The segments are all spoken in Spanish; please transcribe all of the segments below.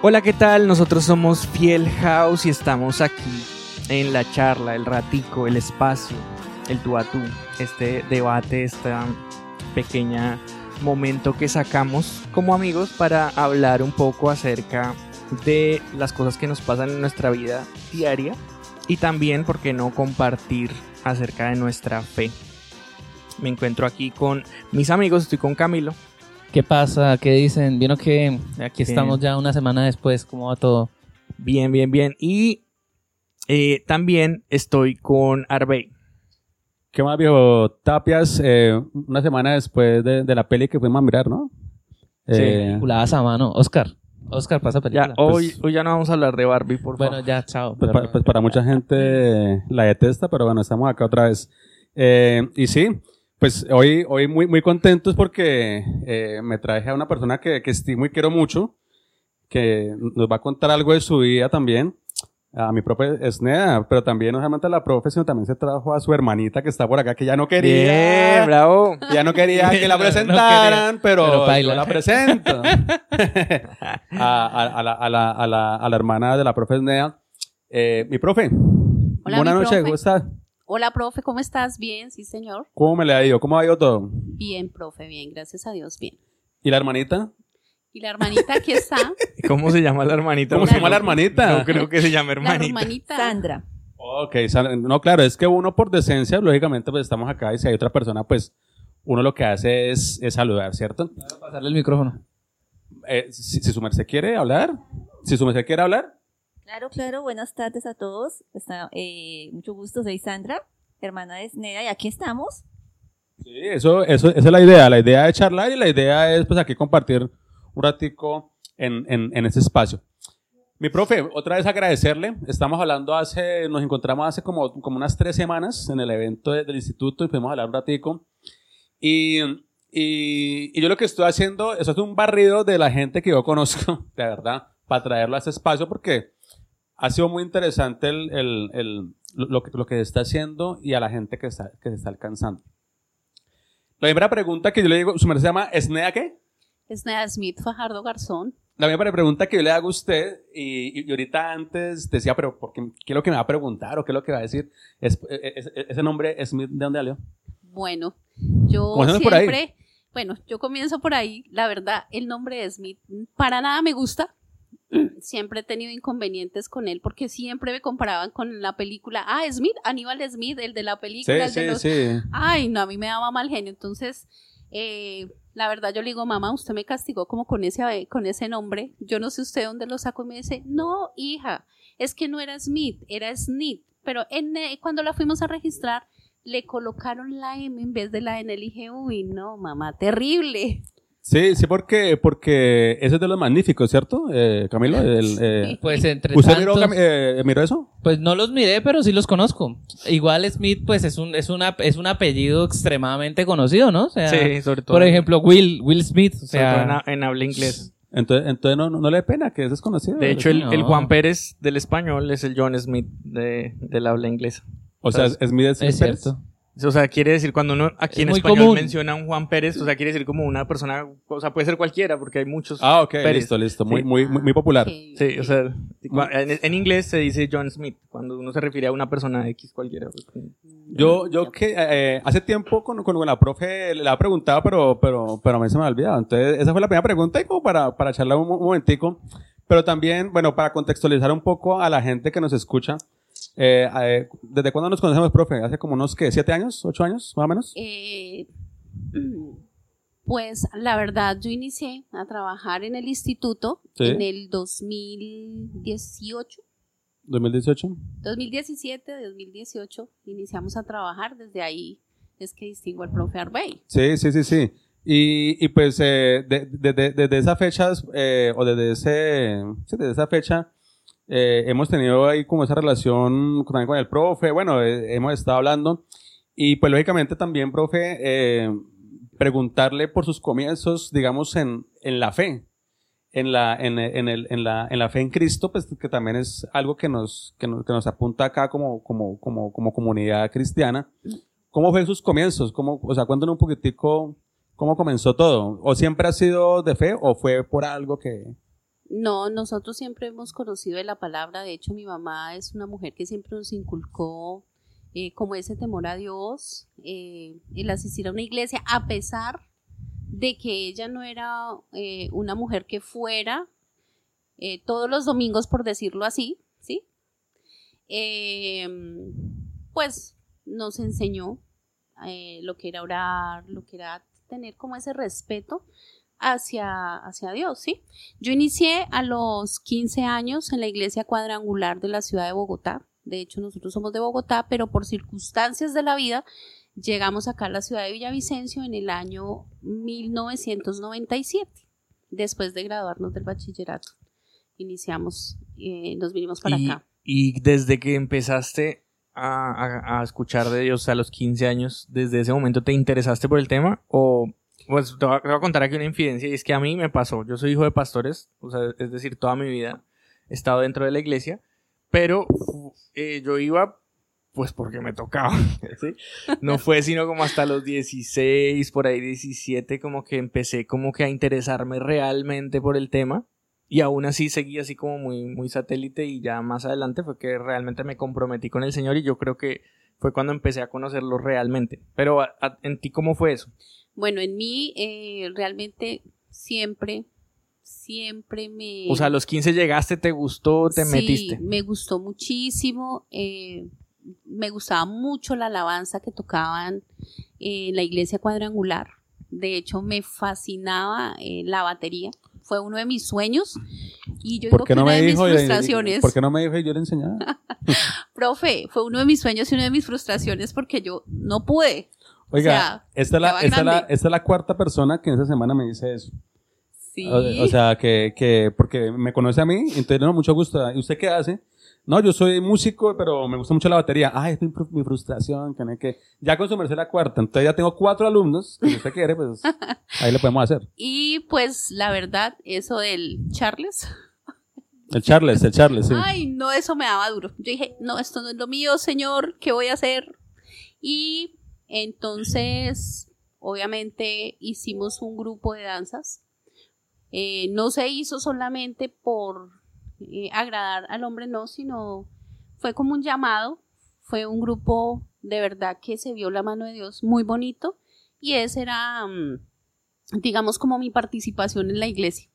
Hola, ¿qué tal? Nosotros somos Fiel House y estamos aquí en la charla, el ratico, el espacio, el tú a tú, este debate, este pequeña momento que sacamos como amigos para hablar un poco acerca de las cosas que nos pasan en nuestra vida diaria y también, ¿por qué no compartir acerca de nuestra fe? Me encuentro aquí con mis amigos, estoy con Camilo. ¿Qué pasa? ¿Qué dicen? ¿Vieron que aquí estamos ya una semana después? ¿Cómo va todo? Bien, bien, bien. Y eh, también estoy con Arbey. ¿Qué más, viejo? Tapias, eh, una semana después de, la peli que fuimos a mirar, ¿no? Sí, eh, a mano. Oscar. Oscar, pasa película. Ya, hoy, hoy ya no vamos a hablar de Barbie, por favor. Bueno, ya, chao. Pues, pues, para, mucha gente la detesta, pero bueno, estamos acá otra vez. Eh, y sí, pues hoy, hoy muy, muy contentos porque eh, me traje a una persona que, que estimo y quiero mucho, que nos va a contar algo de su vida también. A mi profe Esnea, pero también no solamente a la profe, sino también se trajo a su hermanita que está por acá, que ya no quería. Bien, bravo. Ya no quería que la presentaran, pero, yo la presento. a, a, la, a, la, a, la, a la hermana de la profe Esnea. Eh, mi profe. Hola, Buenas noches, ¿cómo estás? Hola, profe, ¿cómo estás? Bien, sí, señor. ¿Cómo me le ha ido? ¿Cómo ha ido todo? Bien, profe, bien, gracias a Dios, bien. ¿Y la hermanita? Y la hermanita aquí está. ¿Cómo se llama la hermanita? ¿Cómo se llama la hermanita? No creo que se llame hermanita. La hermanita. Sandra. Ok, no, claro, es que uno por decencia, lógicamente, pues estamos acá y si hay otra persona, pues uno lo que hace es, saludar, ¿cierto? pasarle el micrófono. Eh, si, si, su merced quiere hablar, si su merced quiere hablar. Claro, claro, buenas tardes a todos. Está, eh, mucho gusto, soy Sandra, hermana de Sneda, y aquí estamos. Sí, eso, eso, esa es la idea, la idea de charlar y la idea es pues aquí compartir un ratico en, en, en ese espacio. Mi profe, otra vez agradecerle. Estamos hablando hace, nos encontramos hace como, como unas tres semanas en el evento del instituto y fuimos a hablar un ratico. Y, y, y, yo lo que estoy haciendo, eso es un barrido de la gente que yo conozco, de verdad, para traerlo a ese espacio porque ha sido muy interesante el, el, el, lo, que, lo que está haciendo y a la gente que, está, que se está alcanzando. La primera pregunta que yo le digo, ¿su merced se llama Esnea qué? Esnea Smith Fajardo Garzón. La primera pregunta que yo le hago a usted, y, y, ahorita antes decía, pero ¿por qué, ¿qué, es lo que me va a preguntar o qué es lo que va a decir? Es, ¿Ese nombre Smith de dónde salió? Bueno, yo siempre, bueno, yo comienzo por ahí. La verdad, el nombre de Smith para nada me gusta siempre he tenido inconvenientes con él porque siempre me comparaban con la película, ah, Smith, Aníbal Smith, el de la película. Sí, de sí, sí. Ay, no, a mí me daba mal genio. Entonces, eh, la verdad yo le digo, mamá, usted me castigó como con ese, con ese nombre. Yo no sé usted dónde lo sacó y me dice, no, hija, es que no era Smith, era Smith. Pero en, eh, cuando la fuimos a registrar, le colocaron la M en vez de la N. Le dije, uy, no, mamá, terrible. Sí, sí, porque, porque ese es de los magníficos, ¿cierto, eh, Camilo? Eh, pues entre ¿Usted eh, miró, eso? Pues no los miré, pero sí los conozco. Igual Smith, pues es un, es una, es un apellido extremadamente conocido, ¿no? sí, sobre todo. Por ejemplo, Will, Will Smith, o sea, en, habla inglés. Entonces, entonces no, no, le pena que es desconocido. De hecho, el, el, Juan Pérez del español es el John Smith de, del habla inglesa. O sea, Smith es, es cierto. O sea, quiere decir, cuando uno aquí en español menciona a un Juan Pérez, o sea, quiere decir como una persona, o sea, puede ser cualquiera, porque hay muchos. Ah, ok, listo, listo. Muy, muy, muy, popular. Sí, o sea, en, inglés se dice John Smith, cuando uno se refiere a una persona X cualquiera. Pues, yo, yo que eh, hace tiempo con, con, la profe le ha preguntado, pero, pero, pero a mí se me ha olvidado. Entonces, esa fue la primera pregunta y como para, para charlar un, un momentico. Pero también, bueno, para contextualizar un poco a la gente que nos escucha, eh, eh, ¿Desde cuándo nos conocemos, profe? ¿Hace como unos, qué, siete años, ocho años, más o menos? Eh, pues la verdad, yo inicié a trabajar en el instituto en el 2018. 2018. 2017, 2018, iniciamos a trabajar. Desde ahí es que distingo al profe Arbey. Sí, sí, sí, sí. Y, y pues desde de, de, esa fecha, o desde, ese, sí, desde esa fecha, eh, hemos tenido ahí como esa relación también con el profe, bueno, eh, hemos estado hablando y pues lógicamente también, profe, eh, preguntarle por sus comienzos, digamos, en, en la fe, en la, en, en, el, en, la, en la fe en Cristo, pues que también es algo que nos, que nos, que nos apunta acá como, como, como, como comunidad cristiana. ¿Cómo fue sus comienzos? ¿Cómo, o sea, cuéntanos un poquitico cómo comenzó todo. ¿O siempre ha sido de fe o fue por algo que, No, nosotros siempre hemos conocido de la palabra. De hecho, mi mamá es una mujer que siempre nos inculcó eh, como ese temor a Dios, eh, el asistir a una iglesia, a pesar de que ella no era eh, una mujer que fuera todos los domingos, por decirlo así, ¿sí? Em, pues nos enseñó lo que era orar, lo que era tener como ese respeto hacia, hacia Dios, ¿sí? Yo inicié a los 15 años en la iglesia cuadrangular de la ciudad de Bogotá. De hecho, nosotros somos de Bogotá, pero por circunstancias de la vida llegamos acá a la ciudad de Villavicencio en el año 1997, después de graduarnos del bachillerato. Iniciamos, eh, nos vinimos para y, acá. y desde que empezaste a, a- a escuchar de Dios a los 15 años, ¿desde ese momento te interesaste por el tema? O, pues te voy, a, te voy a contar aquí una infidencia y es que a mí me pasó. Yo soy hijo de pastores, o sea, es decir, toda mi vida he estado dentro de la iglesia, pero eh, yo iba pues porque me tocaba, ¿sí? No fue sino como hasta los 16, por ahí 17, como que empecé como que a interesarme realmente por el tema. Y aún así seguí así como muy, muy satélite y ya más adelante fue que realmente me comprometí con el Señor y yo creo que fue cuando empecé a conocerlo realmente. Pero a- a- en ti, ¿cómo fue eso? Bueno, en mí eh, realmente siempre, siempre me... O sea, a los 15 llegaste, te gustó, te Sí, metiste. me gustó muchísimo. eh, me gustaba mucho la alabanza que tocaban en la iglesia cuadrangular. De hecho, me fascinaba eh, la batería. Fue uno de mis sueños. Y yo digo ¿Por que qué no una me de mis dijo? y- frustraciones, ¿Por qué no me dijo y yo le enseñaba? profe, fue uno de mis sueños y una de mis frustraciones porque yo no pude. Oiga, sea, esta, es la, esta, es la, esta es la cuarta persona que en esta semana me dice eso. Sí. O, o sea, que, que, porque me conoce a mí, entonces no, mucho gusto. ¿Y usted qué hace? No, yo soy músico, pero me gusta mucho la batería. Ah, es mi, mi frustración, que no que. Ya con su merced la cuarta, entonces ya tengo cuatro alumnos, que si usted quiere, pues ahí le podemos hacer. y pues la verdad, eso del Charles. El Charles, el Charles, sí. Ay, no, eso me daba duro. Yo dije, no, esto no es lo mío, señor, ¿qué voy a hacer? Y entonces, obviamente, hicimos un grupo de danzas. Eh, no se hizo solamente por eh, agradar al hombre, no, sino fue como un llamado. Fue un grupo de verdad que se vio la mano de Dios muy bonito. Y ese era, mm, digamos, como mi participación en la iglesia.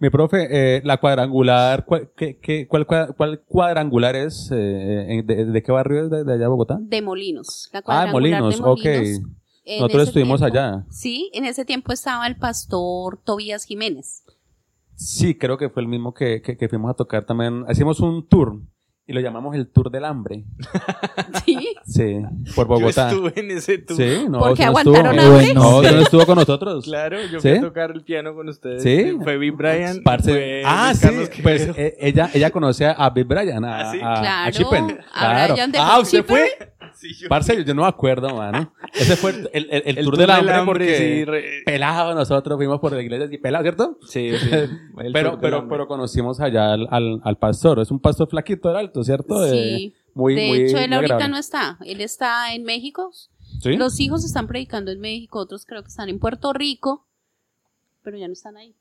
Mi profe, eh, la cuadrangular, ¿cuál, qué, qué- cuál, cuad- cuál cuadrangular es? Eh, en- de, de qué barrio es de, de allá Bogotá? De Molinos. La Ah, Molinos, de ok. En Nosotros estuvimos tiempo- allá. Sí, en ese tiempo estaba el pastor Tobías Jiménez. Sí, creo que fue el mismo que, que, que fuimos a tocar también. Hicimos un tour y lo llamamos el Tour del Hambre. Sí, Sí, por Bogotá. Yo estuve en ese tour. Sí, no, Porque usted no aguantaron estuvo. hambre. No, usted no estuvo con nosotros. Claro, yo ¿Sí? fui a tocar el piano con ustedes. ¿Sí? Fue Brian. Parce- fue ah, sí, Carlos pues eh, ella, ella conoce a Big Brian, a, Ah, sí. a- a Claro, Chippen. a Claro. Brian de Ah, ¿usted Chippen. fue? Parce, yo, no me acuerdo, mano. Ese fue el, el, el El tour del hambre, hambre, porque sí, re- pelado nosotros fuimos por la iglesia y pelado, ¿cierto? Sí, sí. Pero, pero, pero conocimos allá al, al, al pastor. Es un pastor flaquito, era alto, ¿cierto? Eh, sí. muy, de muy, hecho, él muy ahorita no está. Él está en México. ¿Sí? Los hijos están predicando en México, otros creo que están en Puerto Rico, pero ya no están ahí.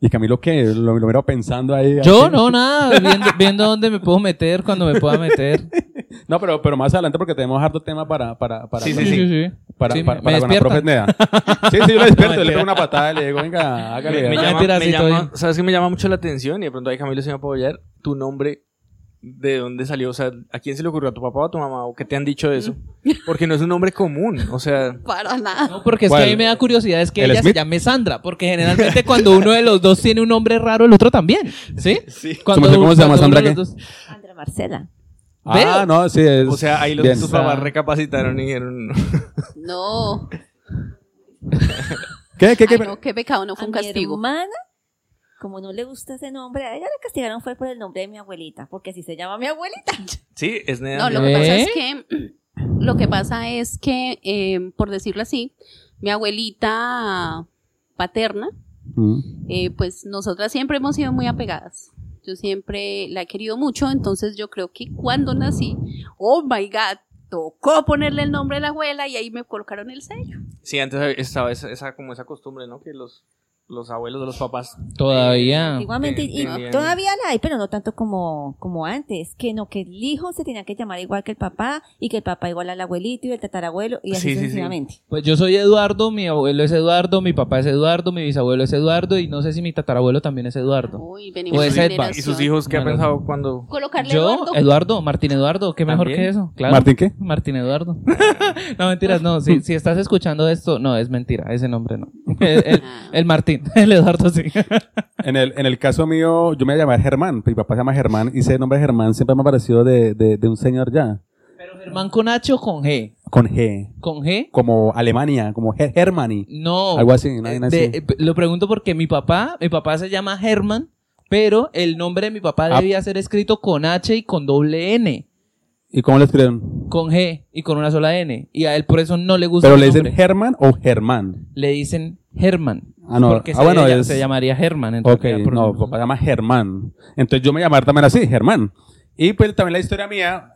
Y Camilo, ¿qué? Lo, lo miro pensando ahí. Yo así. no, nada, viendo, viendo dónde me puedo meter cuando me pueda meter. No, pero, pero más adelante porque tenemos harto tema para, para, para, Sí, con- sí, sí. para, Sí, para, me para con la despierta. profe Nea. Sí, sí, yo lo despierto, No, le pego una patada y le digo, venga, hágale. Me, me No, llama, mentira, me sí, llama- ¿Sabes qué me llama mucho la atención? Y de pronto ahí Camilo se me puede apoyar. Tu nombre, ¿de dónde salió? O sea, ¿a quién se le ocurrió? ¿A tu papá o a tu mamá? ¿O qué te han dicho de eso? Porque no es un nombre común. O sea, Para nada. No, porque es ¿Cuál? que a mí me da curiosidad, es que ¿El ella Smith? se llame Sandra, porque generalmente cuando uno de los dos tiene un nombre raro, el otro también, ¿sí? sí. Cuando, ¿Cómo se llama Sandra qué? dos- Marcela. Ah, no, sí. Es, O sea, ahí los, bien. tus papás recapacitaron y dijeron... No, ¿Qué, qué, qué? Ay, no, qué pecado, no fue a un mi castigo. hermana, como no le gusta ese nombre, a ella la castigaron fue por el nombre de mi abuelita, porque así se llama mi abuelita. Sí, es Nea. No, lo que pasa ¿Eh? es que, lo que pasa es que, eh, por decirlo así, mi abuelita paterna, Mm. eh, pues nosotras siempre hemos sido muy apegadas. Yo siempre la he querido mucho, entonces yo creo que cuando nací, oh my God, tocó ponerle el nombre de la abuela y ahí me colocaron el sello. Sí, antes estaba esa, como esa costumbre, ¿no? Que los los abuelos de los papás. Todavía. Antiguamente, Eh, y todavía la hay, pero no tanto como, como antes, que no, que el hijo se tenía que llamar igual que el papá, y que el papá igual al abuelito y el tatarabuelo, y así Sí, sí, sí. sucesivamente. Pues yo soy Eduardo, mi abuelo es Eduardo, mi papá es Eduardo, mi bisabuelo es Eduardo y no sé si mi tatarabuelo también es Eduardo. Uy, venimos O es de Edvard. ¿Y sus hijos qué ha pensado cuando.? Colocarle Yo, Eduardo. Eduardo, Martín Eduardo, qué mejor ¿También? que eso. Claro. ¿Martín qué? Martín Eduardo. no, mentiras, no. Si, si estás escuchando esto, no, es mentira, ese nombre no. El, el- Ah. el Martín, el Eduardo sí. En el, en el caso mío, yo me voy a llamar Germán. Mi papá se llama Germán y ese nombre Germán siempre me ha parecido de, de, de un señor ya. Pero Germán con H o con G. Con G. ¿Con G? Como Alemania, como Ge- Germany. No. Algo así, De- así. eh, lo pregunto porque mi papá, mi papá se llama Germán, pero el nombre de mi papá Ah. debía ser escrito con H y con doble N, ¿Y cómo le escriben? con G y con una sola N. Y a él por eso no le gusta ¿Pero el le dicen nombre. Germán o Germán? Le dicen Germán. Ah, no. Porque Ah, se, bueno, ella- es- se llamaría Germán. en Ok, no, papá se llama Germán. Entonces yo me llamar también así, Germán. Y pues también la historia mía,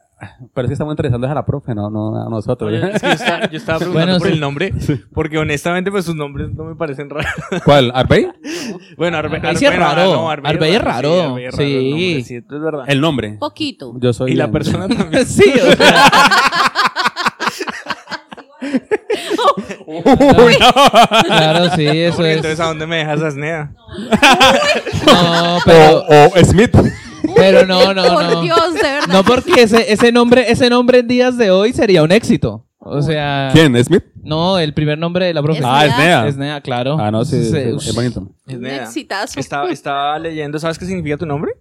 pero es que estamos interesando a la profe, no, no a nosotros. Oye, es que yo estaba, yo estaba preguntando Bueno, por sí. el nombre, porque honestamente, pues sus nombres no me parecen raros. ¿Cuál? ¿Arbey? Bueno, Arbe, Arbey sí es ah, raro. no, Arbey Arbey es raro. Sí, Arbey es raro el Sí. nombre, sí, esto es verdad. El nombre. Poquito. Yo soy. y la persona también. sí, o sea, claro, sí, eso Porque es. Entonces, ¿a dónde me dejas Asnea? No, pero, O, o Smith. Pero no, no, Por no. Dios, de verdad. No, porque ese, ese nombre, ese nombre en días de hoy sería un éxito. O sea, ¿Quién? ¿Smith? no, el primer nombre de la profe. Es Ah, es Nea. Es Nea, claro. Ah, no, sí, Sí, es bonito. Es Un exitazo. Estaba, estaba leyendo, ¿sabes qué significa tu nombre?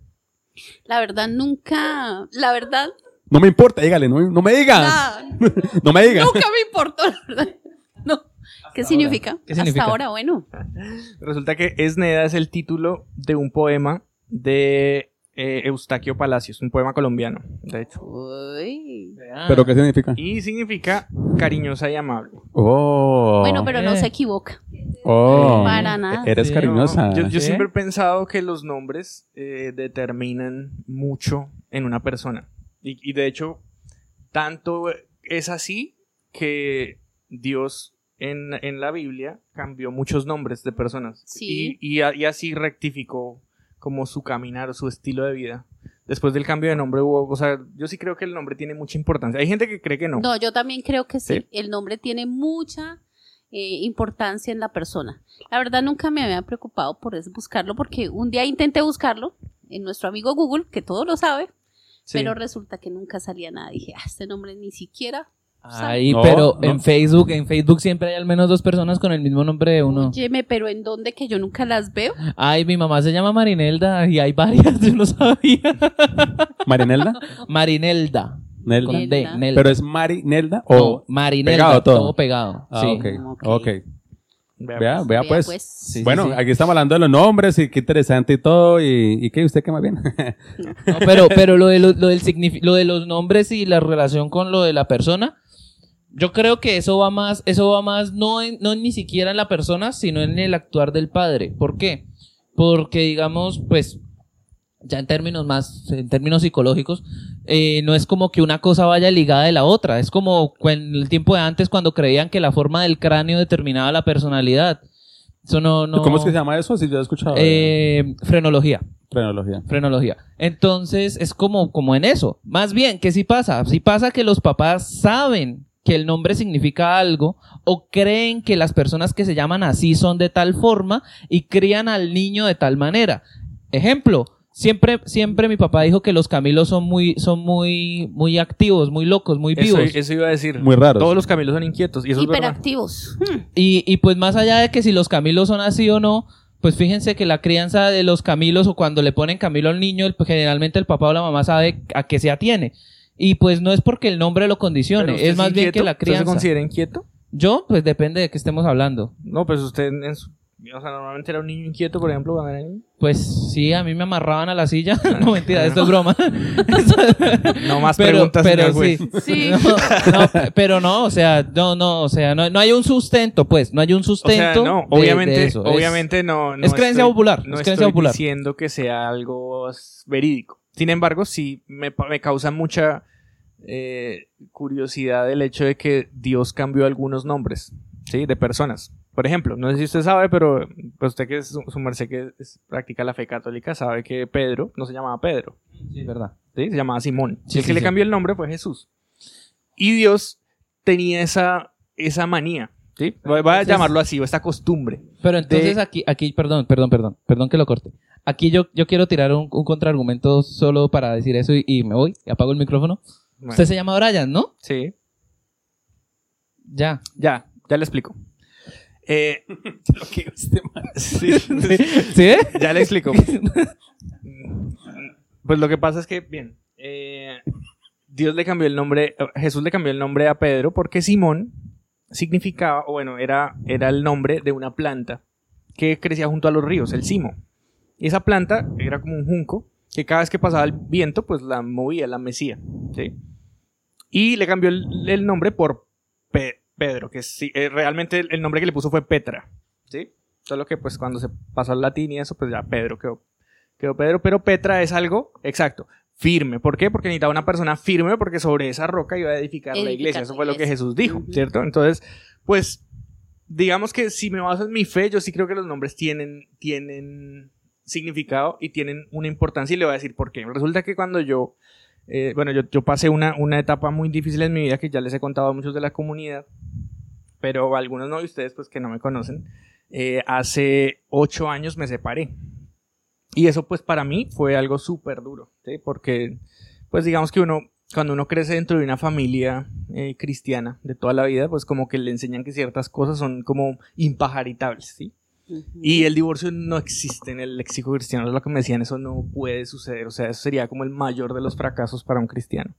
La verdad, nunca. La verdad, No me importa, dígale, no, no me diga. nada, No me diga. nunca me importó, la verdad. No. ¿Qué significa? ¿Qué significa? Hasta ahora, bueno. Resulta que Esneda es el título de un poema de eh, Eustaquio Palacios, un poema colombiano, de hecho. Uy. ¿Pero qué significa? Y significa cariñosa y amable. Oh. Bueno, pero no Eh. se equivoca. Oh. Para nada. Eres Sí. cariñosa. Yo, yo ¿Sí? siempre he pensado que los nombres eh, determinan mucho en una persona. Y, y de hecho, tanto es así que Dios en, en la Biblia cambió muchos nombres de personas. Sí. Y, y así rectificó como su caminar, su estilo de vida. Después del cambio de nombre hubo, o sea, yo sí creo que el nombre tiene mucha importancia. Hay gente que cree que no. No, yo también creo que sí. Sí. El nombre tiene mucha eh, importancia en la persona. La verdad nunca me había preocupado por eso, buscarlo, porque un día intenté buscarlo en nuestro amigo Google, que todo lo sabe, Sí. pero resulta que nunca salía nada. Dije, ah, este nombre ni siquiera. Ay, No, pero no. en Facebook, en Facebook siempre hay al menos dos personas con el mismo nombre de uno. Óyeme, pero ¿en dónde que yo nunca las veo? Ay, mi mamá se llama Marinelda y hay varias, yo no sabía. ¿Marinelda? Marinelda. Nelda. Con D, Nelda. ¿Pero es Marinelda No, o...? Marinelda, pegado todo. todo. pegado. Ah, sí. ok. Ok. Ok. Vea, Vea, pues. pues. Sí, bueno, sí. aquí estamos hablando de los nombres y qué interesante y todo. ¿Y, y qué? ¿Usted qué más bien? No, pero, pero lo de, lo, lo del lo de los nombres y la relación con lo de la persona, yo creo que eso va más, eso va más no, en- no ni siquiera en la persona, sino en el actuar del padre. ¿Por qué? Porque digamos, pues, ya en términos más, en términos psicológicos, eh, no es como que una cosa vaya ligada de la otra. Es como en el tiempo de antes cuando creían que la forma del cráneo determinaba la personalidad. Eso no, no. ¿Cómo es que se llama eso? Si yo he escuchado. Eh, frenología. Frenología. Frenología. Entonces es como, como en eso. Más bien, ¿qué sí pasa? Sí pasa que los papás saben que el nombre significa algo o creen que las personas que se llaman así son de tal forma y crían al niño de tal manera. Ejemplo, siempre, siempre mi papá dijo que los Camilos son muy, son muy, muy activos, muy locos, muy Eso, vivos. eso iba a decir. Muy raros. Todos los camilos son inquietos. Y eso es verdad. Hiperactivos. Hmm. Y, y pues más allá de que si los Camilos son así o no, pues fíjense que la crianza de los Camilos o cuando le ponen Camilo al niño, pues, generalmente el papá o la mamá sabe a qué se atiene. Y pues no es porque el nombre lo condicione, es más bien que la ¿Usted se crianza. considera inquieto? Yo, pues depende de qué estemos hablando. No, pues usted en su- O sea, normalmente era un niño inquieto, por ejemplo, cuando era niño. Pues sí, a mí me amarraban a la silla. no, mentira, esto es broma. No más pero, preguntas, pero señor sí. juez. Sí. No, no, pero no, o sea, no, no, o sea, no, no hay un sustento, pues, no hay un O sea, sustento. no, obviamente, de eso. Es- obviamente no, no es creencia estoy- popular, No es creencia estoy popular. diciendo que sea algo verídico. Sin embargo, sí me, me causa mucha eh, curiosidad el hecho de que Dios cambió algunos nombres, ¿sí? De personas. Por ejemplo, no sé si usted sabe, pero pues usted que es su, su merced que es- practica la fe católica sabe que Pedro no se llamaba Pedro, Sí, verdad. ¿sí? se llamaba Simón. Sí, el que le cambió el nombre fue Jesús. Y Dios tenía esa, esa manía, ¿sí? Voy voy a Entonces- llamarlo así, o esta costumbre. Pero entonces de- aquí, aquí, perdón, perdón, perdón, perdón que lo corte. Aquí yo, yo quiero tirar un, un contraargumento solo para decir eso y, y me voy, y apago el micrófono. Bueno, Usted se llama Brian, ¿no? Sí, Ya. ya, ya le explico. Eh, sí, ¿Sí? ve? ya le explico. Pues lo que pasa es que, bien, eh, Dios le cambió el nombre, Jesús le cambió el nombre a Pedro porque Simón significaba, o bueno, era, era el nombre de una planta que crecía junto a los ríos, el cimo. Y esa planta era como un junco que cada vez que pasaba el viento, pues la movía, la mecía. ¿sí? Y le cambió el, nombre por Pe- Pedro, que sí, eh, realmente el, el nombre que le puso fue Petra. ¿sí? Solo que pues cuando se pasó al latín y eso, pues ya Pedro quedó, quedó Pedro. Pero Petra es algo, exacto, firme. ¿Por qué? Porque necesitaba una persona firme porque sobre esa roca iba a edificar, la iglesia. Eso fue lo que. Jesús dijo. ¿cierto? Entonces, pues digamos que si me baso en mi fe, yo sí creo que los nombres tienen, tienen significado y tienen una importancia y le voy a decir por qué. Resulta que cuando yo, eh, bueno, yo, yo pasé una, una etapa muy difícil en mi vida que ya les he contado a muchos de la comunidad, pero algunos no, y ustedes pues que no me conocen, eh, hace ocho años me separé. Y eso pues para mí fue algo súper duro, ¿sí? porque pues digamos que uno, cuando uno crece dentro de una familia eh, cristiana de toda la vida, pues como que le enseñan que ciertas cosas son como impajaritables, ¿sí? Y el divorcio no existe en el léxico cristiano, es lo que me decían, eso no puede suceder, o sea, eso sería como el mayor de los fracasos para un cristiano,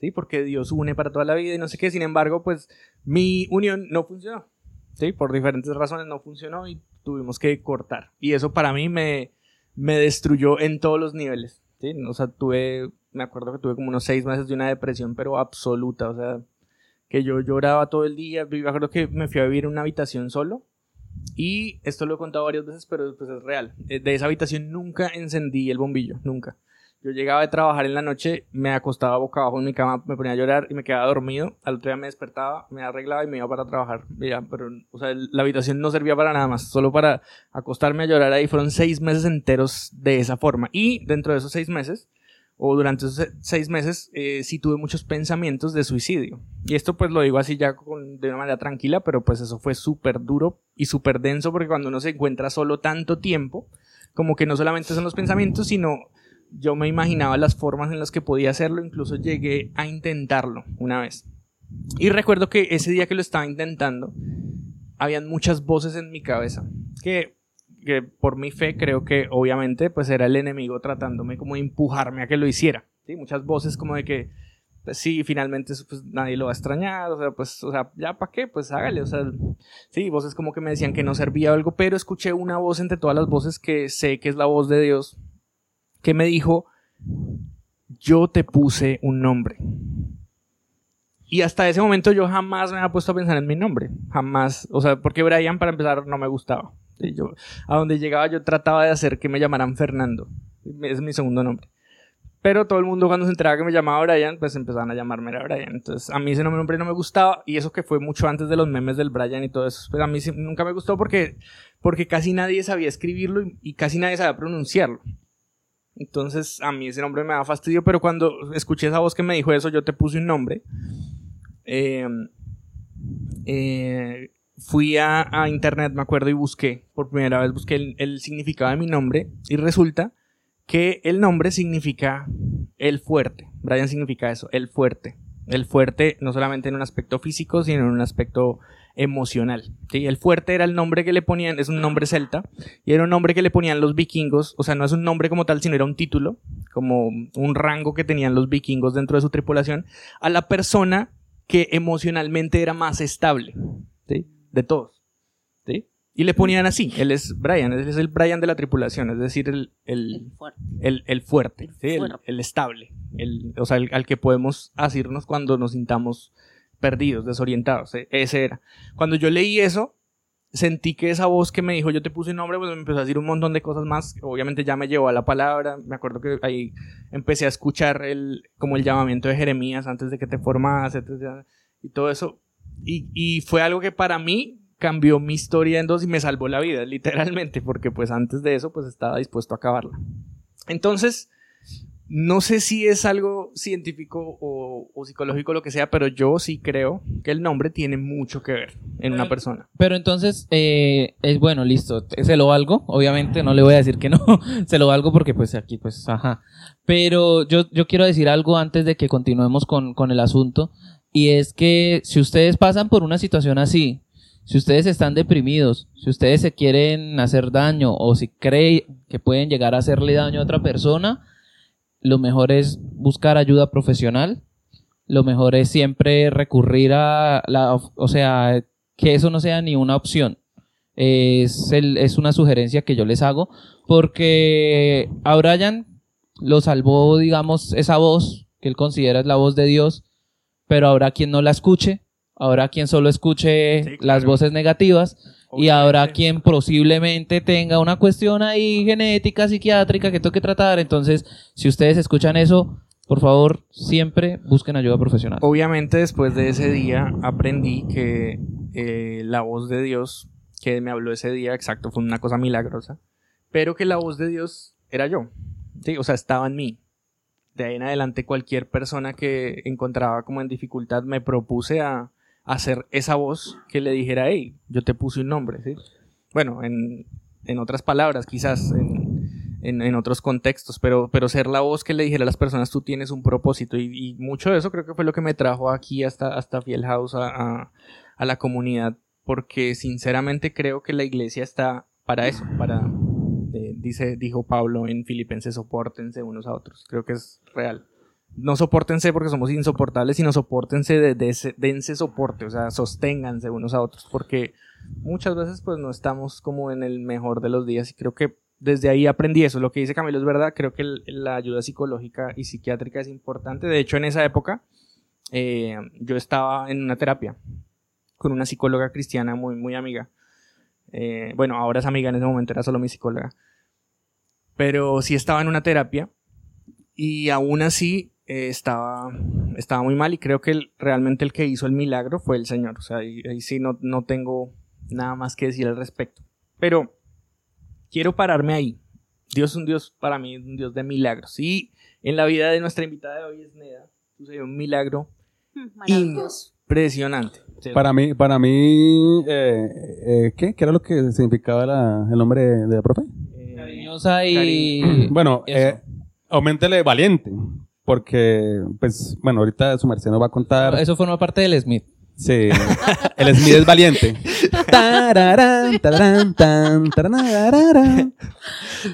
¿sí? Porque Dios une para toda la vida y no sé qué, sin embargo, pues mi unión no funcionó, ¿sí? Por diferentes razones no funcionó y tuvimos que cortar. Y eso para mí me, me destruyó en todos los niveles, ¿sí? O sea, tuve, me acuerdo que tuve como unos seis meses de una depresión, pero absoluta, o sea, que yo lloraba todo el día, me acuerdo que me fui a vivir en una habitación solo y esto lo he contado varias veces, pero pues es real. Eh, De esa habitación nunca encendí el bombillo, nunca. Yo llegaba de trabajar en la noche, me acostaba boca abajo en mi cama, me ponía a llorar y me quedaba dormido. Al otro día me despertaba, me arreglaba y me iba para trabajar. Ya, pero, o sea, la habitación no servía para nada más, solo para acostarme a llorar ahí. Fueron seis meses enteros de esa forma. Y dentro de esos seis meses, o durante esos se- seis meses, eh, sí tuve muchos pensamientos de suicidio. Y esto pues lo digo así ya de una manera tranquila, pero pues eso fue súper duro y súper denso porque cuando uno se encuentra solo tanto tiempo, como que no solamente son los pensamientos, sino yo me imaginaba las formas en las que podía hacerlo, incluso llegué a intentarlo una vez. Y recuerdo que ese día que lo estaba intentando, habían muchas voces en mi cabeza, que, que por mi fe creo que obviamente pues era el enemigo tratándome como de empujarme a que lo hiciera. ¿sí? Muchas voces como de que, pues sí, finalmente pues, nadie lo va a extrañar, o sea, pues, o sea, ya para qué, pues hágale, o sea, sí, voces como que me decían que no servía algo, pero escuché una voz entre todas las voces que sé que es la voz de Dios, que me dijo, yo te puse un nombre. Y hasta ese momento yo jamás me había puesto a pensar en mi nombre. Jamás. O sea, porque Brian, para empezar, no me gustaba. Y yo, a donde llegaba, yo trataba de hacer que me llamaran Fernando. Es mi segundo nombre. Pero todo el mundo, cuando se enteraba que me llamaba Brian, pues empezaban a llamarme era Brian. Entonces, a mí ese nombre no me gustaba. Y eso que fue mucho antes de los memes del Brian y todo eso. Pero a mí nunca me gustó porque, porque casi nadie sabía escribirlo y casi nadie sabía pronunciarlo. Entonces, a mí ese nombre me daba fastidio, pero cuando escuché esa voz que me dijo eso, yo te puse un nombre. Eh, eh, fui a, a internet, me acuerdo, y busqué, por primera vez busqué el, el significado de mi nombre, y resulta que el nombre significa el fuerte. Brian significa eso, el fuerte. El fuerte no solamente en un aspecto físico, sino en un aspecto emocional. ¿sí? El fuerte era el nombre que le ponían, es un nombre celta, y era un nombre que le ponían los vikingos, o sea, no es un nombre como tal, sino era un título, como un rango que tenían los vikingos dentro de su tripulación, a la persona que emocionalmente era más estable, ¿sí? De todos, ¿sí? Y le ponían así, él es Brian, él es el Brian de la tripulación, es decir, el, el, El fuerte. el, el fuerte, El ¿sí? el, estable, el, o sea, al que podemos asirnos cuando nos sintamos perdidos, desorientados, e- ese era. Cuando yo leí eso, sentí que esa voz que me dijo yo te puse nombre, pues me empezó a decir un montón de cosas más, obviamente ya me llevó a la palabra, me acuerdo que ahí empecé a escuchar el, como el llamamiento de Jeremías antes de que te formas, y todo eso, y, y fue algo que para mí, cambió mi historia en dos y me salvó la vida, literalmente, porque pues antes de eso pues estaba dispuesto a acabarla. Entonces, no sé si es algo científico o, o psicológico lo que sea, pero yo sí creo que el nombre tiene mucho que ver en una persona. Pero entonces, eh, es bueno, listo, se lo valgo, obviamente no le voy a decir que no, se lo valgo porque pues aquí pues, ajá. Pero yo, yo quiero decir algo antes de que continuemos con, con el asunto, y es que si ustedes pasan por una situación así, si ustedes están deprimidos, si ustedes se quieren hacer daño o si creen que pueden llegar a hacerle daño a otra persona, lo mejor es buscar ayuda profesional. Lo mejor es siempre recurrir a la, o sea, que eso no sea ni una opción. Es, el- es una sugerencia que yo les hago porque a Brian lo salvó, digamos, esa voz que él considera es la voz de Dios, pero habrá quien no la escuche, habrá quien solo escuche Sí, las voces negativas y habrá Obviamente. quien posiblemente tenga una cuestión ahí genética, psiquiátrica que toque tratar. Entonces, si ustedes escuchan eso, por favor, siempre busquen ayuda profesional. Obviamente después de ese día aprendí que eh, la voz de Dios que me habló ese día, exacto, fue una cosa milagrosa, pero que la voz de Dios era yo, ¿sí? o sea, estaba en mí. De ahí en adelante cualquier persona que encontraba como en dificultad me propuse a hacer esa voz que le dijera, hey, yo te puse un nombre, ¿sí? Bueno, en, en otras palabras, quizás en, en, otros contextos, pero, pero ser la voz que le dijera a las personas, tú tienes un propósito. Y, mucho de eso creo que fue lo que me trajo aquí hasta, hasta Fiel House a, a, a la comunidad, porque sinceramente creo que la iglesia está para eso, para, eh, dice, dijo Pablo en Filipenses, soportense unos a otros. Creo que es real. No soportense porque somos insoportables, sino soportense de, de ese, dense soporte, o sea, sosténganse unos a otros, porque muchas veces pues no estamos como en el mejor de los días y creo que desde ahí aprendí eso. Lo que dice Camilo es verdad, creo que la ayuda psicológica y psiquiátrica es importante. De hecho, en esa época eh, yo estaba en una terapia con una psicóloga cristiana muy, muy amiga. Eh, bueno, ahora es amiga, en ese momento era solo mi psicóloga. Pero sí estaba en una terapia y aún así eh, estaba, estaba muy mal y creo que el- realmente el que hizo el milagro fue el Señor. O sea, ahí, ahí sí no, no tengo nada más que decir al respecto. Pero quiero pararme ahí. Dios es un Dios, para mí, es un Dios de milagros. Y en la vida de nuestra invitada de hoy es Neda. Sucedió un milagro Mm, Maravilloso. impresionante. Para mí, para mí eh, eh, ¿qué? ¿Qué era lo que significaba la- el nombre de, de la profe? Eh, Cariñosa y... Bueno, eh, aumentele valiente, porque, pues, bueno, ahorita su merced nos va a contar. Eso forma parte del Smith. Sí, el Smith es valiente.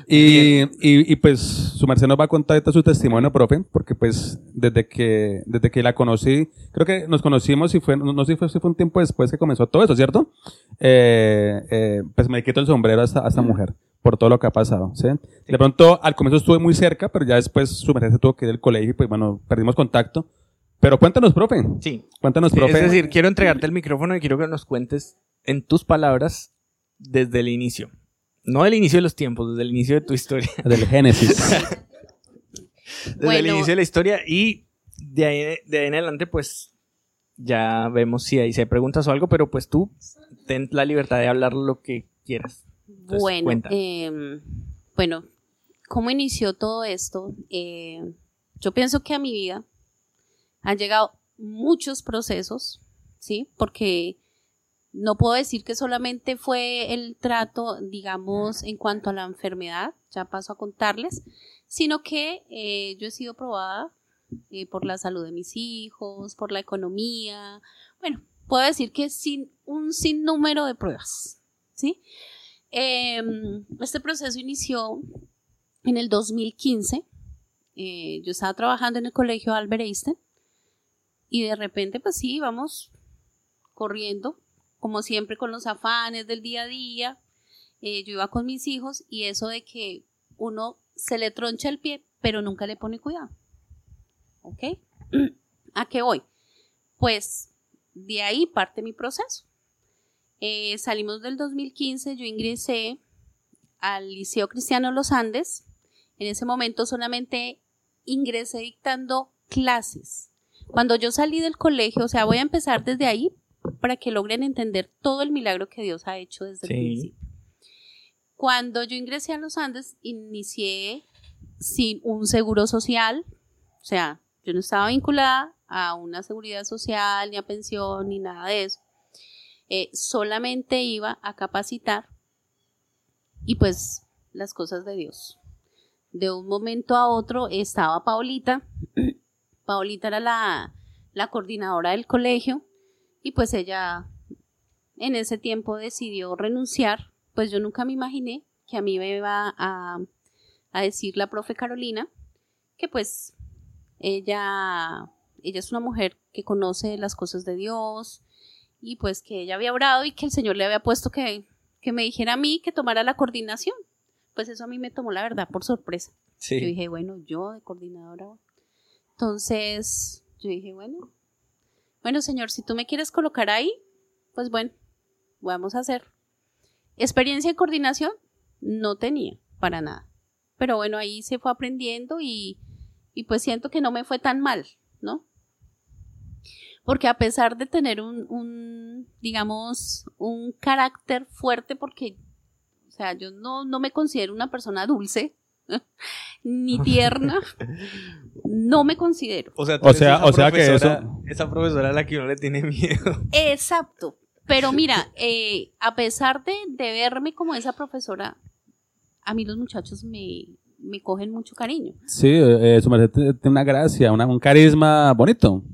Y, y, y pues su merced nos va a contar ahorita su testimonio, profe, porque pues desde que, desde que la conocí, creo que nos conocimos y fue, no, no sé si fue, si fue un tiempo después que comenzó todo eso, ¿cierto? Eh, eh, pues me quito el sombrero a esta, a esta mujer por todo lo que ha pasado, ¿sí? De pronto al comienzo estuve muy cerca, pero ya después su merced se tuvo que ir del colegio y pues bueno, perdimos contacto. Pero cuéntanos, profe. Sí. Cuéntanos, Sí, profe. Es decir, quiero entregarte el micrófono y quiero que nos cuentes en tus palabras desde el inicio. No del inicio de los tiempos, desde el inicio de tu historia. del Génesis. Desde el Bueno. inicio de la historia y de ahí, de ahí en adelante, pues ya vemos si hay, si hay preguntas o algo, pero pues tú ten la libertad de hablar lo que quieras. Entonces, Bueno, em, bueno, ¿cómo inició todo esto? Eh, yo pienso que a mi vida han llegado muchos procesos, ¿sí? Porque no puedo decir que solamente fue el trato, digamos, en cuanto a la enfermedad, ya paso a contarles, sino que eh, yo he sido probada eh, por la salud de mis hijos, por la economía, bueno, puedo decir que sin un sinnúmero de pruebas, ¿sí? Em, este proceso inició en el 2015. Eh, yo estaba trabajando en el colegio Albert Einstein y de repente, pues sí, íbamos corriendo, como siempre, con los afanes del día a día. Eh, yo iba con mis hijos y eso de que uno se le troncha el pie, pero nunca le pone cuidado. ¿Ok? ¿A qué voy? Pues de ahí parte mi proceso. Eh, salimos del 2015, yo ingresé al Liceo Cristiano Los Andes. En ese momento solamente ingresé dictando clases. Cuando yo salí del colegio, o sea, voy a empezar desde ahí para que logren entender todo el milagro que Dios ha hecho desde Sí. el principio. Cuando yo ingresé a los Andes, inicié sin un seguro social, o sea, yo no estaba vinculada a una seguridad social, ni a pensión, ni nada de eso. Eh, solamente iba a capacitar y pues las cosas de Dios. De un momento a otro estaba Paulita. Paulita era la, la coordinadora del colegio y pues ella en ese tiempo decidió renunciar. Pues yo nunca me imaginé que a mí me iba a, a decir la profe Carolina que pues ella, ella es una mujer que conoce las cosas de Dios y pues que ella había orado y que el Señor le había puesto que, que me dijera a mí que tomara la coordinación. Pues eso a mí me tomó la verdad por sorpresa. Sí. Yo dije, bueno, yo de coordinadora. Entonces, yo dije, bueno, bueno, señor, si tú me quieres colocar ahí, pues bueno, vamos a hacer. Experiencia de coordinación no tenía para nada. Pero bueno, ahí se fue aprendiendo y, y pues siento que no me fue tan mal, ¿no? Porque a pesar de tener un, un digamos, un carácter fuerte, porque, o sea, yo no, no me considero una persona dulce, ni tierna, no me considero. O sea, O sea- o sea que eso- Esa profesora a la que uno le tiene miedo. Exacto. Pero mira, eh, a pesar de, de verme como esa profesora, a mí los muchachos me, me cogen mucho cariño. Sí, eh, su merced tiene una gracia, una- un carisma bonito.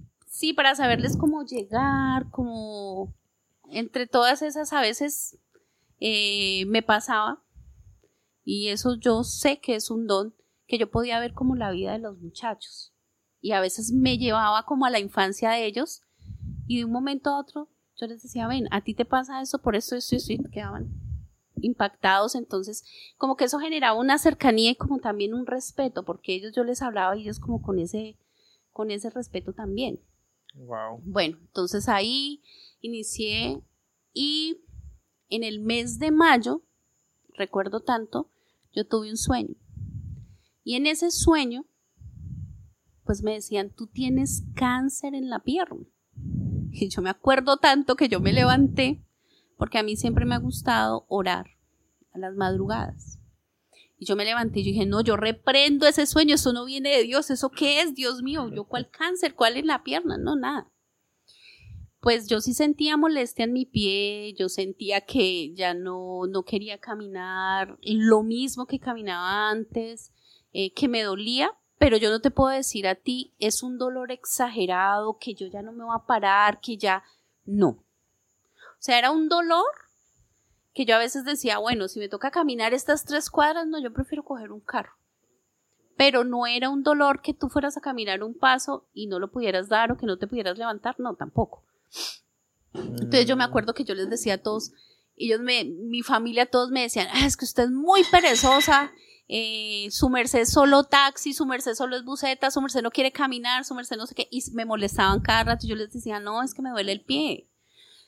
Sí, para saberles cómo llegar, como entre todas esas a veces eh, me pasaba y eso yo sé que es un don que yo podía ver como la vida de los muchachos y a veces me llevaba como a la infancia de ellos y de un momento a otro yo les decía, ven, a ti te pasa eso por esto, esto, esto, y quedaban impactados, entonces como que eso generaba una cercanía y como también un respeto, porque ellos yo les hablaba y ellos como con ese, con ese respeto también. Bueno, entonces ahí inicié y en el mes de mayo, recuerdo tanto, yo tuve un sueño. Y en ese sueño, pues me decían, tú tienes cáncer en la pierna. Y yo me acuerdo tanto que yo me levanté, porque a mí siempre me ha gustado orar a las madrugadas. Y yo me levanté y yo dije, no, yo reprendo ese sueño, eso no viene de Dios, ¿eso qué es? Dios mío, yo cuál cáncer, cuál en la pierna, no, nada. Pues yo sí sentía molestia en mi pie, yo sentía que ya no, no quería caminar, lo mismo que caminaba antes, eh, que me dolía, pero yo no te puedo decir a ti, es un dolor exagerado, que yo ya no me voy a parar, que ya no. O sea, era un dolor que yo a veces decía, bueno, si me toca caminar estas tres cuadras, no, yo prefiero coger un carro. Pero no era un dolor que tú fueras a caminar un paso y no lo pudieras dar o que no te pudieras levantar, no, tampoco. Entonces yo me acuerdo que yo les decía a todos, ellos me, mi familia, todos me decían, "Ah, es que usted es muy perezosa, eh, su merced solo taxi, su merced solo es buseta, su merced no quiere caminar, su merced no sé qué, y me molestaban cada rato y yo les decía, no, es que me duele el pie.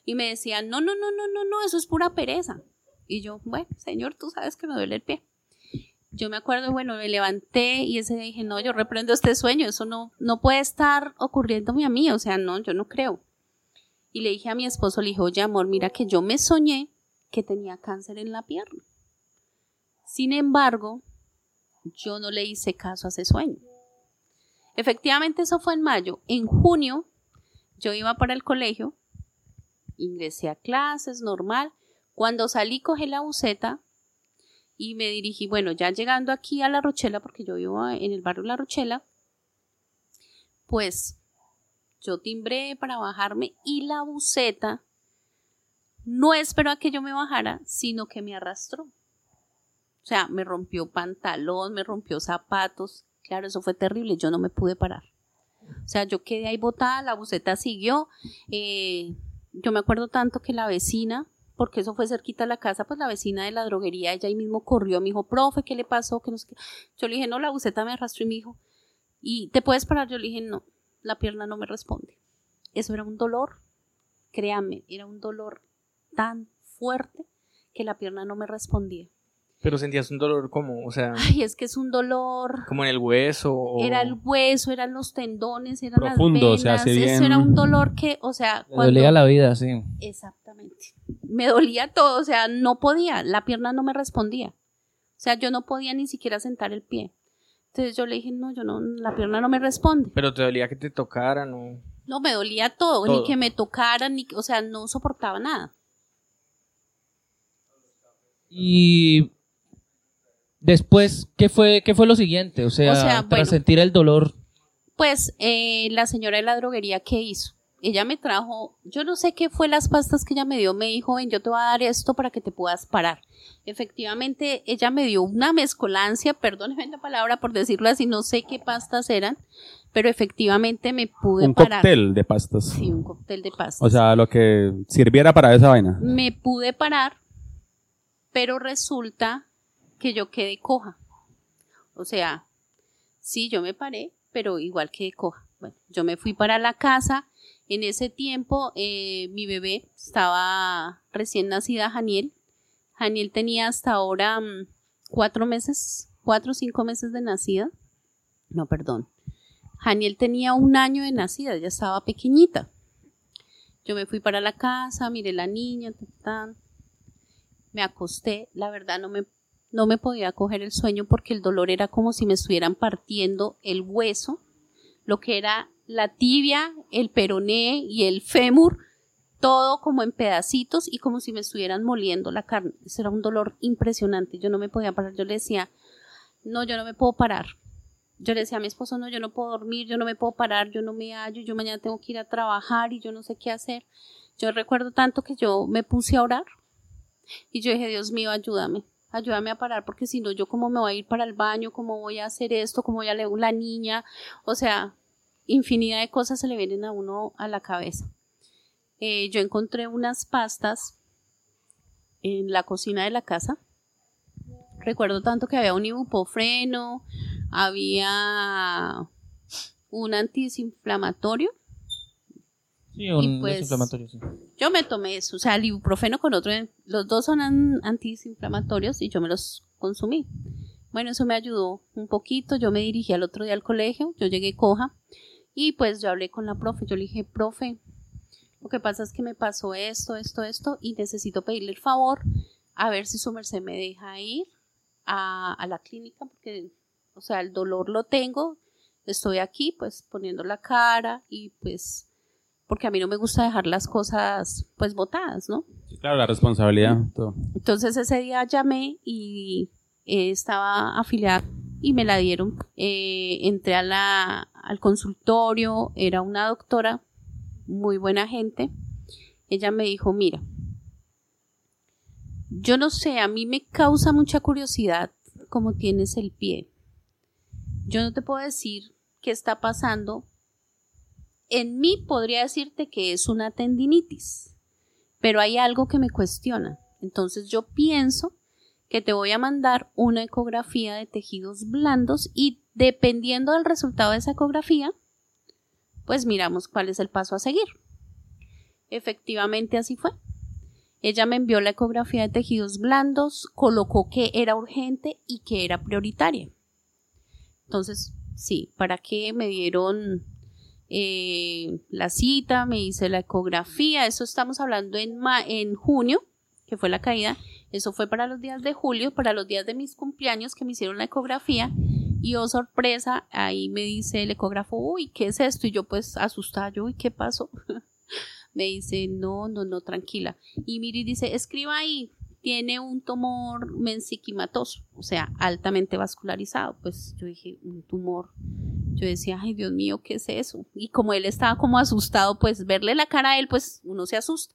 Y me decían, no, no, no, no, no, no, eso es pura pereza. Y yo, bueno, señor, tú sabes que me duele el pie. Yo me acuerdo, bueno, me levanté y ese día dije, no, yo reprendo este sueño, eso no, no puede estar ocurriéndome a mí, o sea, no, yo no creo. Y le dije a mi esposo, le dije, oye, amor, mira que yo me soñé que tenía cáncer en la pierna. Sin embargo, yo no le hice caso a ese sueño. Efectivamente, eso fue en mayo. En junio, yo iba para el colegio, ingresé a clases, normal. Cuando salí, cogí la buceta y me dirigí, bueno, ya llegando aquí a La Rochela, porque yo vivo en el barrio La Rochela, pues yo timbré para bajarme y la buceta no esperó a que yo me bajara, sino que me arrastró. O sea, me rompió pantalón, me rompió zapatos. Claro, eso fue terrible, yo no me pude parar. O sea, yo quedé ahí botada, la buceta siguió. eh, yo me acuerdo tanto que la vecina, porque eso fue cerquita a la casa, pues la vecina de la droguería, ella ahí mismo corrió, me dijo, profe, ¿qué le pasó? Que no sé qué. Yo le dije, no, la buceta me arrastró y me dijo, ¿y te puedes parar? Yo le dije, no, la pierna no me responde. Eso era un dolor, créanme, era un dolor tan fuerte que la pierna no me respondía. Pero sentías un dolor como, o sea, Ay, es que es un dolor. como en el hueso o... Era el hueso, eran los tendones, eran Profundo, o las sea, venas. así Eso era bien- un dolor que, o sea, cuando... dolía la vida, sí. Exactamente. Me dolía todo, o sea, no podía, la pierna no me respondía. O sea, yo no podía ni siquiera sentar el pie. Entonces yo le dije, no, yo no, la pierna no me responde. Pero te dolía que te tocaran o... No, me dolía todo, Todo. ni que me tocaran, ni, o sea, no soportaba nada. Y después, ¿qué fue, qué fue lo siguiente? O sea, O sea, tras bueno. sentir el dolor. Pues eh, la señora de la droguería, ¿qué hizo? Ella me trajo, yo no sé qué fue las pastas que ella me dio, me dijo, ven, yo te voy a dar esto para que te puedas parar. Efectivamente, ella me dio una mezcolancia, perdónenme la palabra por decirlo así, no sé qué pastas eran, pero efectivamente me pude Un parar. cóctel de pastas. Sí, un cóctel de pastas. O sea, lo que sirviera para esa vaina. me pude parar, pero resulta que yo quedé coja. O sea, sí, yo me paré, pero igual quedé coja. Bueno, yo me fui para la casa. En ese tiempo, eh, mi bebé estaba recién nacida, Janiel. Janiel tenía hasta ahora mm, cuatro meses, cuatro o cinco meses de nacida. No, perdón. Janiel tenía un año de nacida, ya estaba pequeñita. Yo me fui para la casa, miré la niña, ta, ta, me acosté, la verdad no me, no me podía coger el sueño porque el dolor era como si me estuvieran partiendo el hueso, lo que era la tibia, el peroné y el fémur, todo como en pedacitos y como si me estuvieran moliendo la carne. Eso era un dolor impresionante, yo no me podía parar, yo le decía, no, yo no me puedo parar. Yo le decía a mi esposo, no, yo no puedo dormir, yo no me puedo parar, yo no me hallo, yo mañana tengo que ir a trabajar y yo no sé qué hacer. Yo recuerdo tanto que yo me puse a orar y yo dije, Dios mío, ayúdame, ayúdame a parar porque si no, yo cómo me voy a ir para el baño, cómo voy a hacer esto, cómo voy a leer la niña, o sea, infinidad de cosas se le vienen a uno a la cabeza. Eh, yo encontré unas pastas en la cocina de la casa. Recuerdo tanto que había un ibuprofeno, había un antiinflamatorio. Sí, un pues, desinflamatorio, sí. Yo me tomé eso, o sea, el ibuprofeno con otro, los dos son an- antiinflamatorios y yo me los consumí. Bueno, eso me ayudó un poquito, yo me dirigí al otro día al colegio, yo llegué coja y pues yo hablé con la profe, yo le dije, profe, lo que pasa es que me pasó esto, esto, esto y necesito pedirle el favor a ver si su merced me deja ir a, a la clínica porque, o sea, el dolor lo tengo, estoy aquí pues poniendo la cara y pues porque a mí no me gusta dejar las cosas pues botadas, ¿no? Sí, claro, la responsabilidad. todo. Entonces ese día llamé y eh, estaba afiliada y me la dieron. Eh, entré a la, al consultorio, era una doctora, muy buena gente. Ella me dijo, mira, yo no sé, a mí me causa mucha curiosidad cómo tienes el pie. Yo no te puedo decir qué está pasando. En mí podría decirte que es una tendinitis, pero hay algo que me cuestiona. Entonces yo pienso que te voy a mandar una ecografía de tejidos blandos y dependiendo del resultado de esa ecografía, pues miramos cuál es el paso a seguir. Efectivamente así fue. Ella me envió la ecografía de tejidos blandos, colocó que era urgente y que era prioritaria. Entonces, sí, ¿para qué me dieron eh, la cita? Me hice la ecografía, eso estamos hablando en, ma en junio, que fue la caída, eso fue para los días de julio, para los días de mis cumpleaños que me hicieron la ecografía y oh sorpresa, ahí me dice el ecógrafo, uy, ¿qué es esto? Y yo pues asustada, yo, uy, ¿qué pasó? me dice, no, no, no, tranquila. Y Miri dice, escriba ahí, tiene un tumor mesenquimatoso, o sea, altamente vascularizado. Pues yo dije, un tumor. Yo decía, ay, Dios mío, ¿qué es eso? Y como él estaba como asustado, pues verle la cara a él, pues uno se asusta.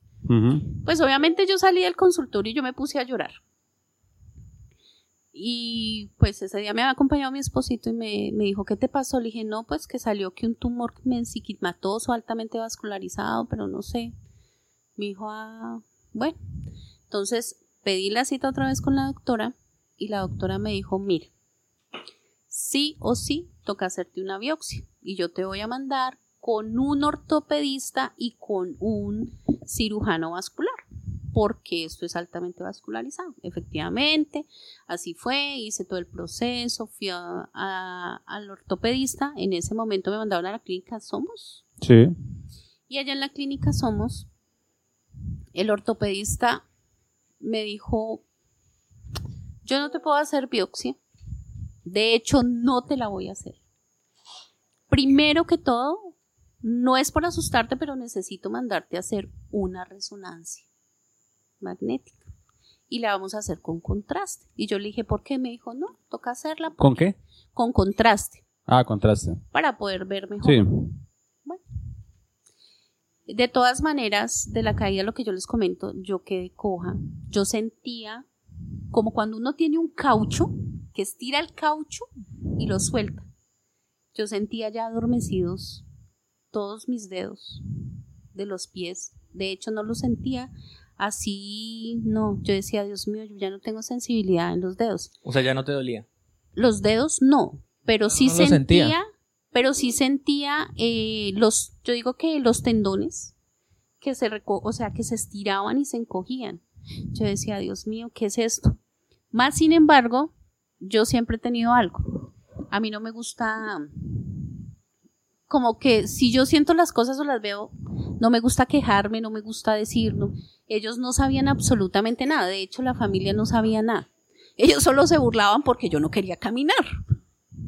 Pues obviamente yo salí del consultorio y yo me puse a llorar. Y pues ese día me había acompañado mi esposito y me, me dijo, ¿qué te pasó? Le dije, no, pues que salió que un tumor mesenquimatoso altamente vascularizado, pero no sé. Me dijo, ah, bueno. Entonces pedí la cita otra vez con la doctora y la doctora me dijo, mira, sí o sí toca hacerte una biopsia y yo te voy a mandar con un ortopedista y con un cirujano vascular. porque esto es altamente vascularizado. Efectivamente, así fue, hice todo el proceso, fui a- a- al ortopedista, en ese momento me mandaron a la clínica Somos, Sí. y allá en la clínica Somos, el ortopedista me dijo, yo no te puedo hacer biopsia, de hecho no te la voy a hacer. Primero que todo, no es por asustarte, pero necesito mandarte a hacer una resonancia magnética. Y la vamos a hacer con contraste. Y yo le dije, ¿por qué? Me dijo, no, toca hacerla ¿Con qué? con contraste Ah, contraste. para poder ver mejor. Sí. De todas maneras, de la caída, lo que yo les comento, yo quedé coja. Yo sentía como cuando uno tiene un caucho, que estira el caucho y lo suelta. Yo sentía ya adormecidos todos mis dedos de los pies. De hecho, no los sentía así, no. Yo decía, Dios mío, yo ya no tengo sensibilidad en los dedos. O sea, ya no te dolía. Los dedos no, pero sí no lo sentía, sentía. Pero sí sentía eh, los, yo digo que los tendones que se reco o sea, que se estiraban y se encogían. Yo decía, Dios mío, ¿qué es esto? Más sin embargo, yo siempre he tenido algo. A mí no me gusta como que si yo siento las cosas o las veo, no me gusta quejarme, no me gusta decir, no. Ellos no sabían absolutamente nada, de hecho la familia no sabía nada. Ellos solo se burlaban porque yo no quería caminar.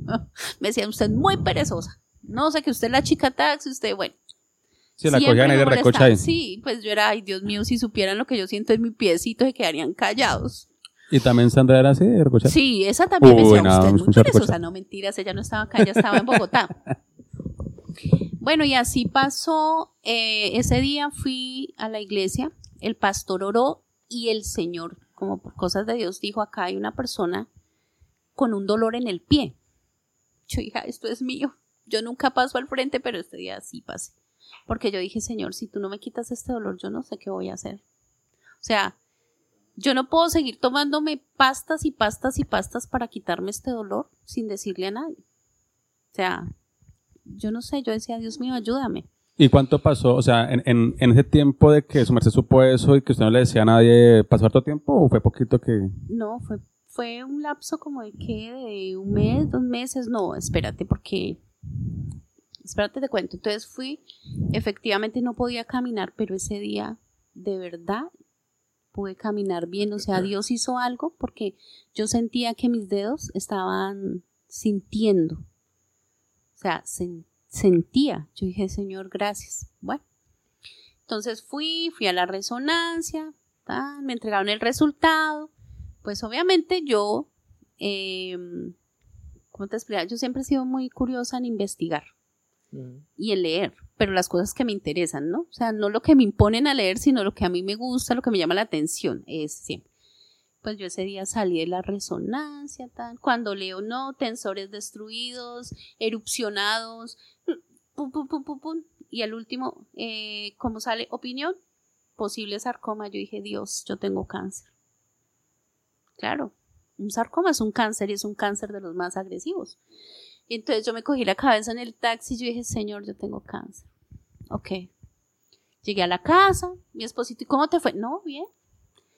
Me decían, usted es muy perezosa. No sé que usted es la chica taxi, usted, bueno. Sí, la ahí me de recocha ahí. Sí, pues yo era, ay Dios mío, si supieran lo que yo siento en mi piecito, se quedarían callados. Y también Sandra era así, de recocha. Sí, esa también me decía, no, usted es muy perezosa. No, mentiras, ella no estaba acá, ella estaba en Bogotá. Bueno, y así pasó. eh, ese día fui a la iglesia, el pastor oró y el Señor, como por cosas de Dios, dijo, acá hay una persona con un dolor en el pie. "Ah, esto es mío. Yo nunca paso al frente, pero este día sí pasé. Porque yo dije, Señor, si tú no me quitas este dolor, yo no sé qué voy a hacer. O sea, yo no puedo seguir tomándome pastas y pastas y pastas para quitarme este dolor sin decirle a nadie. O sea, yo no sé, yo decía, Dios mío, ayúdame. ¿Y cuánto pasó? O sea, en, en, en ese tiempo de que su merced supo eso y que usted no le decía a nadie, ¿pasó harto tiempo o fue poquito que...? No, fue, fue un lapso como de qué, de un mes, dos meses, no, espérate, porque, espérate te cuento, entonces fui, efectivamente no podía caminar, pero ese día, de verdad, pude caminar bien, o sea, Dios hizo algo porque yo sentía que mis dedos estaban sintiendo, o sea, sen- sentía, yo dije, Señor, gracias, bueno, entonces fui, fui a la resonancia, me entregaron el resultado, pues obviamente yo, eh, ¿cómo te explico? Yo siempre he sido muy curiosa en investigar y en leer, pero las cosas que me interesan, ¿no? O sea, no lo que me imponen a leer, sino lo que a mí me gusta, lo que me llama la atención, es siempre. Pues yo ese día salí de la resonancia, tal, cuando leo, no, tensores destruidos, erupcionados, pum, pum, pum, pum, pum, y al último, eh, ¿cómo sale? Opinión, posible sarcoma, yo dije, Dios, yo tengo cáncer. Claro, un sarcoma es un cáncer y es un cáncer de los más agresivos. Entonces yo me cogí la cabeza en el taxi y yo dije, Señor, yo tengo cáncer. Ok. Llegué a la casa, mi esposito, ¿y cómo te fue? No, bien.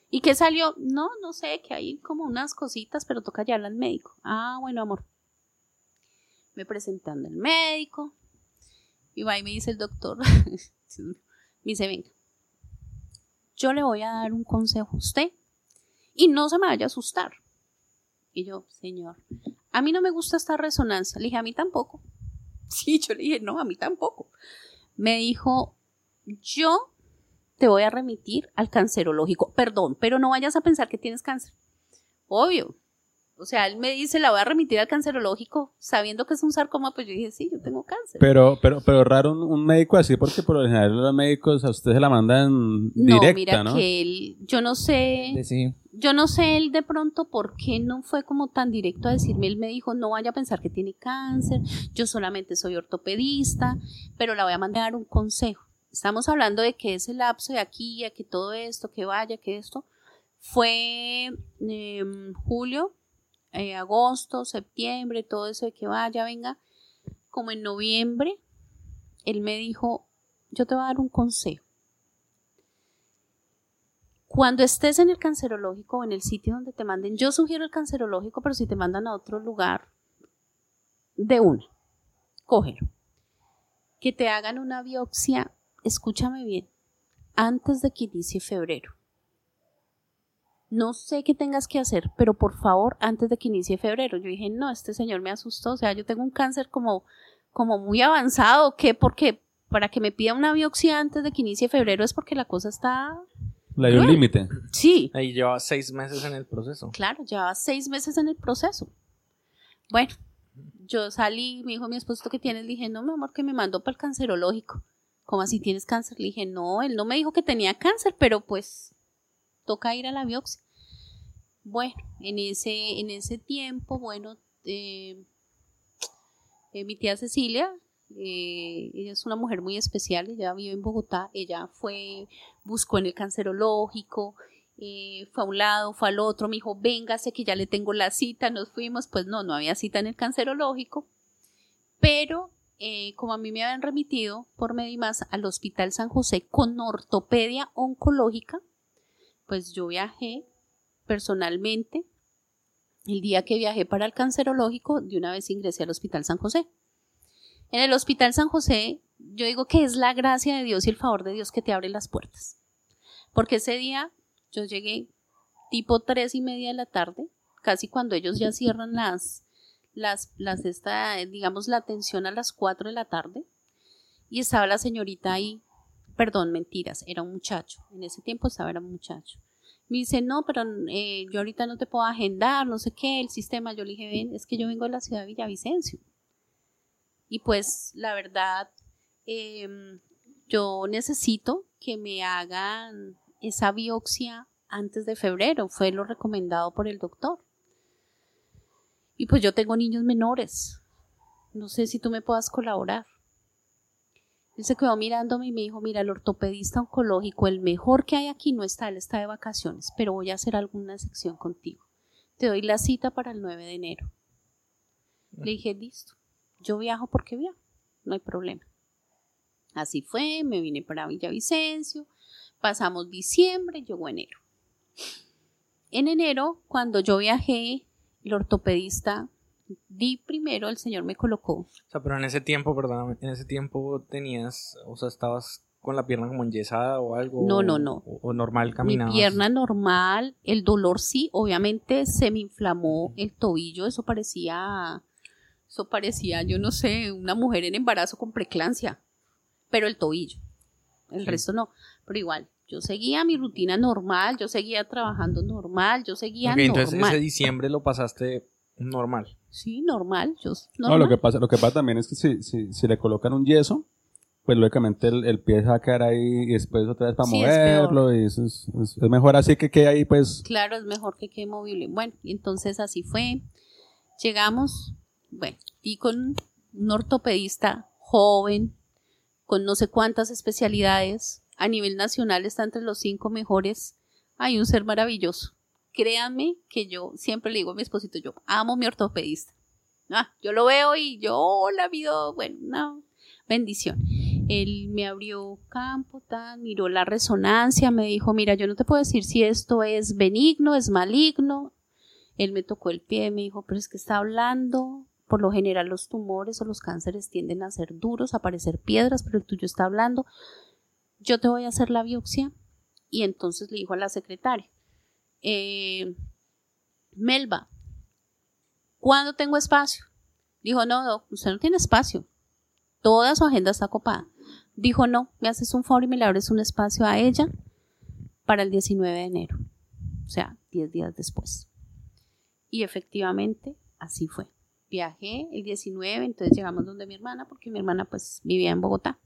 ¿Y qué salió? No, no sé, que hay como unas cositas, pero toca llevarla al médico. Ah, bueno, amor. Me presentando al médico. Y va y me dice el doctor. me dice, venga, yo le voy a dar un consejo a usted y no se me vaya a asustar. Y yo, señor, a mí no me gusta esta resonancia. Le dije, a mí tampoco. Sí, yo le dije, no, a mí tampoco. Me dijo, yo te voy a remitir al cancerológico. Perdón, pero no vayas a pensar que tienes cáncer. Obvio. O sea, él me dice, la voy a remitir al cancerológico, sabiendo que es un sarcoma, pues yo dije, sí, yo tengo cáncer. Pero, pero, pero raro un, un médico así, porque por lo general los médicos a usted se la mandan no, directa, mira ¿no? que él, yo no sé, sí. yo no sé él de pronto por qué no fue como tan directo a decirme, él me dijo, no vaya a pensar que tiene cáncer, yo solamente soy ortopedista, pero la voy a mandar un consejo. Estamos hablando de que ese lapso de aquí, a que todo esto, que vaya, que esto, fue em, julio, eh, agosto, septiembre, todo eso de que vaya, venga, como en noviembre, él me dijo, yo te voy a dar un consejo Cuando estés en el cancerológico o en el sitio donde te manden, yo sugiero el cancerológico, pero si te mandan a otro lugar, de una, cógelo. Que te hagan una biopsia, escúchame bien, antes de que inicie febrero. No sé qué tengas que hacer, pero por favor, antes de que inicie febrero. Yo dije, no, este señor me asustó, o sea, yo tengo un cáncer como, como muy avanzado, ¿qué? Porque para que me pida una biopsia antes de que inicie febrero es porque la cosa está... Le dio un límite. Sí, Ahí lleva seis meses en el proceso. Claro, llevaba seis meses en el proceso. Bueno, yo salí, me dijo mi esposo, ¿qué tienes? Le dije, no, mi amor, que me mandó para el cancerológico. ¿Cómo así tienes cáncer? Le dije, no, él no me dijo que tenía cáncer, pero pues toca ir a la biopsia. Bueno, en ese, en ese tiempo, bueno, eh, eh, mi tía Cecilia, eh, ella es una mujer muy especial, ella vive en Bogotá, ella fue, buscó en el cancerológico, fue a un lado, fue al otro, me dijo, véngase que ya le tengo la cita, nos fuimos, pues no, no había cita en el cancerológico, pero eh, como a mí me habían remitido por Medimás al Hospital San José con ortopedia oncológica, pues yo viajé personalmente. El día que viajé para el cancerológico, de una vez ingresé al Hospital San José. En el Hospital San José, yo digo que es la gracia de Dios y el favor de Dios que te abre las puertas. Porque ese día yo llegué tipo tres y media de la tarde, casi cuando ellos ya cierran las, las, las esta, digamos, la atención a las cuatro de la tarde, y estaba la señorita ahí, perdón, mentiras, era un muchacho, en ese tiempo estaba era un muchacho. Me dice, no, pero eh, yo ahorita no te puedo agendar, no sé qué, el sistema. Yo le dije, ven, es que yo vengo de la ciudad de Villavicencio. Y pues, la verdad, em, yo necesito que me hagan esa biopsia antes de febrero, fue lo recomendado por el doctor. Y pues yo tengo niños menores. No sé si tú me puedas colaborar. Él se quedó mirándome y me dijo, mira, el ortopedista oncológico, el mejor que hay aquí no está, él está de vacaciones, pero voy a hacer alguna sección contigo. Te doy la cita para el 9 de enero. Le dije, listo, yo viajo porque viajo, no hay problema. Así fue, me vine para Villavicencio, pasamos diciembre, llegó enero. En enero, cuando yo viajé, el ortopedista di primero, el señor me colocó. O sea, pero en ese tiempo, perdóname, en ese tiempo tenías, o sea, estabas con la pierna como enyesada o algo. No, no, no. O, o normal Mi caminabas. pierna normal, el dolor sí, obviamente se me inflamó el tobillo, eso parecía, eso parecía, yo no sé, una mujer en embarazo con preclancia, pero el tobillo, el Sí. resto no, pero igual, yo seguía mi rutina normal, yo seguía trabajando normal, yo seguía Ok, entonces normal, ese diciembre lo pasaste normal. sí, normal, yo No, lo que pasa, lo que pasa también es que si, si, si le colocan un yeso, pues lógicamente el, el pie se va a quedar ahí y después otra vez para Sí, es moverlo y eso es, es- es mejor así que quede ahí pues Claro, es mejor que quede movible. Bueno, y entonces así fue. Llegamos, bueno, y con un ortopedista joven, con no sé cuántas especialidades, a nivel nacional está entre los cinco mejores. Hay un ser maravilloso. Créanme que yo siempre le digo a mi esposito, yo amo mi ortopedista. Ah, yo lo veo y yo la vido, bueno, una bendición. Él me abrió campo, tal, miró la resonancia, me dijo, mira, yo no te puedo decir si esto es benigno, es maligno. Él me tocó el pie, me dijo, pero es que está hablando. Por lo general los tumores o los cánceres tienden a ser duros, a parecer piedras, pero el tuyo está hablando. Yo te voy a hacer la biopsia. Y entonces le dijo a la secretaria, eh, Melba, ¿cuándo tengo espacio? Dijo, no, usted no tiene espacio. Toda su agenda está copada. Dijo, no, me haces un favor y me le abres un espacio a ella para el 19 de enero. O sea, 10 días después. Y efectivamente, así fue. Viajé el 19, entonces llegamos donde mi hermana, porque mi hermana pues vivía en Bogotá.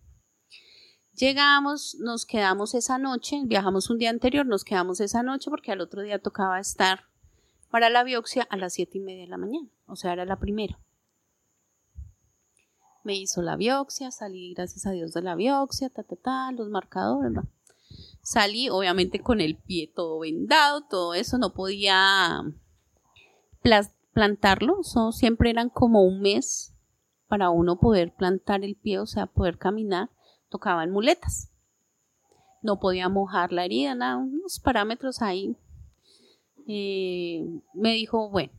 Llegamos, nos quedamos esa noche, viajamos un día anterior, nos quedamos esa noche porque al otro día tocaba estar para la biopsia a las siete y media de la mañana, o sea, era la primera. Me hizo la biopsia, salí gracias a Dios de la biopsia, ta, ta, ta, los marcadores. Salí obviamente con el pie todo vendado, todo eso, no podía plantarlo, eso siempre eran como un mes para uno poder plantar el pie, o sea, poder caminar, tocaban muletas. no podía mojar la herida, nada, unos parámetros ahí. Eh, me dijo, bueno,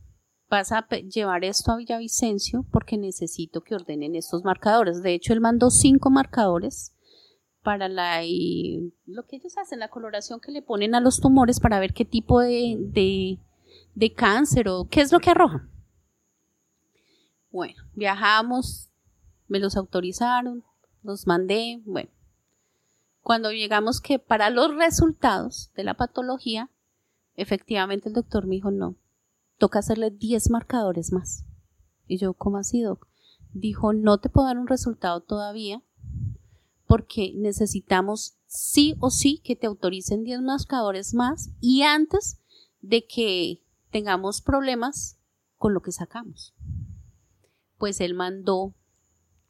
vas a llevar esto a Villavicencio porque necesito que ordenen estos marcadores. De hecho, él mandó cinco marcadores para la lo que ellos hacen, la coloración que le ponen a los tumores para ver qué tipo de, de, de cáncer o qué es lo que arroja. Bueno, viajamos, me los autorizaron, los mandé, bueno. Cuando llegamos que para los resultados de la patología, efectivamente el doctor me dijo, no, toca hacerle 10 marcadores más. Y yo, ¿cómo así, doc? Dijo, no te puedo dar un resultado todavía porque necesitamos sí o sí que te autoricen 10 marcadores más y antes de que tengamos problemas con lo que sacamos. Pues él mandó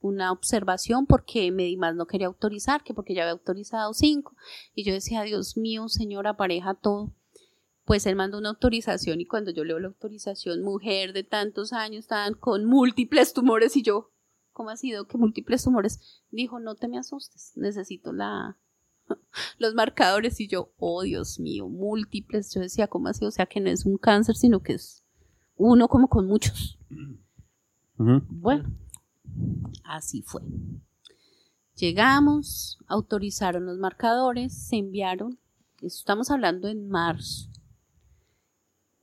una observación porque Medimás no quería autorizar, que porque ya había autorizado 5 y yo decía, Dios mío, señora, pareja todo pues él mandó una autorización y cuando yo leo la autorización, mujer de tantos años, estaban con múltiples tumores y yo, ¿cómo ha sido que múltiples tumores? Dijo, no te me asustes, necesito la los marcadores y yo, oh Dios mío, múltiples. Yo decía, ¿cómo así? O sea, que no es un cáncer, sino que es uno como con muchos. Bueno, así fue. Llegamos, autorizaron los marcadores, se enviaron. Estamos hablando en marzo,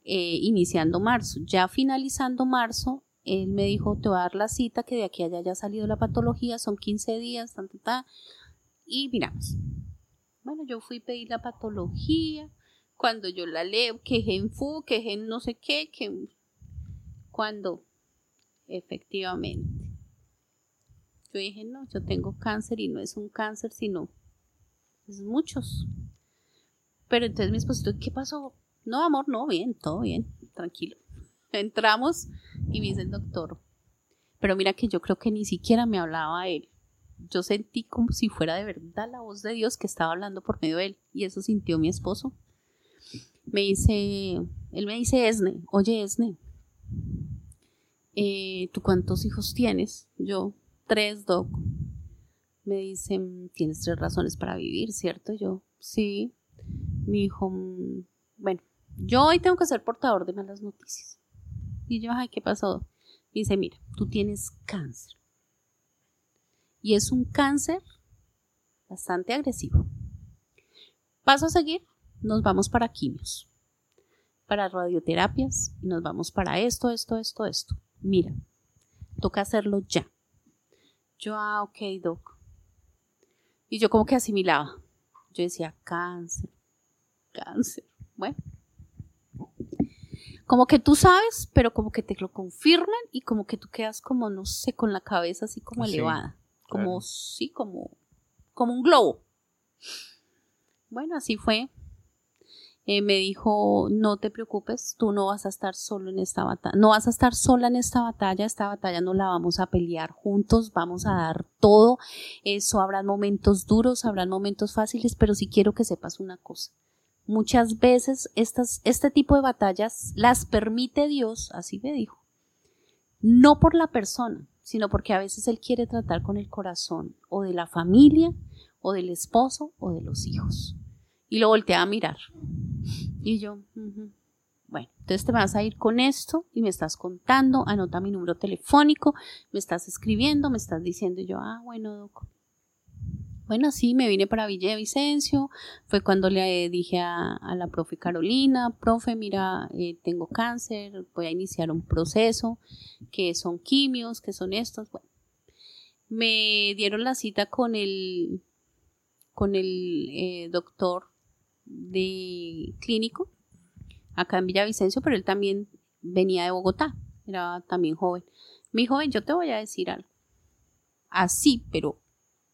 eh, iniciando marzo. Ya finalizando marzo, él me dijo, te voy a dar la cita, que de aquí haya salido la patología, son 15 días, ta, ta, ta, y miramos. Bueno, yo fui a pedir la patología, cuando yo la leo, que gen fu, que no sé qué, que cuando efectivamente yo dije, no, yo tengo cáncer y no es un cáncer, sino es muchos. Pero entonces mi esposito, ¿qué pasó? No, amor, no, bien, todo bien, tranquilo. Entramos y me dice el doctor, pero mira que yo creo que ni siquiera me hablaba él. Yo sentí como si fuera de verdad la voz de Dios que estaba hablando por medio de él. Y eso sintió mi esposo. Me dice, él me dice, Esne, oye Esne, eh, ¿tú cuántos hijos tienes? Yo, tres, doc. Me dicen, tienes tres razones para vivir, ¿cierto? Yo, sí. Me dijo, "Mm, bueno, yo hoy tengo que ser portador de malas noticias. Y yo, ay, ¿qué pasó? Me dice, mira, tú tienes cáncer. Y es un cáncer bastante agresivo. Paso a seguir, nos vamos para quimios, para radioterapias, y nos vamos para esto, esto, esto, esto. Mira, toca hacerlo ya. Yo, ah, ok, doc. Y yo como que asimilaba. Yo decía, cáncer, cáncer. Bueno. Como que tú sabes, pero como que te lo confirman y como que tú quedas como, no sé, con la cabeza así como Sí, elevada. Como, claro. sí, como, como un globo. Bueno, así fue. Eh, me dijo, no te preocupes, tú no vas a estar solo en esta batalla, no vas a estar sola en esta batalla, esta batalla no la vamos a pelear juntos, vamos a dar todo, eso habrán momentos duros, habrán momentos fáciles, pero sí quiero que sepas una cosa. Muchas veces estas, este tipo de batallas las permite Dios, así me dijo, no por la persona, sino porque a veces Él quiere tratar con el corazón o de la familia, o del esposo, o de los hijos. Y lo volteé a mirar. Y yo, bueno, entonces te vas a ir con esto y me estás contando, anota mi número telefónico, me estás escribiendo, me estás diciendo, y yo, ah, bueno, doc. Bueno, sí, me vine para Villavicencio, fue cuando le dije a, a la profe Carolina, profe, mira, eh, tengo cáncer, voy a iniciar un proceso, que son quimios, que son estos, bueno. Me dieron la cita con el, con el eh, doctor de clínico acá en Villavicencio, pero él también venía de Bogotá, era también joven. Mi joven, yo te voy a decir algo. Así, pero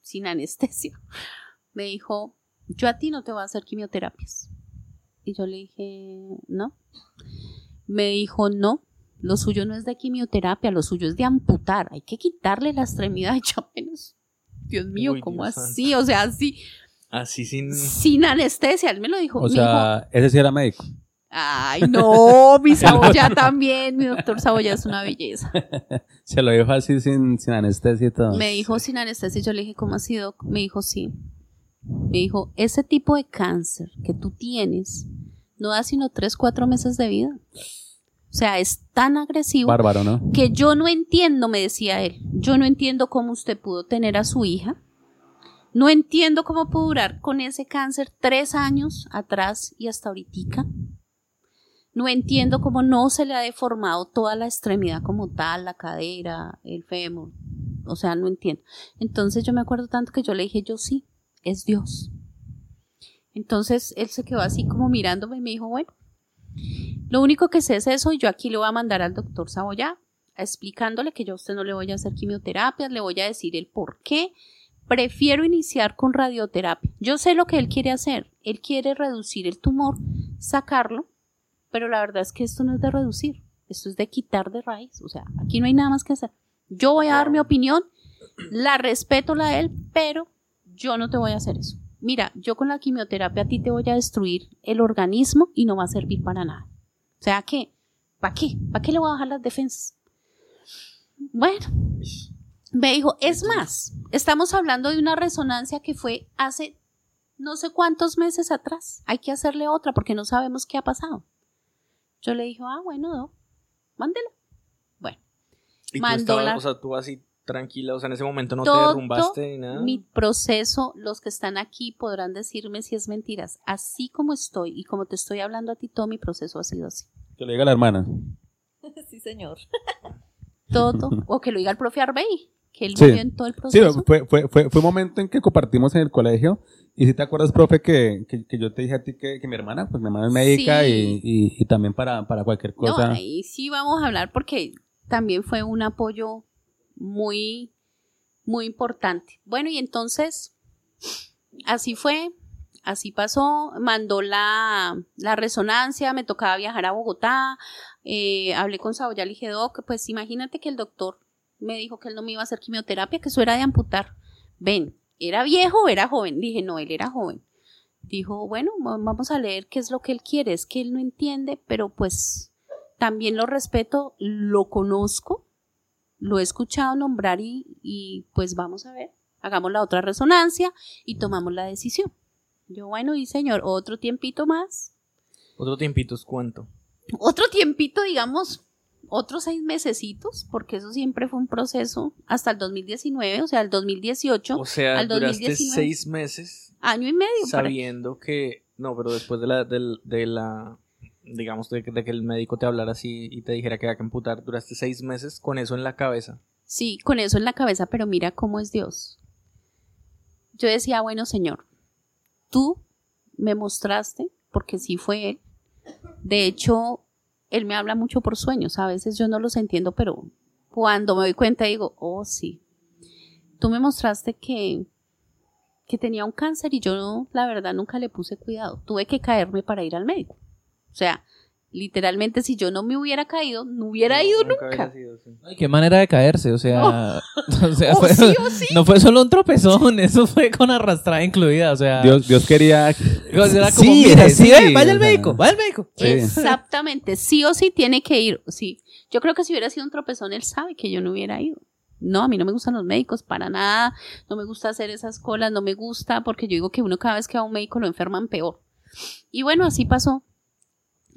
sin anestesia. Me dijo, yo a ti no te voy a hacer quimioterapias. Y yo le dije, no. Me dijo, no, lo suyo no es de quimioterapia, lo suyo es de amputar. Hay que quitarle la extremidad, ya menos. Dios mío, Uy, ¿cómo Dios así? O sea, así, Así sin. sin anestesia. Él me lo dijo. O sea, ese sí era médico. Ay, no, mi Saboya también, mi doctor Saboya es una belleza. Se lo dijo así sin, sin anestesia y todo. Me dijo sin anestesia, yo le dije, ¿cómo ha sido? Me dijo, sí. Me dijo, ese tipo de cáncer que tú tienes no da sino 3, 4 meses de vida. O sea, es tan agresivo Bárbaro, ¿no? que yo no entiendo, me decía él, yo no entiendo cómo usted pudo tener a su hija, no entiendo cómo pudo durar con ese cáncer tres años atrás y hasta ahorita. No entiendo cómo no se le ha deformado toda la extremidad como tal, la cadera, el fémur. O sea, no entiendo. Entonces yo me acuerdo tanto que yo le dije, yo sí, es Dios. Entonces él se quedó así como mirándome y me dijo, bueno, lo único que sé es eso y yo aquí lo voy a mandar al doctor Saboya explicándole que yo a usted no le voy a hacer quimioterapia, le voy a decir el por qué. Prefiero iniciar con radioterapia. Yo sé lo que él quiere hacer. Él quiere reducir el tumor, sacarlo, pero la verdad es que esto no es de reducir, esto es de quitar de raíz. O sea, aquí no hay nada más que hacer. Yo voy a dar mi opinión, la respeto la de él, pero yo no te voy a hacer eso. Mira, yo con la quimioterapia a ti te voy a destruir el organismo y no va a servir para nada. O sea que, ¿para qué? ¿Para qué le voy a bajar las defensas? Bueno, me dijo, es más, estamos hablando de una resonancia que fue hace no sé cuántos meses atrás. Hay que hacerle otra porque no sabemos qué ha pasado. Yo le dije, ah, bueno, no, mándela. Bueno, Y tú Mandó estabas, la- o sea, tú así tranquila, o sea, en ese momento no te todo derrumbaste ni nada. mi proceso, los que están aquí podrán decirme si es mentiras. Así como estoy y como te estoy hablando a ti, todo mi proceso ha sido así. Que le diga la hermana. Sí, señor. Todo, o que lo diga el profe Arbey, que él Sí. vivió en todo el Sí, proceso. fue, fue, fue, fue un momento en que compartimos en el colegio. Y si te acuerdas, profe, que, que, que yo te dije a ti que, que mi hermana, pues mi hermana es médica Sí. y, y, y también para, para cualquier No, cosa. ahí sí vamos a hablar porque también fue un apoyo muy, muy importante. Bueno, y entonces, así fue, así pasó, mandó la, la resonancia, me tocaba viajar a Bogotá, eh, hablé con Saboya, le dije, Doc, pues imagínate que el doctor me dijo que él no me iba a hacer quimioterapia, que eso era de amputar. Ven, ¿era viejo o era joven? Dije, no, él era joven. Dijo, bueno, va- vamos a leer qué es lo que él quiere, es que él no entiende, pero pues también lo respeto, lo conozco, lo he escuchado nombrar y, y pues vamos a ver, hagamos la otra resonancia y tomamos la decisión. Yo, bueno, y señor, otro tiempito más, Otro tiempito es cuánto. otro tiempito, digamos, otros seis mesecitos, porque eso siempre fue un proceso hasta el 2019, o sea, el 2018, O sea, al duraste 2019. seis meses año y medio. sabiendo que. No, pero después de la. del- de la digamos, de, que- de que el médico te hablara así y te dijera que había que amputar, duraste seis meses con eso en la cabeza. Sí, con eso en la cabeza, pero mira cómo es Dios. Yo decía, bueno, Señor, tú me mostraste, porque sí fue Él. De hecho, Él me habla mucho por sueños. A veces yo no los entiendo, pero cuando me doy cuenta digo, oh, sí. Tú me mostraste que, que tenía un cáncer y yo, no, la verdad, nunca le puse cuidado. Tuve que caerme para ir al médico. O sea, literalmente, si yo no me hubiera caído, no hubiera ido Nunca sido. Ay, qué manera de caerse, o sea, o sea, O fue- sí o sí. no fue solo un tropezón, eso fue con arrastrada incluida, o sea, Dios, Dios quería. o sea, era como, Sí, mire, es sí, vaya al o sea. médico, vaya al médico. Sí. Exactamente, sí o sí tiene que ir, sí. Yo creo que si hubiera sido un tropezón, él sabe que yo no hubiera ido. No, a mí no me gustan los médicos para nada, no me gusta hacer esas colas, no me gusta porque yo digo que uno cada vez que va a un médico lo enferman peor. Y bueno, así pasó.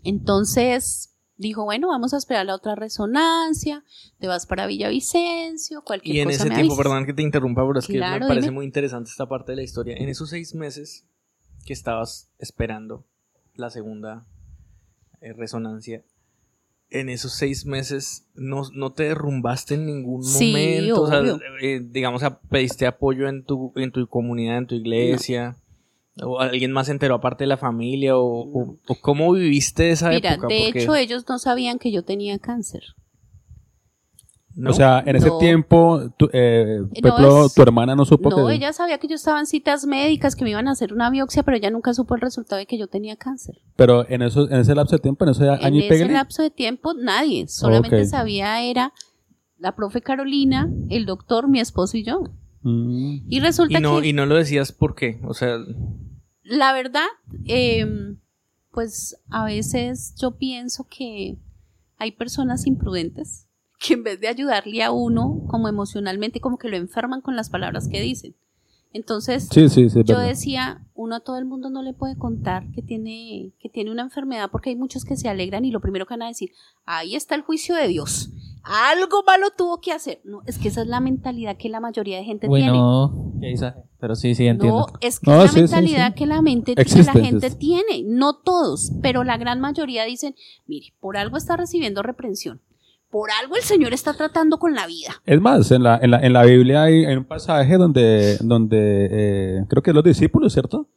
Entonces dijo, bueno, vamos a esperar la otra resonancia, te vas para Villavicencio, cualquier Y en cosa ese me tiempo, avisas. perdón que te interrumpa, pero es que Claro, me parece dime. muy interesante esta parte de la historia. En esos seis meses que estabas esperando la segunda eh, resonancia, en esos seis meses no, no te derrumbaste en ningún Sí, momento. O sea, eh, digamos, pediste apoyo en tu, en tu comunidad, en tu iglesia. ¿O alguien más se enteró aparte de la familia? ¿O, o- o cómo viviste esa Mira, época? de Porque- hecho ellos no sabían que yo tenía cáncer. ¿no? O sea, en ese No. tiempo, tu, eh, por No, ejemplo, es- tu hermana no supo No, que. ella sabía que yo estaba en citas médicas, que me iban a hacer una biopsia, pero ella nunca supo el resultado de que yo tenía cáncer. Pero en, eso, en ese lapso de tiempo, en ese año en y ese pégale. lapso de tiempo, nadie. Solamente sabía era la profe Carolina, el doctor, mi esposo y yo. Mm. Y resulta Y no, que, y no lo decías por qué. O sea, la verdad, em, pues a veces yo pienso que hay personas imprudentes que en vez de ayudarle a uno como emocionalmente, como que lo enferman con las palabras que dicen. Entonces, Sí, sí, sí. es yo decía, uno a todo el mundo no le puede contar que tiene, que tiene una enfermedad porque hay muchos que se alegran y lo primero que van a decir, ahí está el juicio de Dios. Algo malo tuvo que hacer. No, es que esa es la mentalidad que la mayoría de gente Uy, tiene. no. Pero sí, sí, entiendo. No, es que No, es la mentalidad que la mente la gente tiene, no todos, pero la gran mayoría dicen, mire, por algo está recibiendo reprensión, por algo el Señor está tratando con la vida. Es más, en la, en la, en la Biblia hay, hay un pasaje donde, donde eh, creo que los discípulos, ¿cierto?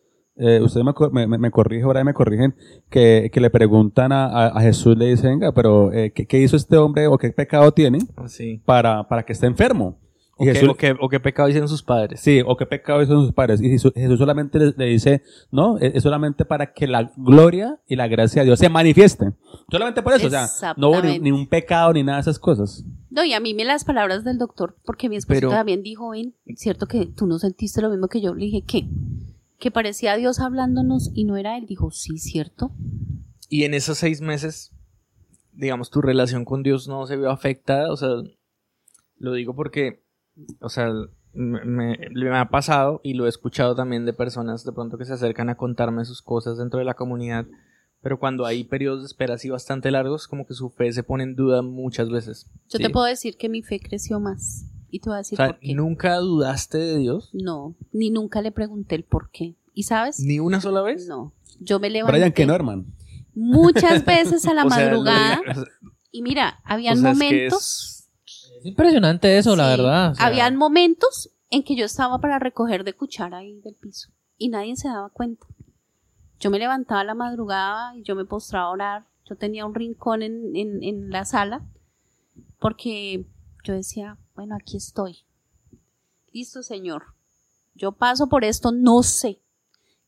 Eh, ustedes me, me, me- me corrigen, ahora me corrigen, que, que le preguntan a, a- a Jesús, le dicen, venga, pero eh, ¿qué, qué hizo este hombre o qué pecado tiene Sí. para, para que esté enfermo? O, Y qué, Jesús- o qué- o qué pecado hicieron sus padres. Sí, o qué pecado hizo sus padres. Y Jesús, Jesús solamente le, le dice, no, es es solamente para que la gloria y la gracia de Dios se manifieste. Solamente por eso, o sea, no hubo ni, ni un pecado ni nada de esas cosas. No, y a mí me las palabras del doctor, porque mi esposo Pero- también dijo, ven, cierto que tú no sentiste lo mismo que yo, le dije, ¿qué? Que parecía Dios hablándonos y no era él, dijo, sí, cierto. Y en esos seis meses, digamos, tu relación con Dios no se vio afectada. O sea, lo digo porque, o sea, me, me- me ha pasado y lo he escuchado también de personas de pronto que se acercan a contarme sus cosas dentro de la comunidad. Pero cuando hay periodos de espera así bastante largos, como que su fe se pone en duda muchas veces. Yo ¿sí? te puedo decir que mi fe creció más. Y te voy a O decir sea, por qué. ¿nunca dudaste de Dios? No, ni nunca le pregunté el por qué. ¿Y sabes? ¿Ni una sola vez? No, yo me levanté Brian, que no, hermano. muchas veces a la O sea, madrugada lo- y mira, o habían sea, es que momentos, es- Es impresionante eso, la verdad. o sea, habían momentos en que yo estaba para recoger de cuchara ahí del piso y nadie se daba cuenta. Yo me levantaba a la madrugada y yo me postraba a orar. Yo tenía un rincón en, en, en la sala porque yo decía, bueno, aquí estoy. Listo, Señor. Yo paso por esto, no sé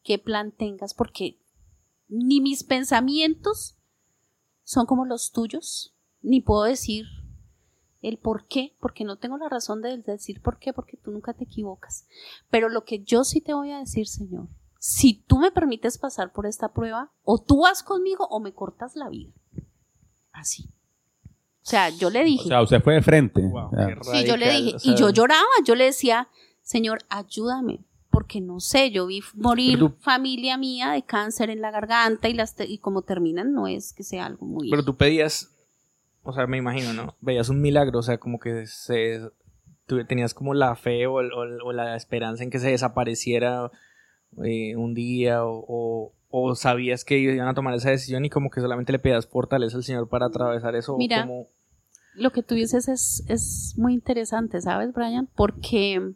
qué plan tengas porque ni mis pensamientos son como los tuyos, ni puedo decir el por qué, porque no tengo la razón de decir por qué, porque tú nunca te equivocas. Pero lo que yo sí te voy a decir, Señor, si tú me permites pasar por esta prueba, o tú vas conmigo o me cortas la vida. Así. O sea, yo le O dije, sea, usted fue de frente. Wow, O sí, yo le dije, o sea, y yo lloraba, yo le decía, Señor, ayúdame, porque no sé, yo vi morir tú- familia mía de cáncer en la garganta y, las te- y como terminan no es que sea algo muy... Pero tú pedías, o sea, me imagino, ¿no? Veías un milagro, o sea, como que se, tú tenías como la fe o, la esperanza en que se desapareciera eh, un día o, o- o sabías que iban a tomar esa decisión y como que solamente le pedías fortaleza al Señor para atravesar eso. Mira, como, lo que tú dices es, es muy interesante, ¿sabes, Brian? Porque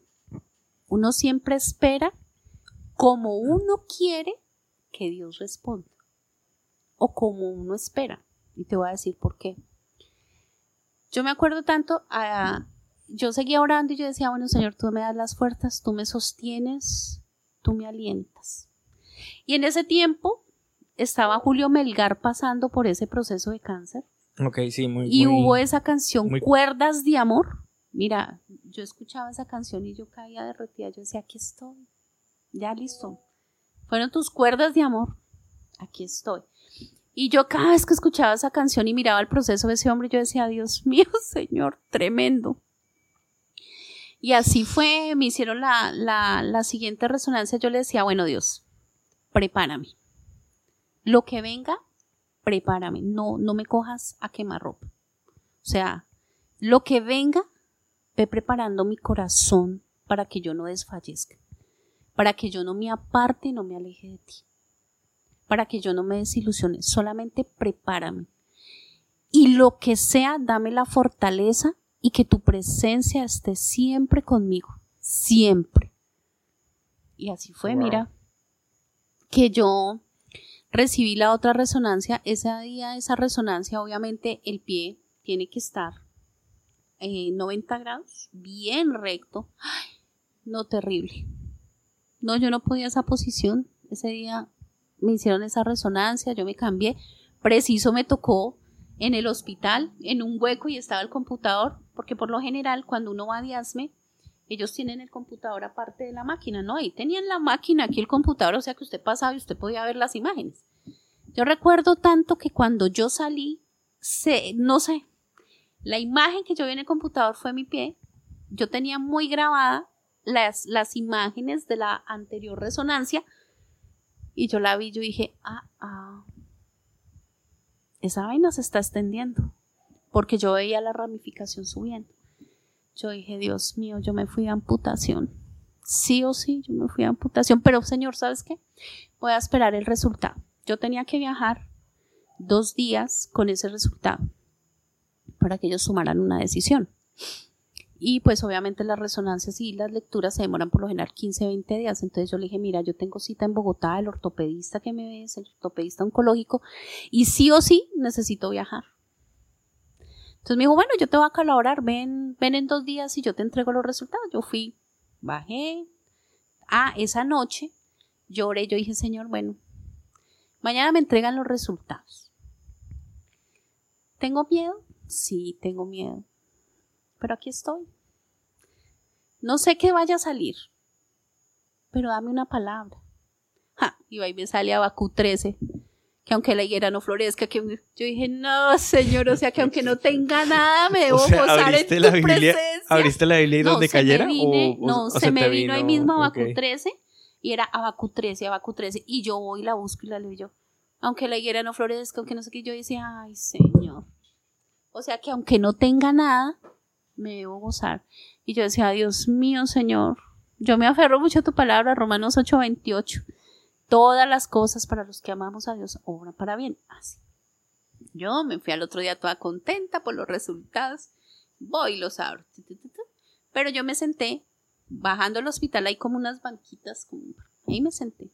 uno siempre espera como uno quiere que Dios responda. O como uno espera. Y te voy a decir por qué. Yo me acuerdo tanto, a, yo seguía orando y yo decía, bueno, Señor, tú me das las fuerzas, tú me sostienes, tú me alientas. Y en ese tiempo estaba Julio Melgar pasando por ese proceso de cáncer. ok, sí, muy... Y muy- hubo esa canción, muy- Cuerdas de Amor. Mira, yo escuchaba esa canción y yo caía derretida. Yo decía, aquí estoy. Ya listo. Fueron tus cuerdas de amor. Aquí estoy. Y yo cada vez que escuchaba esa canción y miraba el proceso de ese hombre, yo decía, Dios mío, Señor, tremendo. Y así fue, me hicieron la, la, la siguiente resonancia. Yo le decía, bueno, Dios, prepárame. Lo que venga, prepárame. No, no me cojas a quemarropa. O sea, lo que venga, ve preparando mi corazón para que yo no desfallezca, para que yo no me aparte y no me aleje de ti, para que yo no me desilusione, solamente prepárame. Y lo que sea, dame la fortaleza y que tu presencia esté siempre conmigo, siempre. Y así fue, Wow. mira, que yo recibí la otra resonancia, ese día, esa resonancia, obviamente el pie tiene que estar en 90 grados, bien recto. Ay, no, terrible. No, yo no podía esa posición. Ese día me hicieron esa resonancia, yo me cambié. Preciso me tocó en el hospital, en un hueco y estaba el computador, porque por lo general cuando uno va a Diasme, ellos tienen el computador aparte de la máquina, ¿no? Ahí tenían la máquina, aquí el computador, o sea que usted pasaba y usted podía ver las imágenes. Yo recuerdo tanto que cuando yo salí, se, no sé, la imagen que yo vi en el computador fue mi pie. Yo tenía muy grabada las, las imágenes de la anterior resonancia y yo la vi, yo dije, ah, ah, esa vaina se está extendiendo, porque yo veía la ramificación subiendo. Yo dije, Dios mío, yo me fui a amputación. Sí o sí, yo me fui a amputación, pero Señor, ¿sabes qué? Voy a esperar el resultado. Yo tenía que viajar dos días con ese resultado para que ellos tomaran una decisión. Y pues obviamente las resonancias y las lecturas se demoran por lo general 15, 20 días. Entonces yo le dije, mira, yo tengo cita en Bogotá, el ortopedista que me ves, el ortopedista oncológico, y sí o sí necesito viajar. Entonces me dijo, bueno, yo te voy a colaborar, ven, ven en dos días y yo te entrego los resultados. Yo fui, bajé. Ah, esa noche lloré, yo dije, Señor, bueno, mañana me entregan los resultados. ¿Tengo miedo? Sí, tengo miedo pero aquí estoy. No sé qué vaya a salir, pero dame una palabra. Ja, y ahí me sale Abacú 13, que aunque la higuera no florezca, que yo dije, no, señor, o sea, que aunque no tenga nada, me debo O sea, gozar en tu la Biblia, presencia. abriste la Biblia y donde se me cayera vine- o, no, o se, me te vino ahí mismo Abacú Ok. 13 y era Abacú 13, Abacú 13 y yo voy la busco y la leo yo. Aunque la higuera no florezca, aunque no sé qué, yo decía, ay, señor. O sea, que aunque no tenga nada, me debo gozar. Y yo decía, Dios mío, Señor, yo me aferro mucho a tu palabra, Romanos 8:28. Todas las cosas para los que amamos a Dios obran para bien. Así. Yo me fui al otro día toda contenta por los resultados. Voy y los abro. Pero yo me senté, bajando al hospital, hay como unas banquitas. Ahí me senté.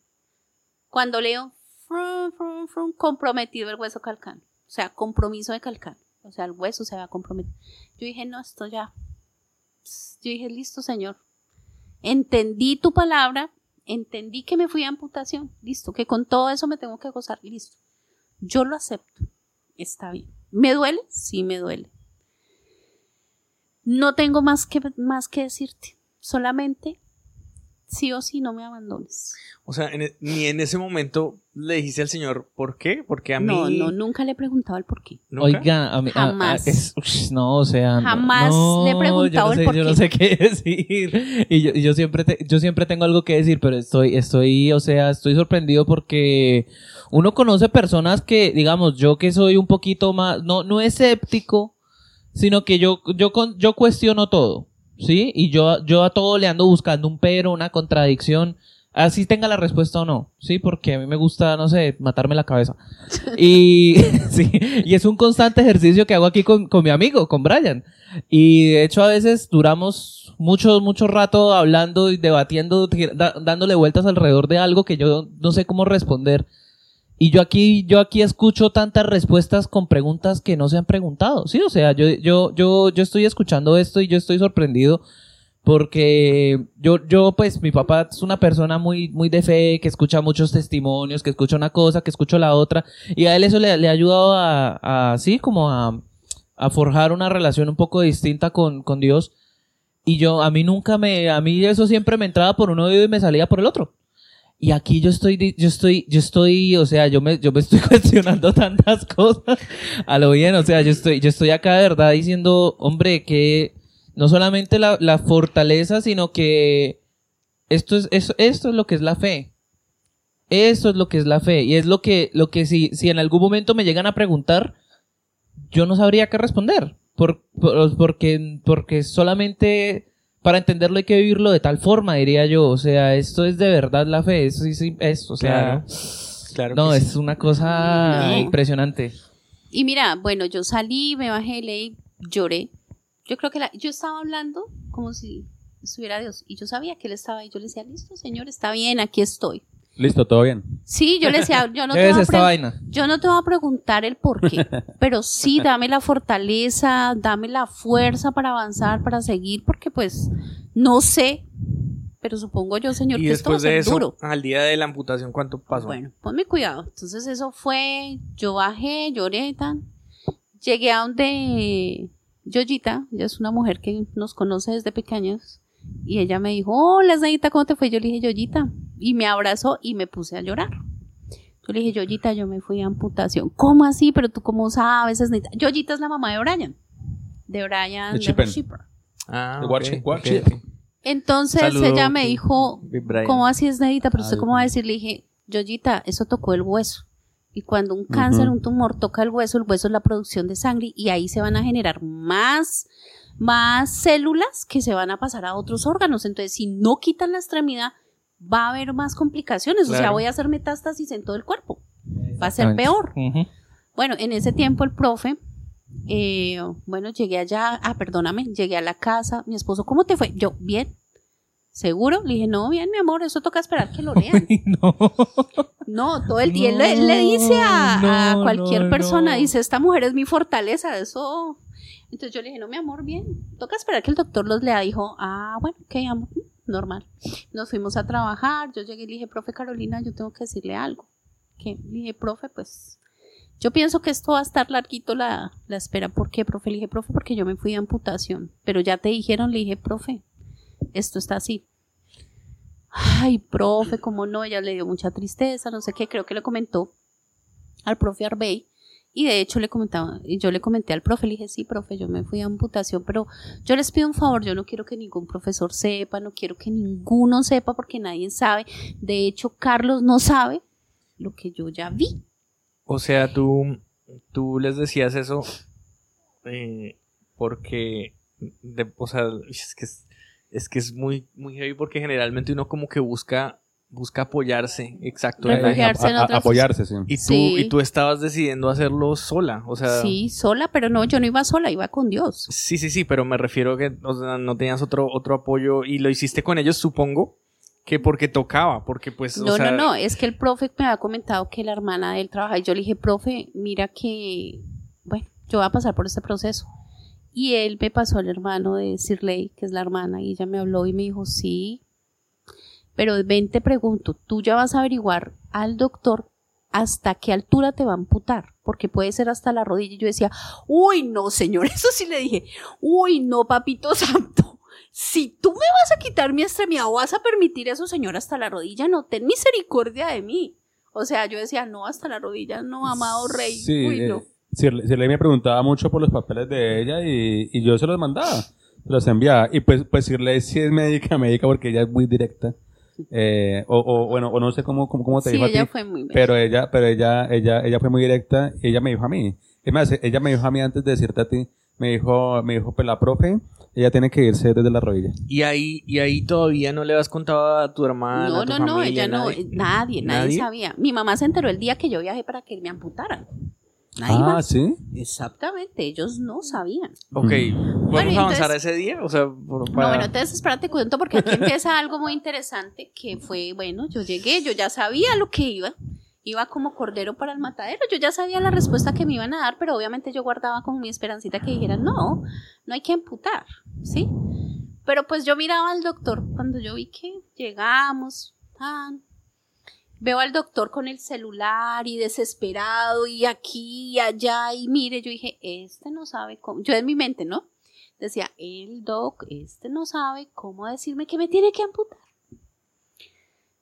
Cuando leo, frum, frum, comprometido el hueso calcano. O sea, compromiso de calcano. O sea, el hueso se va a comprometer. Yo dije, no, esto ya. Yo dije, listo, Señor. Entendí tu palabra, entendí que me fui a amputación, listo, que con todo eso me tengo que gozar, listo. Yo lo acepto, está bien. ¿Me duele? Sí, me duele. No tengo más que, más que decirte, solamente sí o sí no me abandones. O sea, en e- ni en ese momento le dijiste al Señor, ¿por qué? Porque a mí... No, no, nunca le he preguntado el por qué. ¿Nunca? Oiga, a mí, a- a- Jamás. es- ush, no, o sea, no, Jamás no, le he preguntado yo no el sé, por Yo no qué. sé qué decir. Y yo, y yo siempre, te- yo siempre tengo algo que decir, pero estoy, estoy, o sea, estoy sorprendido porque uno conoce personas que, digamos, yo que soy un poquito más, no, no escéptico, sino que yo, yo, con- yo cuestiono todo, ¿sí? Y yo, yo a todo le ando buscando un pero, una contradicción, así tenga la respuesta o no, ¿sí? Porque a mí me gusta, no sé, matarme la cabeza. Y, sí, y es un constante ejercicio que hago aquí con, con mi amigo, con Brian. Y de hecho a veces duramos mucho, mucho rato hablando y debatiendo, da- dándole vueltas alrededor de algo que yo no sé cómo responder. Y yo aquí, yo aquí escucho tantas respuestas con preguntas que no se han preguntado. Sí, o sea, yo, yo, yo, yo estoy escuchando esto y yo estoy sorprendido porque yo, yo, pues, mi papá es una persona muy, muy de fe, que escucha muchos testimonios, que escucha una cosa, que escucha la otra, y a él eso le, le ha ayudado a, a como a, a forjar una relación un poco distinta con, con Dios. Y yo, a mí nunca me, a mí eso siempre me entraba por un oído y me salía por el otro. Y aquí yo estoy, yo estoy, yo estoy, o sea, yo me, yo me estoy cuestionando tantas cosas a lo bien, o sea, yo estoy, yo estoy acá de verdad diciendo, hombre, que no solamente la, la fortaleza, sino que esto es, eso, esto es lo que es la fe. Esto es lo que es la fe. Y es lo que, lo que si, si en algún momento me llegan a preguntar, yo no sabría qué responder. Por, por- porque, porque solamente para entenderlo hay que vivirlo de tal forma, diría yo. O sea, esto es de verdad la fe. Eso sí, sí, es, o sea, Claro. Claro no, sí. es una cosa No. impresionante. Y mira, bueno, yo salí, me bajé, leí, lloré. Yo creo que la, yo estaba hablando como si estuviera Dios. Y yo sabía que él estaba ahí. Yo le decía, listo, señor, está bien, aquí estoy. Listo, todo bien. Sí, yo le decía, yo no, te ¿Qué es voy a esta vaina? yo no te voy a preguntar el por qué, pero sí dame la fortaleza, dame la fuerza para avanzar, para seguir, porque pues no sé, pero supongo yo, señor, Y que esto va a después de ser eso, duro. al día de la amputación, ¿cuánto pasó? Bueno, ponme cuidado. Entonces eso fue, yo bajé, lloré, tan. Llegué a donde Yoyita, ella es una mujer que nos conoce desde pequeños, y ella me dijo, hola, Zayita, ¿cómo te fue? Yo le dije, Yoyita, y me abrazó y me puse a llorar. Yo le dije, Yoyita, yo me fui a amputación. ¿Cómo así? Pero tú cómo sabes, Neta? Yoyita es la mamá de Brian, de Brian De. Shipper. Ah, The ok, Watch- ok, Watch ok. Entonces Saludo, ella me dijo. ¿cómo así es Nedita? Pero usted cómo va a decir, le dije, Yoyita, eso tocó el hueso. Y cuando un cáncer, un tumor toca el hueso, el hueso es la producción de sangre y ahí se van a generar más, más células que se van a pasar a otros órganos. Entonces, si no quitan la extremidad, va a haber más complicaciones. O sea, voy a hacer metástasis en todo el cuerpo. Va a ser peor. Bueno, en ese tiempo el profe, eh, bueno, llegué allá, ah, perdóname, llegué a la casa, mi esposo, ¿cómo te fue? Yo, bien, ¿seguro? Le dije, no, bien, mi amor, eso toca esperar que lo lean. no. No, todo el día él le, le dice a, a No, cualquier no, persona, no. dice, esta mujer es mi fortaleza, eso... Entonces yo le dije, no, mi amor, bien, toca esperar que el doctor los lea. Dijo, ah, bueno, ok, amor, normal. Nos fuimos a trabajar, yo llegué y le dije, profe Carolina, yo tengo que decirle algo. Que le dije, profe, pues yo pienso que esto va a estar larguito la, la espera. ¿Por qué, profe? Le dije, profe, porque yo me fui de amputación. Pero ya te dijeron, le dije, profe, esto está así. Ay, profe, cómo no, ella le dio mucha tristeza, no sé qué, creo que le comentó al profe Arbey. Y de hecho le comentaba, yo le comenté al profe, le dije, sí, profe, yo me fui a amputación, pero yo les pido un favor, yo no quiero que ningún profesor sepa, no quiero que ninguno sepa porque nadie sabe. De hecho, Carlos no sabe lo que yo ya vi. O sea, tú, tú les decías eso eh, porque, o sea, es que es, es que es muy, muy heavy porque generalmente uno como que busca, busca apoyarse, exacto. en la- Refugiarse. en A- a- otras- apoyarse, sí. Y tú, Sí. y tú estabas decidiendo hacerlo sola, o sea... Sí, sola, pero no, yo no iba sola, iba con Dios. Sí, sí, sí, pero me refiero que o sea, no tenías otro, otro apoyo y lo hiciste con ellos, supongo, que porque tocaba, porque pues, o No, sea, no, no, es que el profe me había comentado que la hermana de él trabaja y yo le dije, profe, mira que, bueno, yo voy a pasar por este proceso. Y él me pasó al hermano de Sirley, que es la hermana, y ella me habló y me dijo, sí, pero ven, te pregunto, tú ya vas a averiguar al doctor hasta qué altura te va a amputar, porque puede ser hasta la rodilla. Y yo decía, uy, no, señor, eso sí le dije, uy, no, papito santo. Si tú me vas a quitar mi extremidad o vas a permitir eso, señor, hasta la rodilla, no, ten misericordia de mí. O sea, yo decía, no, hasta la rodilla, no, amado rey. Sí, Uy, eh, no. Sirley me preguntaba mucho por los papeles de ella y, y yo se los mandaba, se los enviaba. Y pues, pues Sirley sí es médica, médica porque ella es muy directa. Eh, o, o, bueno, o no sé cómo, cómo, cómo te Sí, dijo a ella ti. fue muy bella. Pero ella, pero ella, ella, ella fue muy directa y ella me dijo a mí. Es más, ella me dijo a mí antes de decirte a ti, me dijo, me dijo, pues la profe, ella tiene que irse desde la rodilla. Y ahí, y ahí todavía no le has contado a tu hermana, No, a tu no, no, familia, ella no, nadie? eh, nadie, nadie, ¿Nadie? sabía. Mi mamá se enteró el día que yo viajé para que me amputaran. Nadie ah, más. sí. Exactamente, ellos no sabían. Ok, ¿podemos Bueno, y avanzar a ese día? O sea, por- No, para- bueno, entonces espérate, cuento porque aquí empieza algo muy interesante que fue, bueno, yo llegué, yo ya sabía lo que iba, iba como cordero para el matadero, yo ya sabía la respuesta que me iban a dar, pero obviamente yo guardaba como mi esperancita que dijeran, no, no hay que amputar, ¿sí? Pero pues yo miraba al doctor cuando yo vi que llegamos, tan, veo al doctor con el celular y desesperado y aquí y allá y mire, yo dije, este no sabe cómo, yo en mi mente, ¿no? Decía, el doc, este no sabe cómo decirme que me tiene que amputar.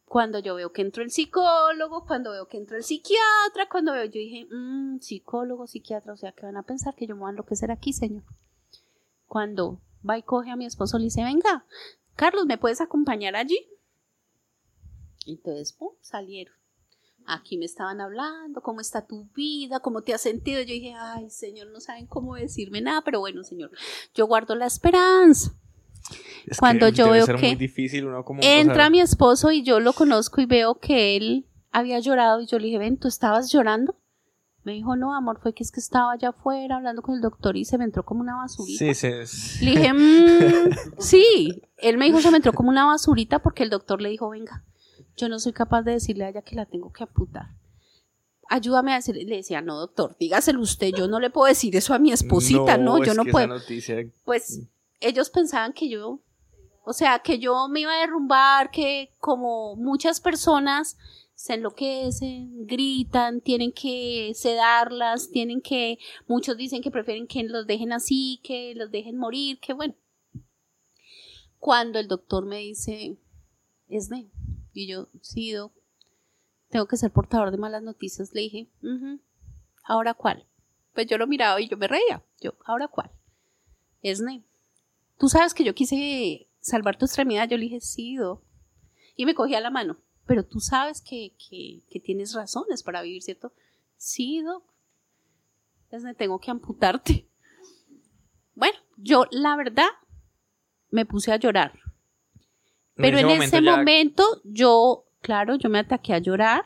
Cuando yo veo que entró el psicólogo, cuando veo que entró el psiquiatra, cuando veo, yo dije, "Mm, psicólogo, psiquiatra, o sea, que van a pensar que yo me voy a enloquecer aquí, señor. Cuando va y coge a mi esposo, le dice, venga, Carlos, ¿me puedes acompañar allí? Entonces, pum, salieron. Aquí me estaban hablando, cómo está tu vida, cómo te has sentido. Yo dije, ay, señor, no saben cómo decirme nada, pero bueno, señor, yo guardo la esperanza. es que cuando yo veo que muy difícil uno como... Entra mi esposo y yo lo conozco y veo que él había llorado y yo le dije, ven, ¿tú estabas llorando? Me dijo, no, amor, fue que es que estaba allá afuera hablando con el doctor y se me entró como una basurita. Sí, sí, sí. Le dije, "Mm, sí. Él me dijo, se me entró como una basurita porque el doctor le dijo, venga, yo no soy capaz de decirle a ella que la tengo que amputar. Ayúdame a decirle. Le decía, no, doctor, dígaselo usted, yo no le puedo decir eso a mi esposita, no, yo es no que puedo. Esa noticia, Pues ellos pensaban que yo, o sea, que yo me iba a derrumbar, que como muchas personas se enloquecen, gritan, tienen que sedarlas, tienen que, muchos dicen que prefieren que los dejen así, que los dejen morir, que bueno. Cuando el doctor me dice, Esne, y yo, sí, doc, tengo que ser portador de malas noticias, le dije, "Ujú, ¿ahora cuál? Pues yo lo miraba y yo me reía, yo, ¿ahora cuál? Esne, tú sabes que yo quise salvar tu extremidad. Yo le dije, sí, doc. Y me cogía la mano. Pero tú sabes que, que, que tienes razones para vivir, ¿cierto? Sí, doc. Entonces tengo que amputarte. Bueno, yo la verdad me puse a llorar. Pero en ese ya- momento yo, claro, yo me ataqué a llorar.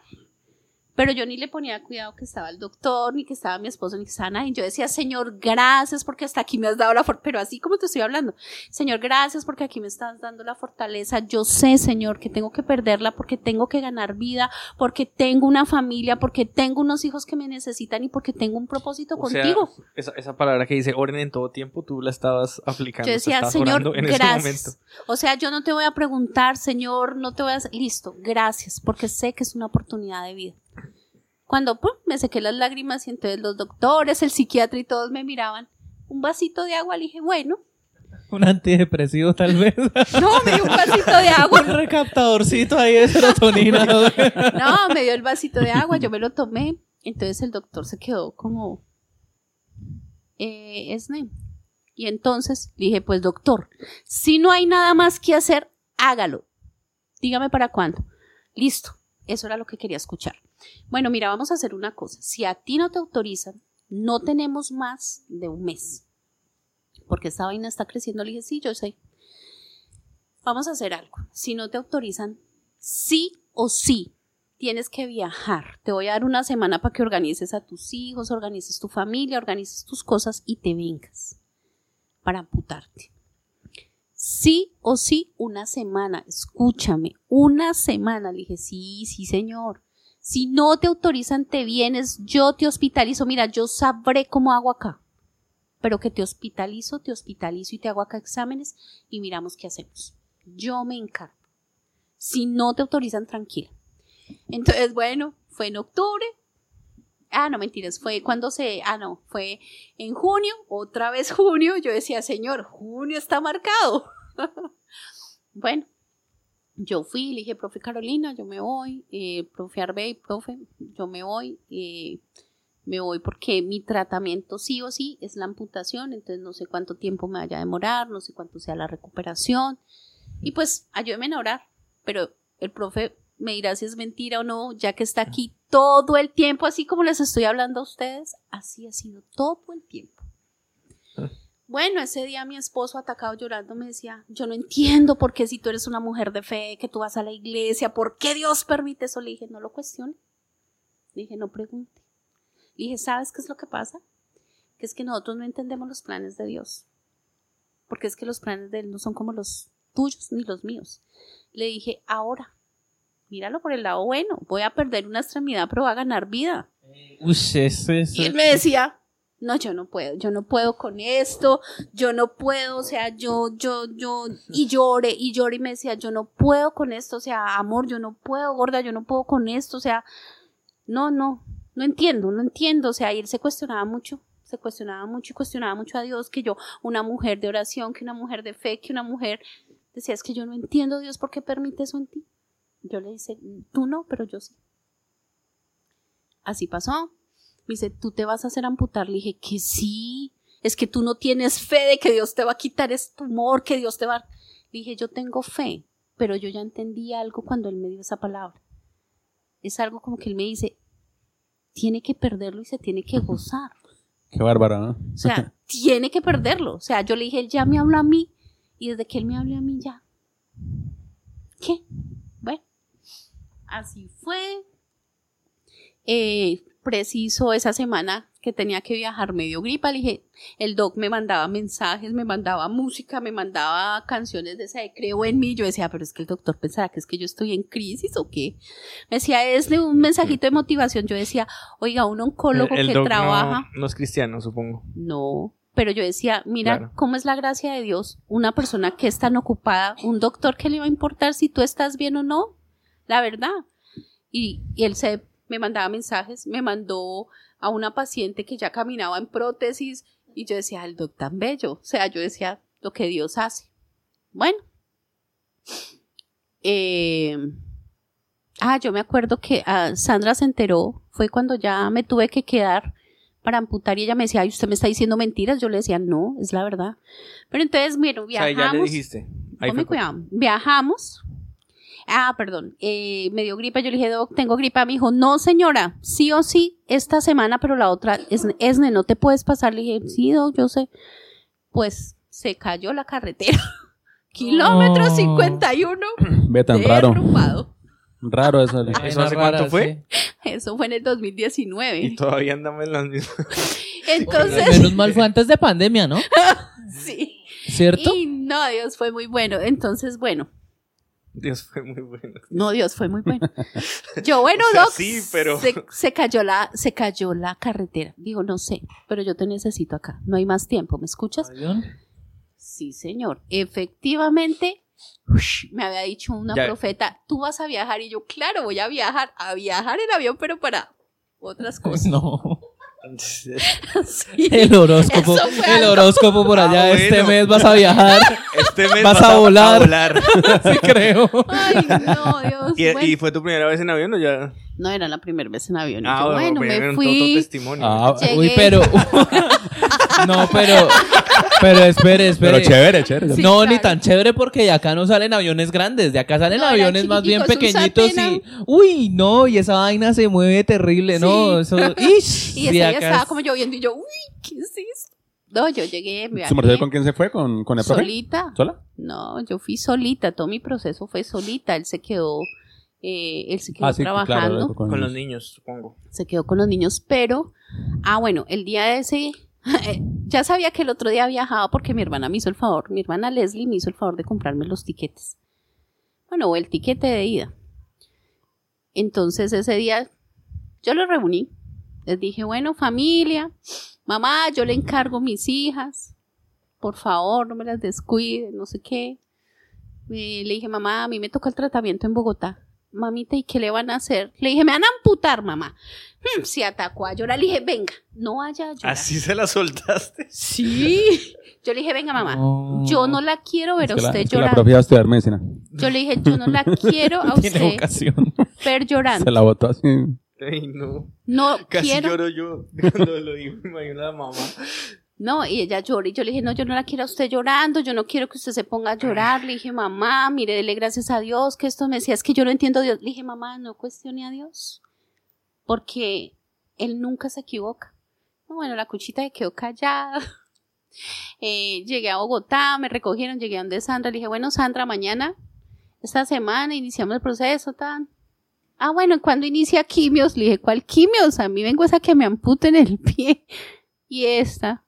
Pero yo ni le ponía cuidado que estaba el doctor, ni que estaba mi esposo, ni que estaba nadie. Yo decía, Señor, gracias porque hasta aquí me has dado la fortaleza. Pero así como te estoy hablando, Señor, gracias porque aquí me estás dando la fortaleza. Yo sé, Señor, que tengo que perderla porque tengo que ganar vida, porque tengo una familia, porque tengo unos hijos que me necesitan y porque tengo un propósito O sea, contigo. esa, esa palabra que dice oren en todo tiempo, tú la estabas aplicando. Yo decía, Señor, en ese gracias. O sea, yo no te voy a preguntar, Señor, no te voy a... Listo, gracias, porque sé que es una oportunidad de vida. Cuando pum, me sequé las lágrimas y entonces los doctores, el psiquiatra y todos me miraban, un vasito de agua, le dije, bueno, Un antidepresivo tal vez. no, me dio un vasito de agua. Un recaptadorcito ahí de serotonina. No, me dio el vasito de agua, yo me lo tomé. Entonces el doctor se quedó como, eh, Esne. Y entonces le dije, pues doctor, si no hay nada más que hacer, hágalo. Dígame para cuándo. Listo, eso era lo que quería escuchar. Bueno, mira, vamos a hacer una cosa. Si a ti no te autorizan, no tenemos más de un mes. Porque esta vaina está creciendo. Le dije, sí, yo sé. Vamos a hacer algo. Si no te autorizan, sí o sí tienes que viajar. Te voy a dar una semana para que organices a tus hijos, organices tu familia, organices tus cosas y te vengas para amputarte. Sí o sí, una semana. Escúchame, una semana. Le dije, sí, sí, señor. Si no te autorizan, te vienes, yo te hospitalizo. Mira, yo sabré cómo hago acá. Pero que te hospitalizo, te hospitalizo y te hago acá exámenes y miramos qué hacemos. Yo me encargo. Si no te autorizan, tranquila. Entonces, bueno, fue en octubre. Ah, no, mentiras, fue cuando se, ah, no, fue en junio, otra vez junio. Yo decía, señor, junio está marcado. bueno, yo fui, le dije, profe Carolina, yo me voy, eh, profe Arbey, profe, yo me voy, eh, me voy porque mi tratamiento sí o sí es la amputación, entonces no sé cuánto tiempo me vaya a demorar, no sé cuánto sea la recuperación. Y pues ayúdeme a orar, pero el profe me dirá si es mentira o no, ya que está aquí todo el tiempo, así como les estoy hablando a ustedes, así ha sido todo el tiempo. Bueno, ese día mi esposo atacado llorando me decía, yo no entiendo por qué si tú eres una mujer de fe, que tú vas a la iglesia, ¿por qué Dios permite eso? Le dije, no lo cuestione. Le dije, no pregunte. Le dije, ¿sabes qué es lo que pasa? Que es que nosotros no entendemos los planes de Dios. Porque es que los planes de Él no son como los tuyos ni los míos. Le dije, ahora, míralo por el lado bueno, voy a perder una extremidad, pero voy a ganar vida. Uy, eso es. Y él me decía, no, yo no puedo, yo no puedo con esto, yo no puedo, o sea, yo, yo, yo, y lloré, y lloré y me decía, yo no puedo con esto, o sea, amor, yo no puedo, gorda, yo no puedo con esto, o sea, no, no, no entiendo, no entiendo, o sea, y él se cuestionaba mucho, se cuestionaba mucho y cuestionaba mucho a Dios, que yo, una mujer de oración, que una mujer de fe, que una mujer, decía, es que yo no entiendo, Dios, ¿por qué permite eso en ti? Yo le dije, tú no, pero yo sí. Así pasó. Me dice, ¿tú te vas a hacer amputar? Le dije, que sí. Es que tú no tienes fe de que Dios te va a quitar ese tumor, que Dios te va. Le dije, yo tengo fe, pero yo ya entendí algo cuando él me dio esa palabra. Es algo como que él me dice, tiene que perderlo y se tiene que gozar. Qué bárbara, ¿no? O sea, tiene que perderlo. O sea, yo le dije, él ya me habló a mí y desde que él me habló a mí ya. ¿Qué? Así fue. Eh, preciso esa semana que tenía que viajar medio gripa, le dije, el doc me mandaba mensajes, me mandaba música, me mandaba canciones de esa de creo en mí. Yo decía, pero es que el doctor pensará que es que yo estoy en crisis o qué. Me decía, es de un mensajito de motivación. Yo decía, oiga, un oncólogo El- el que doc no- trabaja. No, es cristiano, supongo. No, pero yo decía, mira Claro. cómo es la gracia de Dios. Una persona que es tan ocupada, un doctor que le va a importar si tú estás bien o no, la verdad. Y, y él se me mandaba mensajes, me mandó a una paciente que ya caminaba en prótesis y yo decía, el doctor tan bello. O sea, yo decía, lo que Dios hace. Bueno. Eh, ah, yo me acuerdo que ah, Sandra se enteró, fue cuando ya me tuve que quedar para amputar y ella me decía, ay, usted me está diciendo mentiras. Yo le decía, no, es la verdad. Pero entonces, bueno, O sea, viajamos. ya le dijiste. Ahí Ponme fue cu- cuidado. Viajamos. Ah, perdón. eh, me dio gripa. Yo le dije, Doc, tengo gripa. Me dijo, no, señora. Sí o sí, esta semana, pero la otra, es, Esne, no te puedes pasar. Le dije, sí, Doc, yo sé. Pues se cayó la carretera. Kilómetro No. 51. Ve tan raro. Raro eso. ¿Eso hace cuánto fue? sí. Eso fue en el 2019. Y todavía andamos en las mismas. Entonces, Menos mal fue antes de pandemia, ¿no? sí. ¿Cierto? Y no, Dios fue muy bueno. Entonces, bueno. Dios fue muy bueno. No, Dios fue muy bueno. Yo, bueno, O sea, Doc, sí, pero- se, se cayó la, se cayó la carretera. Digo, no sé, pero yo te necesito acá. No hay más tiempo, ¿me escuchas? Avión. Sí, señor. Efectivamente, me había dicho una Ya. profeta, tú vas a viajar y yo, claro, voy a viajar, a viajar en avión, pero para otras cosas. No. Sí. El horóscopo. El horóscopo por Ah, allá. Este bueno. mes vas a viajar. Este mes Vas a volar. sí, creo. Ay, no, Dios. ¿Y, bueno. y fue tu primera vez en avión o ya? No era la primera vez en avión. y Ah, yo, bueno, pero me fui. testimonio. Ah, Llegué. Uy, pero. no, pero. Pero espere, espere. pero chévere, chévere. Sí, no, ni tan chévere porque de acá no salen aviones grandes, de acá salen No, aviones más bien pequeñitos y... Uy, no, y esa vaina se mueve terrible, ¿no? Eso... Ish, Y ese de día acá estaba es- como lloviendo y yo, uy, ¿qué es esto? No, yo llegué, me ¿Su merced con quién se fue? ¿Con, con el profe? solita. ¿Sola? No, yo fui solita, todo mi proceso fue solita. Él se quedó, eh, él se quedó Ah, sí, trabajando, claro. Con los niños, supongo. se quedó con los niños, pero, ah, bueno, el día de ese, ya sabía que el otro día viajaba porque mi hermana me hizo el favor, mi hermana Leslie me hizo el favor de comprarme los tiquetes. Bueno, o el tiquete de ida. Entonces ese día yo los reuní. Les dije, bueno, familia, mamá, yo le encargo mis hijas. Por favor, no me las descuide, no sé qué. Eh, le dije, mamá, a mí me toca el tratamiento en Bogotá. Mamita, ¿y qué le van a hacer? Le dije, me van a amputar, mamá. Hmm, se atacó a llorar. Le dije, venga, no vaya a llorar. Así se la soltaste. Sí. Yo le dije, venga, mamá, No. yo no la quiero ver Es a que la, usted es que la llorar. profe iba a estudiar medicina. Yo le dije, yo no la quiero a Tiene usted vocación. ver llorando. Se la botó así. Ay, no. No Casi quiero. lloro yo cuando lo digo. Me imagino a la mamá. No, y ella llora. Y yo le dije, no, yo no la quiero a usted llorando. Yo no quiero que usted se ponga a llorar. Le dije, mamá, mire, dele gracias a Dios que esto me decía, es que yo no entiendo a Dios. Le dije, mamá, no cuestione a Dios. Porque Él nunca se equivoca. No, Bueno, la cuchita se quedó callada. Eh, llegué a Bogotá, me recogieron, llegué a donde Sandra. Le dije, bueno, Sandra, mañana, esta semana, iniciamos el proceso, tan. Ah, bueno, ¿cuándo inicia quimios? Le dije, ¿cuál quimios? A mí vengo esa que me amputen el pie. Y esta,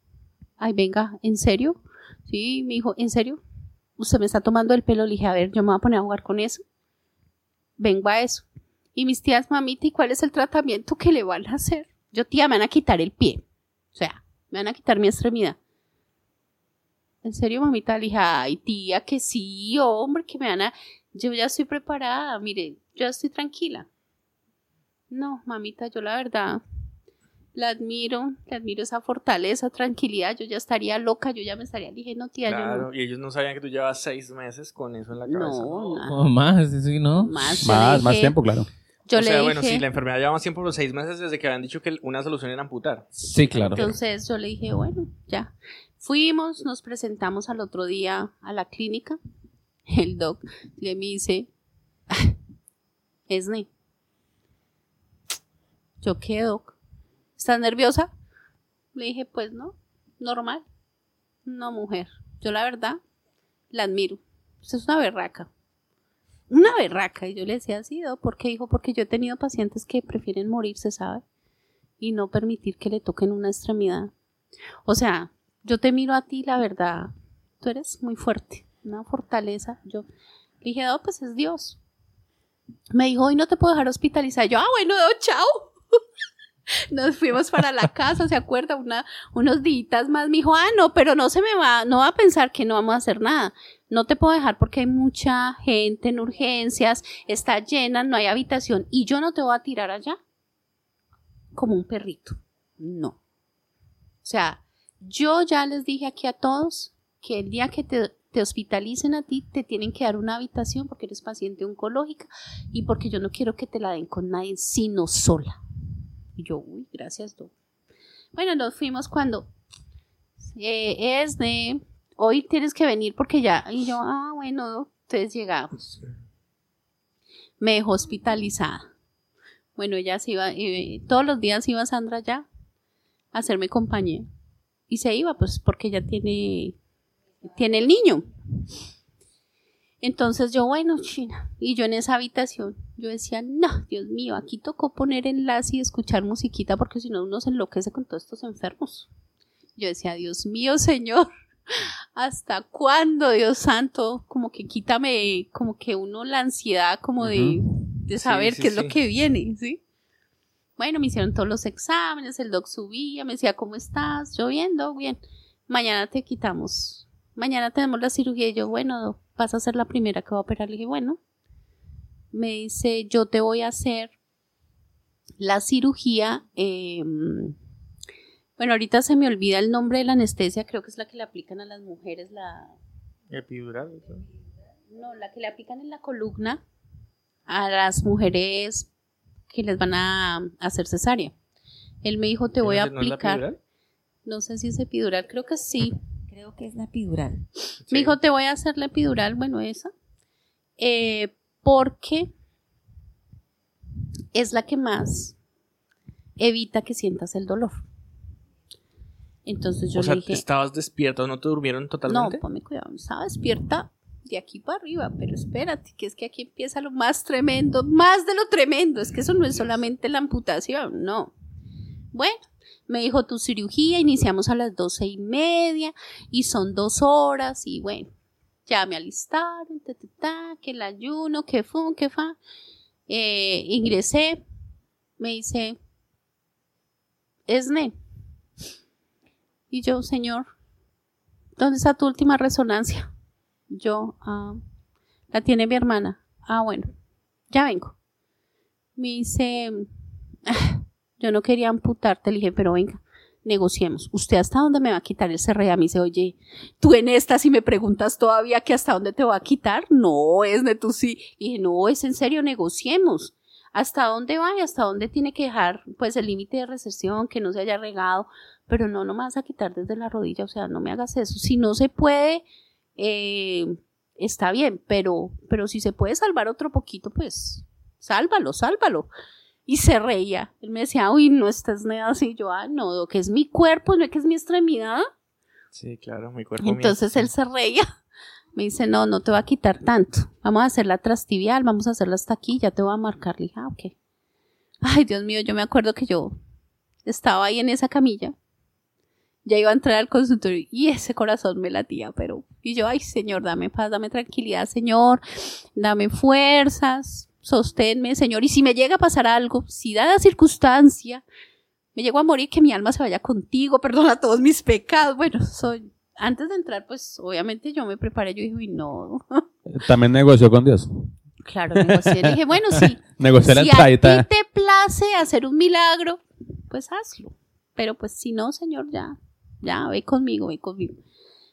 ay, venga, ¿en serio? Sí, me dijo, ¿en serio? Usted me está tomando el pelo. Le dije, a ver, yo me voy a poner a jugar con eso. Vengo a eso. Y mis tías, mamita, ¿y cuál es el tratamiento que le van a hacer? Yo, tía, me van a quitar el pie. O sea, me van a quitar mi extremidad. ¿En serio, mamita? Le dije, ay, tía, que sí, hombre, que me van a... Yo ya estoy preparada, mire, yo estoy tranquila. No, mamita, yo la verdad la admiro, le admiro esa fortaleza, tranquilidad. Yo ya estaría loca, yo ya me estaría diciendo, tía, yo Claro, y ellos no sabían que tú llevabas seis meses con eso en la no. cabeza. No. O más, sí, ¿no? Más, Más, más dije- tiempo, claro. Yo o le sea, dije, bueno, sí, la enfermedad lleva más tiempo los seis meses desde que habían dicho que una solución era amputar. Sí, claro. entonces yo le dije, bueno, ya. Fuimos, nos presentamos al otro día a la clínica. El doc le me dice, Esne, yo qué, doc. ¿Estás nerviosa? Le dije, pues no, normal. No, mujer. Yo la verdad la admiro. Usted es una berraca. Una berraca. Y yo le decía así. ¿Por qué, hijo? Porque yo he tenido pacientes que prefieren morirse, ¿sabe? Y no permitir que le toquen una extremidad. O sea, yo te miro a ti, la verdad. Tú eres muy fuerte. Una fortaleza. Yo le dije, no, pues es Dios. Me dijo, hoy no te puedo dejar hospitalizar. Yo, ah, bueno, no, chao. Nos fuimos para la casa, ¿se acuerda? Una, unos días más me dijo, ah, no, pero no se me va, no va a pensar que no vamos a hacer nada. No te puedo dejar porque hay mucha gente en urgencias, está llena, no hay habitación y yo no te voy a tirar allá como un perrito. No. O sea, yo ya les dije aquí a todos que el día que te, te hospitalicen a ti, te tienen que dar una habitación porque eres paciente oncológica y porque yo no quiero que te la den con nadie, sino sola. Y yo, uy, gracias, Doc. Bueno, nos fuimos cuando eh, es de hoy tienes que venir porque ya, y yo, ah, bueno, entonces llegamos. Me dejó hospitalizada. Bueno, ella se iba, eh, todos los días iba Sandra ya a hacerme compañía. Y se iba, pues, porque ella tiene, tiene el niño. Entonces yo, bueno, China, y yo en esa habitación, yo decía, no, Dios mío, aquí tocó poner enlace y escuchar musiquita porque si no uno se enloquece con todos estos enfermos. Yo decía, Dios mío, Señor, ¿hasta cuándo, Dios santo? Como que quítame, como que uno la ansiedad, como de, de saber sí, qué es lo que viene, ¿sí? Bueno, me hicieron todos los exámenes, el doc subía, me decía, ¿cómo estás? Yo bien. Mañana te quitamos. Mañana tenemos la cirugía. Y yo, bueno, doc, vas a ser la primera que va a operar. Le dije, bueno. Me dice, yo te voy a hacer la cirugía. eh, bueno, ahorita se me olvida el nombre de la anestesia, creo que es la que le aplican a las mujeres, la... Epidural. No, la que le aplican en la columna a las mujeres que les van a hacer cesárea. Él me dijo, te voy a aplicar. No sé si es epidural, creo que sí. Creo que es la epidural. Me dijo, te voy a hacer la epidural, bueno, esa. eh, porque es la que más evita que sientas el dolor. Entonces yo o sea, le dije, estabas despierto, ¿no te durmieron no, totalmente? ponme cuidado, estaba despierta de aquí para arriba, pero espérate, que es que aquí empieza lo más tremendo, más de lo tremendo, es que eso no es solamente la amputación, no. Bueno, me dijo tu cirugía, iniciamos a las doce y media y son dos horas y bueno, ya me alistaron, ta, ta, que el ayuno, que fue, que fa. Eh, ingresé, me dice, Esne. Y yo, señor, ¿dónde está tu última resonancia? Yo, ah, la tiene mi hermana. Ah, bueno, ya vengo. Me dice, "Ah, yo no quería amputarte, le dije, pero venga, negociemos. ¿Usted hasta dónde me va a quitar el CRA? Me dice, oye, tú en esta si me preguntas todavía que hasta dónde te va a quitar. No, es de tú sí. Le dije, no, es en serio, negociemos. ¿Hasta dónde va y hasta dónde tiene que dejar pues el límite de recesión, que no se haya regado? Pero no, no me vas a quitar desde la rodilla, o sea, no me hagas eso. Si no se puede, eh, está bien, pero, pero si se puede salvar otro poquito, pues sálvalo, sálvalo. Y se reía. Él me decía, uy, no estás nada así. Yo, ah, no, que es mi cuerpo, no es que es mi extremidad. Sí, claro, mi cuerpo. Entonces él se reía. Me dice, no, no te va a quitar tanto. Vamos a hacer la trastibial, vamos a hacerla hasta aquí, ya te voy a marcar. Le dije, ah, ok. Ay, Dios mío, yo me acuerdo que yo estaba ahí en esa camilla. Ya iba a entrar al consultorio y ese corazón me latía, pero. Y yo, ay, Señor, dame paz, dame tranquilidad, Señor, dame fuerzas, sosténme, Señor. Y si me llega a pasar algo, si dada circunstancia me llego a morir, que mi alma se vaya contigo, perdona todos mis pecados. Bueno, soy. Antes de entrar, pues obviamente yo me preparé, yo dije, uy, no. También negoció con Dios. Claro, negocié. Le dije, bueno, sí. Negocié la si a ti te place hacer un milagro, pues hazlo. Pero pues si no, señor, ya, ya, ve conmigo, ve conmigo.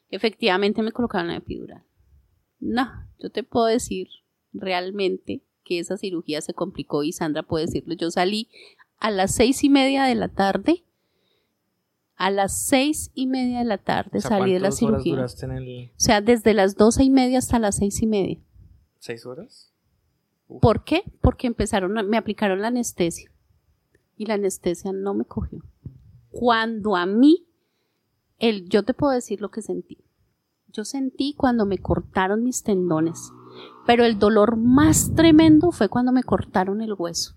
Efectivamente me colocaron la epidural. No, yo te puedo decir realmente que esa cirugía se complicó y Sandra puede decirlo. Yo salí a las seis y media de la tarde. A las seis y media de la tarde O sea, salí de la ¿cuántas horas cirugía. duraste en el O sea, desde las doce y media hasta las seis y media. seis horas? ¿Por qué? Porque empezaron, a- me aplicaron la anestesia y la anestesia no me cogió. Cuando a mí, el, yo te puedo decir lo que sentí. Yo sentí cuando me cortaron mis tendones, pero el dolor más tremendo fue cuando me cortaron el hueso.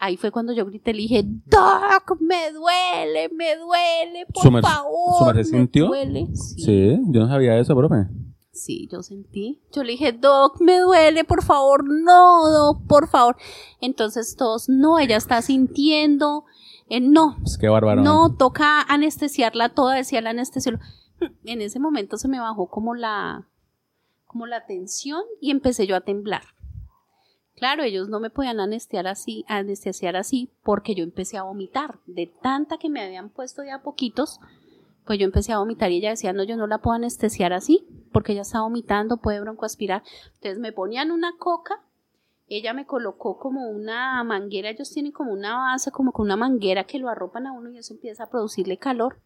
Ahí fue cuando yo grité, le dije, Doc, me duele, me duele, por ¿Su mer- favor. su merced me sintió? duele". Sí, yo no sabía eso, profe. Sí, yo sentí. Yo le dije, Doc, me duele, por favor, no, Doc, por favor. Entonces todos, no, ella está sintiendo, eh, no, Es que bárbaro. no, toca anestesiarla toda, decía la anestesióloga. En ese momento se me bajó como la, como la tensión y empecé yo a temblar. Claro, ellos no me podían anestesiar así, anestesiar así porque yo empecé a vomitar. De tanta que me habían puesto de a poquitos, pues yo empecé a vomitar y ella decía, no, yo no la puedo anestesiar así porque ella está vomitando, puede broncoaspirar. Entonces me ponían una coca, ella me colocó como una manguera, ellos tienen como una base, como con una manguera que lo arropan a uno y eso empieza a producirle calor.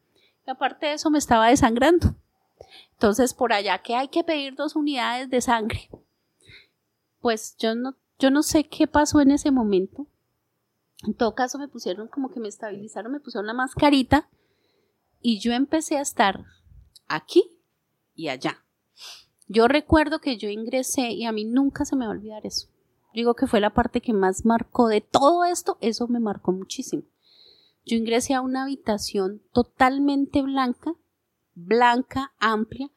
Y aparte de eso me estaba desangrando. Entonces, por allá que hay que pedir dos unidades de sangre. Pues yo no, yo no sé qué pasó en ese momento. En todo caso, me pusieron como que me estabilizaron, me pusieron la mascarita y yo empecé a estar aquí y allá. Yo recuerdo que yo ingresé y a mí nunca se me va a olvidar eso. Digo que fue la parte que más marcó de todo esto, eso me marcó muchísimo. Yo ingresé a una habitación totalmente blanca, blanca, amplia,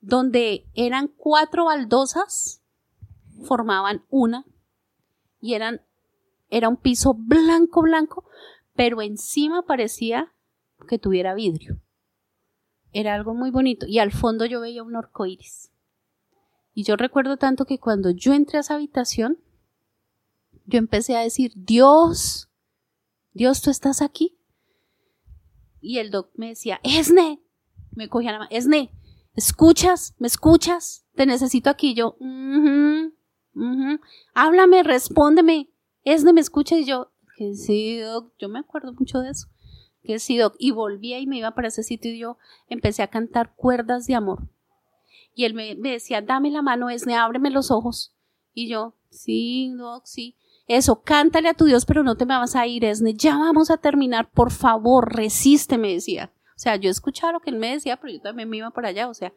donde eran cuatro baldosas, formaban una, y eran, era un piso blanco, blanco, pero encima parecía que tuviera vidrio. Era algo muy bonito, y al fondo yo veía un orco iris. Y yo recuerdo tanto que cuando yo entré a esa habitación, yo empecé a decir, Dios, Dios, tú estás aquí. Y el doc me decía, Esne, me cogía la mano, Esne, ¿escuchas? ¿Me escuchas? Te necesito aquí. yo, háblame, respóndeme. Esne, ¿me escucha? Y yo, que sí, doc, yo me acuerdo mucho de eso. Que sí, doc. Y volvía y me iba para ese sitio y yo empecé a cantar cuerdas de amor. Y él me, me decía, dame la mano, Esne, ábreme los ojos. Y yo, sí, doc, sí. Eso, cántale a tu Dios, pero no te me vas a ir, Esne. Ya vamos a terminar, por favor, resiste, me decía. O sea, yo escuchaba lo que él me decía, pero yo también me iba para allá. O sea,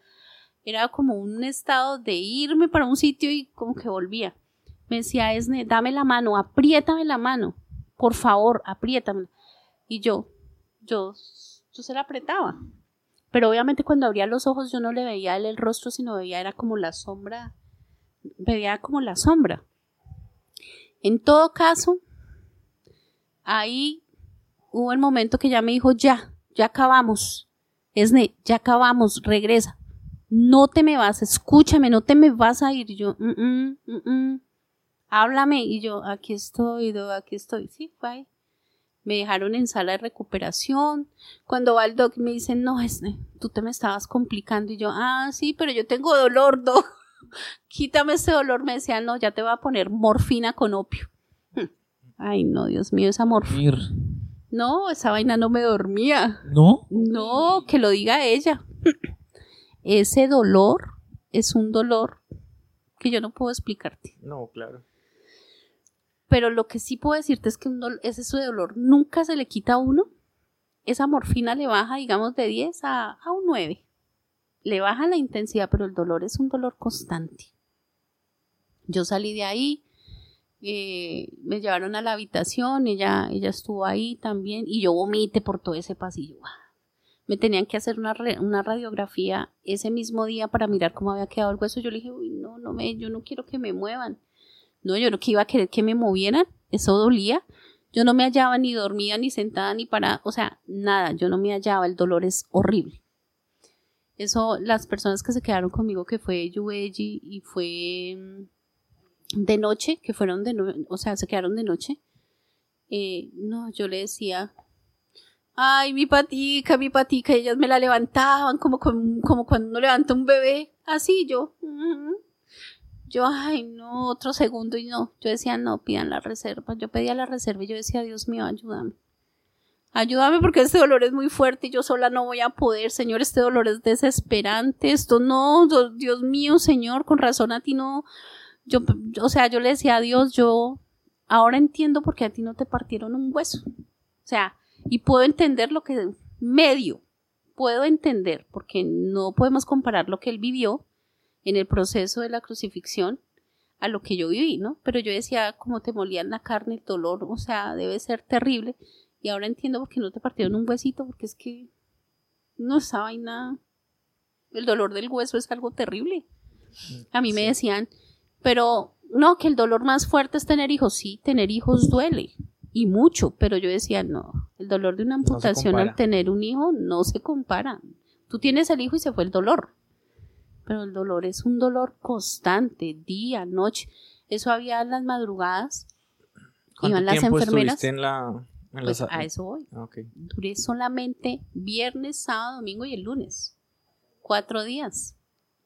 era como un estado de irme para un sitio y como que volvía. Me decía, Esne, dame la mano, apriétame la mano. Por favor, apriétame. Y yo, yo, yo se la apretaba. Pero obviamente cuando abría los ojos yo no le veía él el rostro, sino veía era como la sombra, veía como la sombra. En todo caso, ahí hubo el momento que ya me dijo, ya, ya acabamos. Esne, ya acabamos, regresa. No te me vas, escúchame, no te me vas a ir. Y yo, mm, mm, mm, mm". háblame. Y yo, aquí estoy, aquí estoy. Sí, fue Me dejaron en sala de recuperación. Cuando va el doc me dice, no, Esne, tú te me estabas complicando. Y yo, ah, sí, pero yo tengo dolor, quítame ese dolor, me decía, no, ya te voy a poner morfina con opio. Ay, no, Dios mío, esa morfina. No, esa vaina no me dormía. ¿No? No, que lo diga ella. Ese dolor es un dolor que yo no puedo explicarte. No, claro. Pero lo que sí puedo decirte es que un ese dolor nunca se le quita a uno. Esa morfina le baja, digamos, de 10 a, a un 9 le baja la intensidad, pero el dolor es un dolor constante. Yo salí de ahí, eh, me llevaron a la habitación, ella, ella estuvo ahí también y yo vomité por todo ese pasillo. Me tenían que hacer una, una radiografía ese mismo día para mirar cómo había quedado el hueso. Yo le dije, uy, no, no me, yo no quiero que me muevan. No, yo no que iba a querer que me movieran. Eso dolía. Yo no me hallaba ni dormida, ni sentada, ni parada. O sea, nada, yo no me hallaba. El dolor es horrible. Eso, las personas que se quedaron conmigo, que fue Yueji y fue mm, de noche, que fueron de noche, o sea, se quedaron de noche. Eh, no, yo le decía, ay, mi patica, mi patica, ellas me la levantaban como, como, cuando uno levanta un bebé, así yo. Yo, ay, no, otro segundo y no. Yo decía, no, pidan la reserva. Yo pedía la reserva y yo decía, Dios mío, ayúdame. Ayúdame porque este dolor es muy fuerte y yo sola no voy a poder, Señor, este dolor es desesperante, esto no, Dios mío, Señor, con razón a ti no, yo, o sea, yo le decía a Dios, yo ahora entiendo por qué a ti no te partieron un hueso, o sea, y puedo entender lo que, medio, puedo entender, porque no podemos comparar lo que él vivió en el proceso de la crucifixión a lo que yo viví, ¿no? Pero yo decía, como te molían la carne, el dolor, o sea, debe ser terrible. Y ahora entiendo por qué no te partieron un huesito, porque es que no esa vaina. El dolor del hueso es algo terrible. A mí me decían, pero no, que el dolor más fuerte es tener hijos. Sí, tener hijos duele y mucho, pero yo decía, no, el dolor de una amputación al tener un hijo no se compara. Tú tienes el hijo y se fue el dolor, pero el dolor es un dolor constante, día, noche. Eso había en las madrugadas. Iban las enfermeras. En la, pues a eso voy. Ah, Duré solamente viernes, sábado, domingo y el lunes. Cuatro días.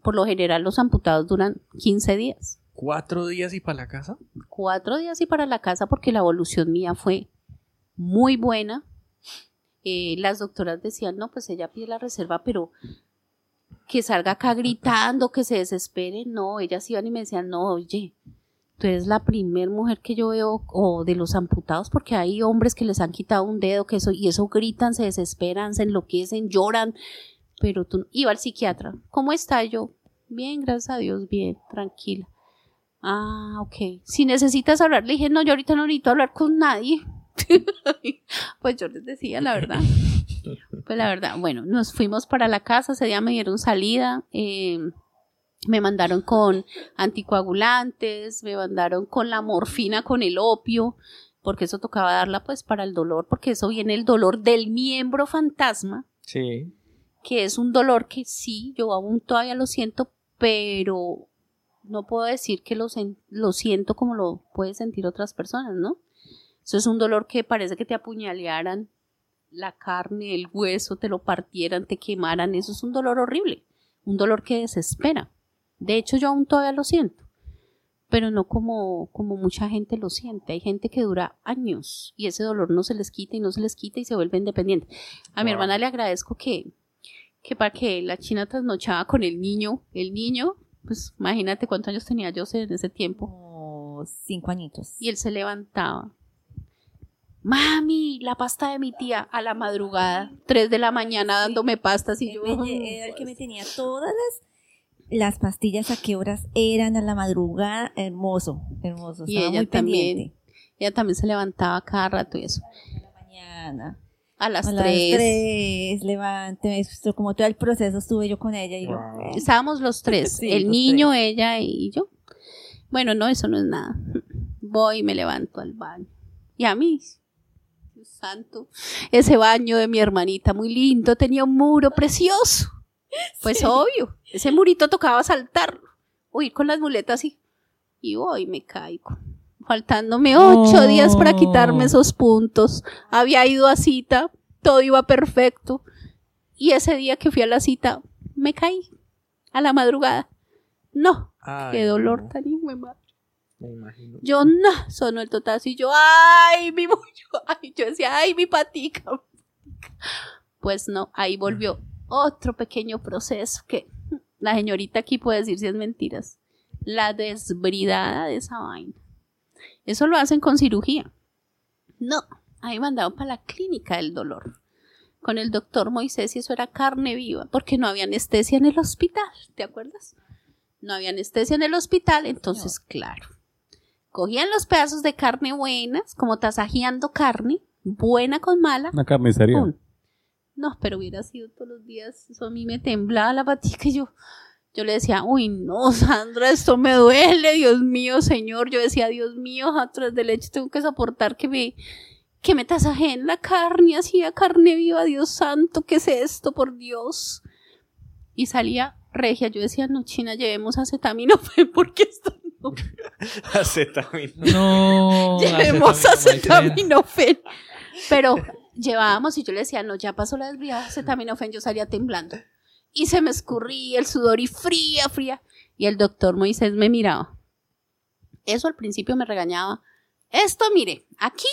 Por lo general los amputados duran 15 días. ¿Cuatro días y para la casa? Cuatro días y para la casa porque la evolución mía fue muy buena. Eh, las doctoras decían, no, pues ella pide la reserva, pero que salga acá gritando, que se desespere. No, ellas iban y me decían, no, oye, tú eres la primer mujer que yo veo, o de los amputados, porque hay hombres que les han quitado un dedo, que eso, y eso gritan, se desesperan, se enloquecen, lloran. Pero tú, iba al psiquiatra. ¿Cómo está yo? Bien, gracias a Dios, bien, tranquila. Ah, ok. Si necesitas hablar, le dije, no, yo ahorita no necesito hablar con nadie. pues yo les decía la verdad. Pues la verdad, bueno, nos fuimos para la casa, ese día me dieron salida, eh, me mandaron con anticoagulantes, me mandaron con la morfina, con el opio, porque eso tocaba darla pues para el dolor, porque eso viene el dolor del miembro fantasma, Sí. que es un dolor que sí, yo aún todavía lo siento, pero no puedo decir que lo, siento como lo pueden sentir otras personas, ¿no? Eso es un dolor que parece que te apuñalearan la carne, el hueso, te lo partieran, te quemaran, eso es un dolor horrible, un dolor que desespera. De hecho, yo aún todavía lo siento, pero no como, como mucha gente lo siente. Hay gente que dura años y ese dolor no se les quita y no se les quita y se vuelve independiente. A mi Wow. hermana le agradezco que, que para que la china trasnochaba con el niño, el niño, pues imagínate cuántos años tenía yo en ese tiempo. Cinco añitos. Y él se levantaba. Mami, la pasta de mi tía a la madrugada, 3 de la mañana dándome pastas y Él yo. me- era el que me tenía todas las, las pastillas a qué horas eran a la madrugada. Hermoso, hermoso. Y ella muy también. pendiente. Ella también se levantaba cada rato y eso. Mañana. A las a las 3. tres, levánteme. Como todo el proceso estuve yo con ella y yo. Wow. Estábamos los tres, Sí, el los niño, ella y yo. Bueno, no, eso no es nada. Voy y me levanto al baño. Y a mí, Dios santo, ese baño de mi hermanita, muy lindo, tenía un muro precioso. Pues obvio, ese murito tocaba saltarlo. Uy, con las muletas y, y voy, me caigo. Faltándome ocho días para quitarme esos puntos. Había ido a cita, todo iba perfecto. Y ese día que fui a la cita, me caí a la madrugada. No, Ay, qué dolor no, tan hijo madre. Me imagino. Yo no, sonó el totazo y yo, ay, mi mullo, ay, yo decía, ay, mi patica. Pues no, ahí volvió otro pequeño proceso que la señorita aquí puede decir si es mentiras. La desbridada de esa vaina. Eso lo hacen con cirugía. No, ahí mandaron para la clínica del dolor. Con el doctor Moisés y eso era carne viva, porque no había anestesia en el hospital, ¿te acuerdas? No había anestesia en el hospital, entonces, claro, cogían los pedazos de carne buenas, como tasajeando carne, buena con mala. Una carnicería. No, pero hubiera sido todos los días, eso a mí me temblaba la patica y yo, yo le decía, uy, no, Sandra, esto me duele, Dios mío, Señor. Yo decía, Dios mío, atrás de leche tengo que soportar que me, que me tasajeen la carne, así a carne viva, Dios santo, ¿qué es esto, por Dios? Y salía regia, yo decía, no, China, llevemos acetaminofén porque esto no Acetaminofén. No. llevemos acetaminofén. acetaminofén. Pero llevábamos y yo le decía, no, ya pasó la desviada acetaminofén, yo salía temblando. Y se me escurría el sudor y fría, fría. Y el doctor Moisés me miraba. Eso al principio me regañaba. Esto, mire, aquí,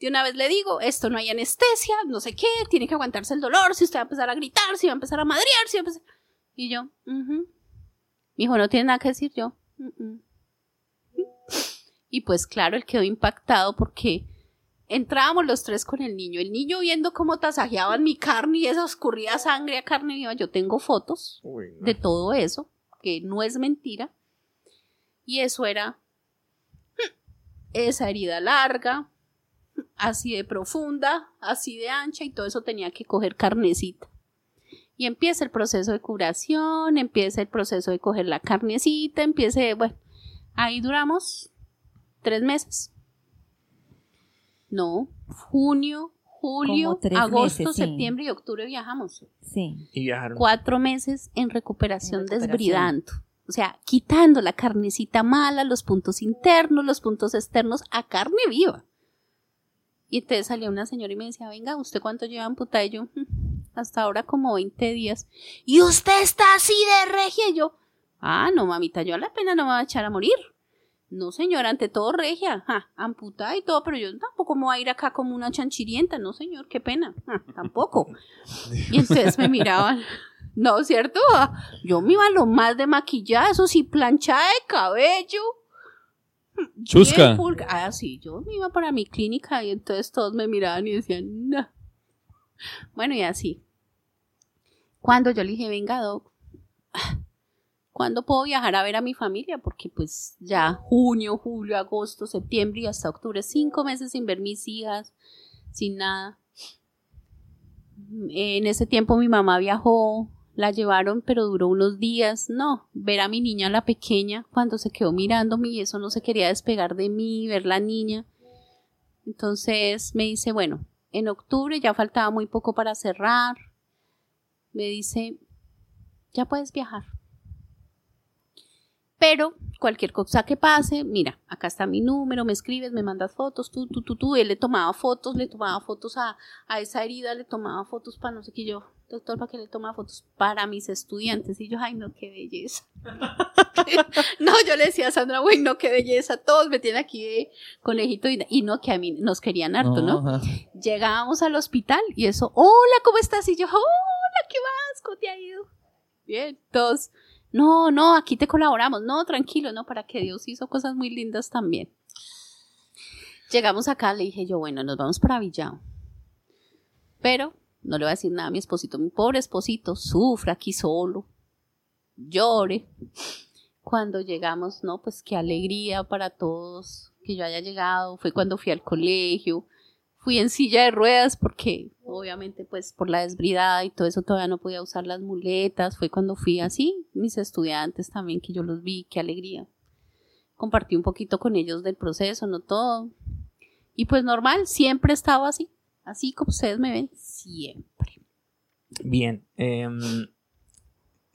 de una vez le digo, esto no hay anestesia, no sé qué, tiene que aguantarse el dolor, si usted va a empezar a gritar, si va a empezar a madrear, si va a empezar... Y yo, mhm. Hijo, no tiene nada que decir yo. "Mm-mm". Y pues claro, él quedó impactado porque entrábamos los tres con el niño. El niño viendo cómo tasajeaban mi carne y esa oscurría sangre a carne viva. Yo tengo fotos Uy, no. de todo eso, que no es mentira. Y eso era esa herida larga, así de profunda, así de ancha, y todo eso tenía que coger carnecita. Y empieza el proceso de curación, empieza el proceso de coger la carnecita, empieza, bueno, ahí duramos tres meses. No, junio, julio, agosto, meses, sí. septiembre y octubre viajamos Sí. Y viajaron. cuatro meses en recuperación, En recuperación. desbridando. O sea, quitando la carnecita mala, los puntos internos, los puntos externos a carne viva. Y entonces salía una señora y me decía, venga, ¿usted cuánto lleva amputada? Y yo, "Mm, hasta ahora como 20 días. ¿Y usted está así de regia? Y yo, ah, no, mamita, yo a la pena no me voy a echar a morir. No, señora, ante todo regia, ja, amputada y todo, pero yo tampoco me voy a ir acá como una chanchirienta, no, señor, qué pena, ja, tampoco. Y entonces me miraban, No, ¿cierto? Yo me iba lo más de maquillaje, eso sí, planchada de cabello. Chusca. Ah, sí, yo me iba para mi clínica y entonces todos me miraban y decían, no. Bueno, y así. Cuando yo le dije, venga, Doc, ¿cuándo puedo viajar a ver a mi familia? Porque pues ya junio, julio, agosto, septiembre y hasta octubre, cinco meses sin ver mis hijas, sin nada. En ese tiempo mi mamá viajó, la llevaron, pero duró unos días. No, ver a mi niña, la pequeña, cuando se quedó mirándome y eso no se quería despegar de mí, ver la niña. Entonces me dice, bueno, en octubre ya faltaba muy poco para cerrar. Me dice, ya puedes viajar. Pero cualquier cosa que pase, mira, acá está mi número, me escribes, me mandas fotos, tú, tú, tú, tú. Él le tomaba fotos, le tomaba fotos a, a esa herida, le tomaba fotos para no sé qué yo. Doctor, ¿para qué le toma fotos? Para mis estudiantes. Y yo, ay, no, qué belleza. no, yo le decía a Sandra, güey, no, qué belleza. Todos me tienen aquí de conejito y, y no, que a mí nos querían harto, ¿no? ajá. Llegábamos al hospital y eso, hola, ¿cómo estás? Y yo, hola, ¿qué más? ¿Cómo te ha ido? Bien, todos, no, no, aquí te colaboramos, no, tranquilo, no, para que Dios hizo cosas muy lindas también. Llegamos acá, le dije yo, bueno, nos vamos para Villao. Pero no le voy a decir nada a mi esposito, mi pobre esposito, sufre aquí solo, llore. Cuando llegamos, no, pues qué alegría para todos que yo haya llegado. Fue cuando fui al colegio, fui en silla de ruedas porque obviamente pues por la desbridada y todo eso todavía no podía usar las muletas. Fue cuando fui así, mis estudiantes también que yo los vi, qué alegría. Compartí un poquito con ellos del proceso, no todo. Y pues normal, siempre he estado así, así como ustedes me ven, siempre. Bien. em,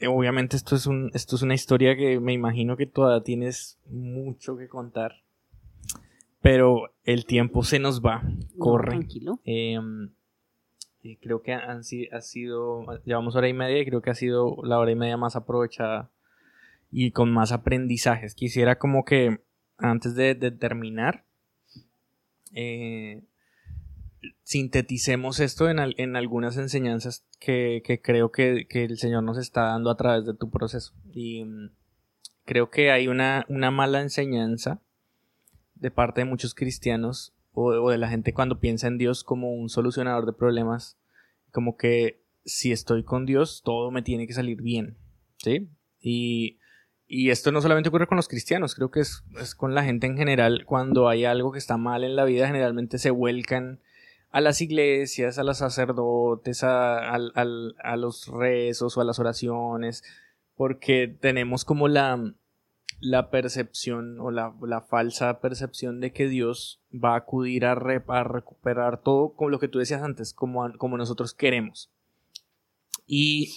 obviamente esto es, un, esto es una historia que me imagino que todavía tienes mucho que contar. Pero el tiempo se nos va, No, corre. tranquilo. Em, creo que han, ha sido, llevamos hora y media y creo que ha sido la hora y media más aprovechada y con más aprendizajes. Quisiera como que antes de, de terminar, eh, sinteticemos esto en, al- en algunas enseñanzas que, que creo que, que el Señor nos está dando a través de tu proceso. Y mm, creo que hay una, una mala enseñanza de parte de muchos cristianos o, de la gente cuando piensa en Dios como un solucionador de problemas, como que si estoy con Dios todo me tiene que salir bien, ¿sí? Y, y esto no solamente ocurre con los cristianos, creo que es, es con la gente en general, cuando hay algo que está mal en la vida, generalmente se vuelcan a las iglesias, a los sacerdotes, a, a los rezos o a las oraciones, porque tenemos como la, la percepción o la, la falsa percepción de que Dios va a acudir a, re- a recuperar todo como lo que tú decías antes, como, como nosotros queremos. Y,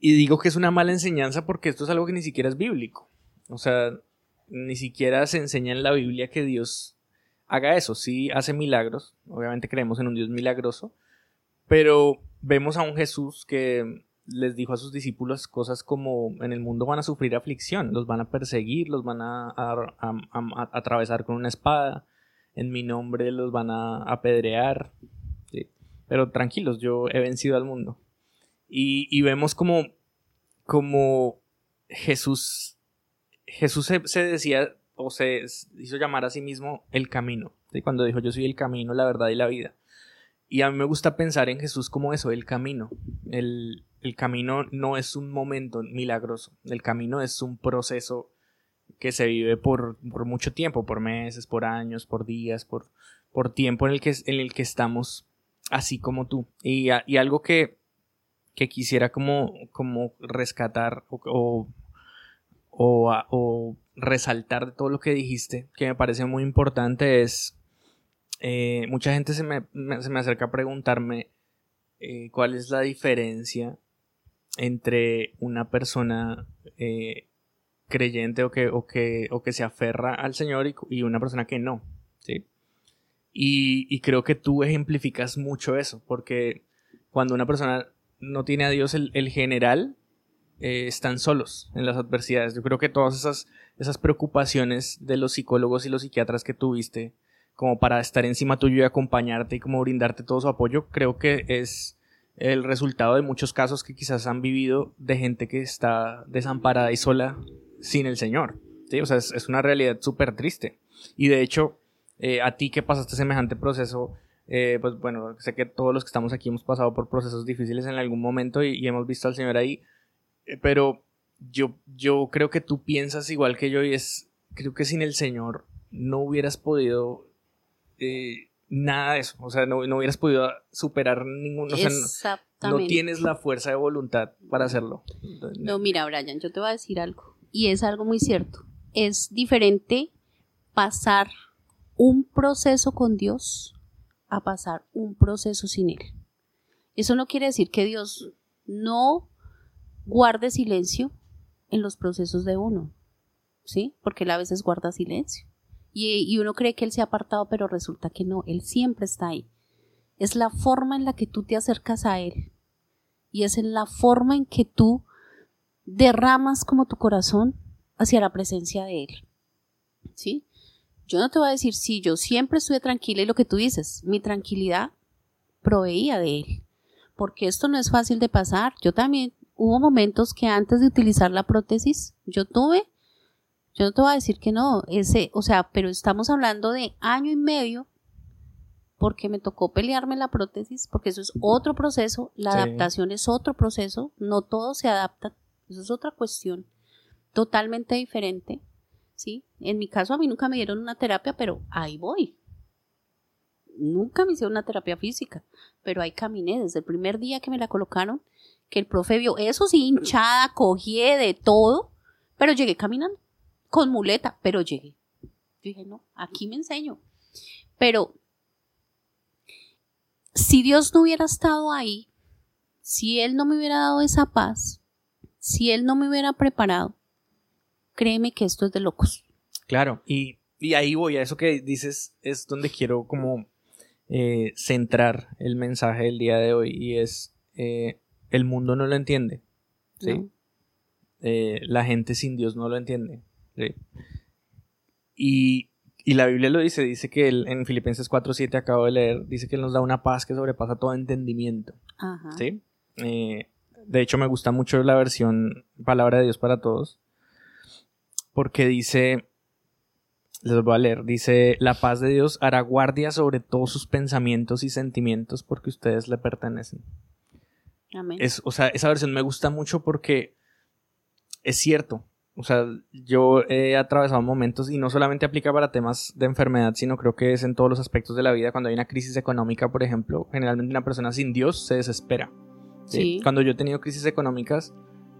y digo que es una mala enseñanza porque esto es algo que ni siquiera es bíblico. O sea, ni siquiera se enseña en la Biblia que Dios haga eso. Sí hace milagros, obviamente creemos en un Dios milagroso, pero vemos a un Jesús que les dijo a sus discípulos cosas como en el mundo van a sufrir aflicción, los van a perseguir, los van a, atravesar con una espada, en mi nombre los van a apedrear, ¿sí? pero tranquilos, yo he vencido al mundo. Y, y vemos como, como Jesús, Jesús se, se decía o se hizo llamar a sí mismo el camino, ¿sí? cuando dijo yo soy el camino, la verdad y la vida. Y a mí me gusta pensar en Jesús como eso, el camino. El, el camino no es un momento milagroso, el camino es un proceso que se vive por, por mucho tiempo, por meses, por años, por días, por, por tiempo en el que, en el que estamos así como tú. Y, algo que, que quisiera como, como rescatar o, o, o, resaltar de todo lo que dijiste, que me parece muy importante, es eh, mucha gente se me, me- se me acerca a preguntarme eh, cuál es la diferencia entre una persona eh, creyente o que, o, que, o que se aferra al Señor y, una persona que no. ¿sí? Y, y creo que tú ejemplificas mucho eso, porque cuando una persona no tiene a Dios, el, el general eh, están solos en las adversidades. Yo creo que todas esas, esas preocupaciones de los psicólogos y los psiquiatras que tuviste, como para estar encima tuyo y acompañarte y como brindarte todo su apoyo, creo que es, el resultado de muchos casos que quizás han vivido de gente que está desamparada y sola sin el Señor. ¿sí? O sea, es, es una realidad súper triste. Y de hecho, eh, a ti que pasaste semejante proceso, eh, pues bueno, sé que todos los que estamos aquí hemos pasado por procesos difíciles en algún momento y, y hemos visto al Señor ahí, eh, pero yo, yo creo que tú piensas igual que yo y es, creo que sin el Señor no hubieras podido eh, nada de eso, o sea, no, no hubieras podido superar ningún, o sea, no- Exactamente. no tienes la fuerza de voluntad para hacerlo. No, mira, Brian, yo te voy a decir algo. Y es algo muy cierto. Es diferente pasar un proceso con Dios a pasar un proceso sin Él. Eso no quiere decir que Dios no guarde silencio en los procesos de uno. ¿Sí? Porque Él a veces guarda silencio. Y, y uno cree que Él se ha apartado, pero resulta que no. Él siempre está ahí. Es la forma en la que tú te acercas a Él y es en la forma en que tú derramas como tu corazón hacia la presencia de Él. ¿Sí? Yo no te voy a decir, sí, yo siempre estuve tranquila y lo que tú dices, mi tranquilidad proveía de Él. Porque esto no es fácil de pasar. Yo también hubo momentos que antes de utilizar la prótesis, yo tuve, yo no te voy a decir que no, ese, o sea, pero estamos hablando de año y medio porque me tocó pelearme la prótesis, porque eso es otro proceso, la Sí. adaptación es otro proceso, no todos se adaptan, eso es otra cuestión totalmente diferente, ¿sí? En mi caso a mí nunca me dieron una terapia, pero ahí voy. Nunca me hicieron una terapia física, pero ahí caminé desde el primer día que me la colocaron, que el profe vio, eso sí, hinchada, cogí de todo, pero llegué caminando, con muleta, pero llegué. Yo dije, no, aquí me enseño. Pero si Dios no hubiera estado ahí, si Él no me hubiera dado esa paz, si Él no me hubiera preparado, créeme que esto es de locos. Claro, y, y ahí voy, a eso que dices es donde quiero como eh, centrar el mensaje del día de hoy y es eh, el mundo no lo entiende, ¿sí? ¿no? Eh, la gente sin Dios no lo entiende, ¿sí? Y, y la Biblia lo dice, dice que él, en Filipenses 4.7 acabo de leer, dice que Él nos da una paz que sobrepasa todo entendimiento, Ajá. ¿sí? Eh, de hecho me gusta mucho la versión Palabra de Dios para Todos, porque dice, les voy a leer, dice, la paz de Dios hará guardia sobre todos sus pensamientos y sentimientos porque ustedes le pertenecen. Amén. Es, o sea, esa versión me gusta mucho porque es cierto. O sea, yo he atravesado momentos y no solamente aplica para temas de enfermedad, sino creo que es en todos los aspectos de la vida. Cuando hay una crisis económica, por ejemplo, generalmente una persona sin Dios se desespera. ¿sí? Cuando yo he tenido crisis económicas,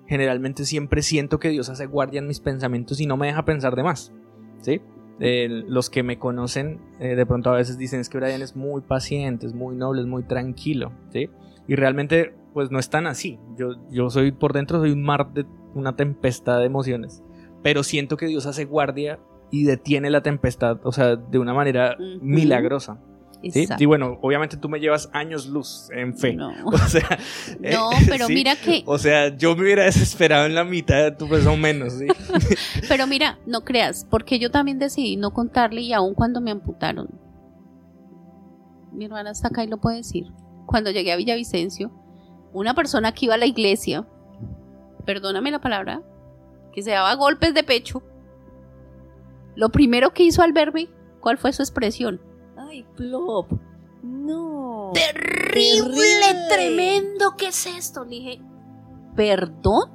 generalmente siempre siento que Dios hace guardia en mis pensamientos y no me deja pensar de más. ¿sí? Eh, los que me conocen eh, de pronto a veces dicen es que Brian es muy paciente, es muy noble, es muy tranquilo. ¿sí? Y realmente pues no es tan así. Yo, yo soy por dentro, soy un mar de una tempestad de emociones. Pero siento que Dios hace guardia y detiene la tempestad, o sea, de una manera milagrosa. ¿sí? Y bueno, obviamente tú me llevas años luz en fe. No. O sea, No, eh, pero sí. mira que, O sea, yo me hubiera desesperado en la mitad de tu peso menos, ¿sí? pero mira, no creas, porque yo también decidí no contarle y aún cuando me amputaron. Mi hermana está acá y lo puede decir. Cuando llegué a Villavicencio, una persona que iba a la iglesia, perdóname la palabra, que se daba golpes de pecho, lo primero que hizo al verme, ¿cuál fue su expresión? Ay, plop. No. terrible, Terrible. tremendo, ¿qué es esto? Le dije, ¿perdón?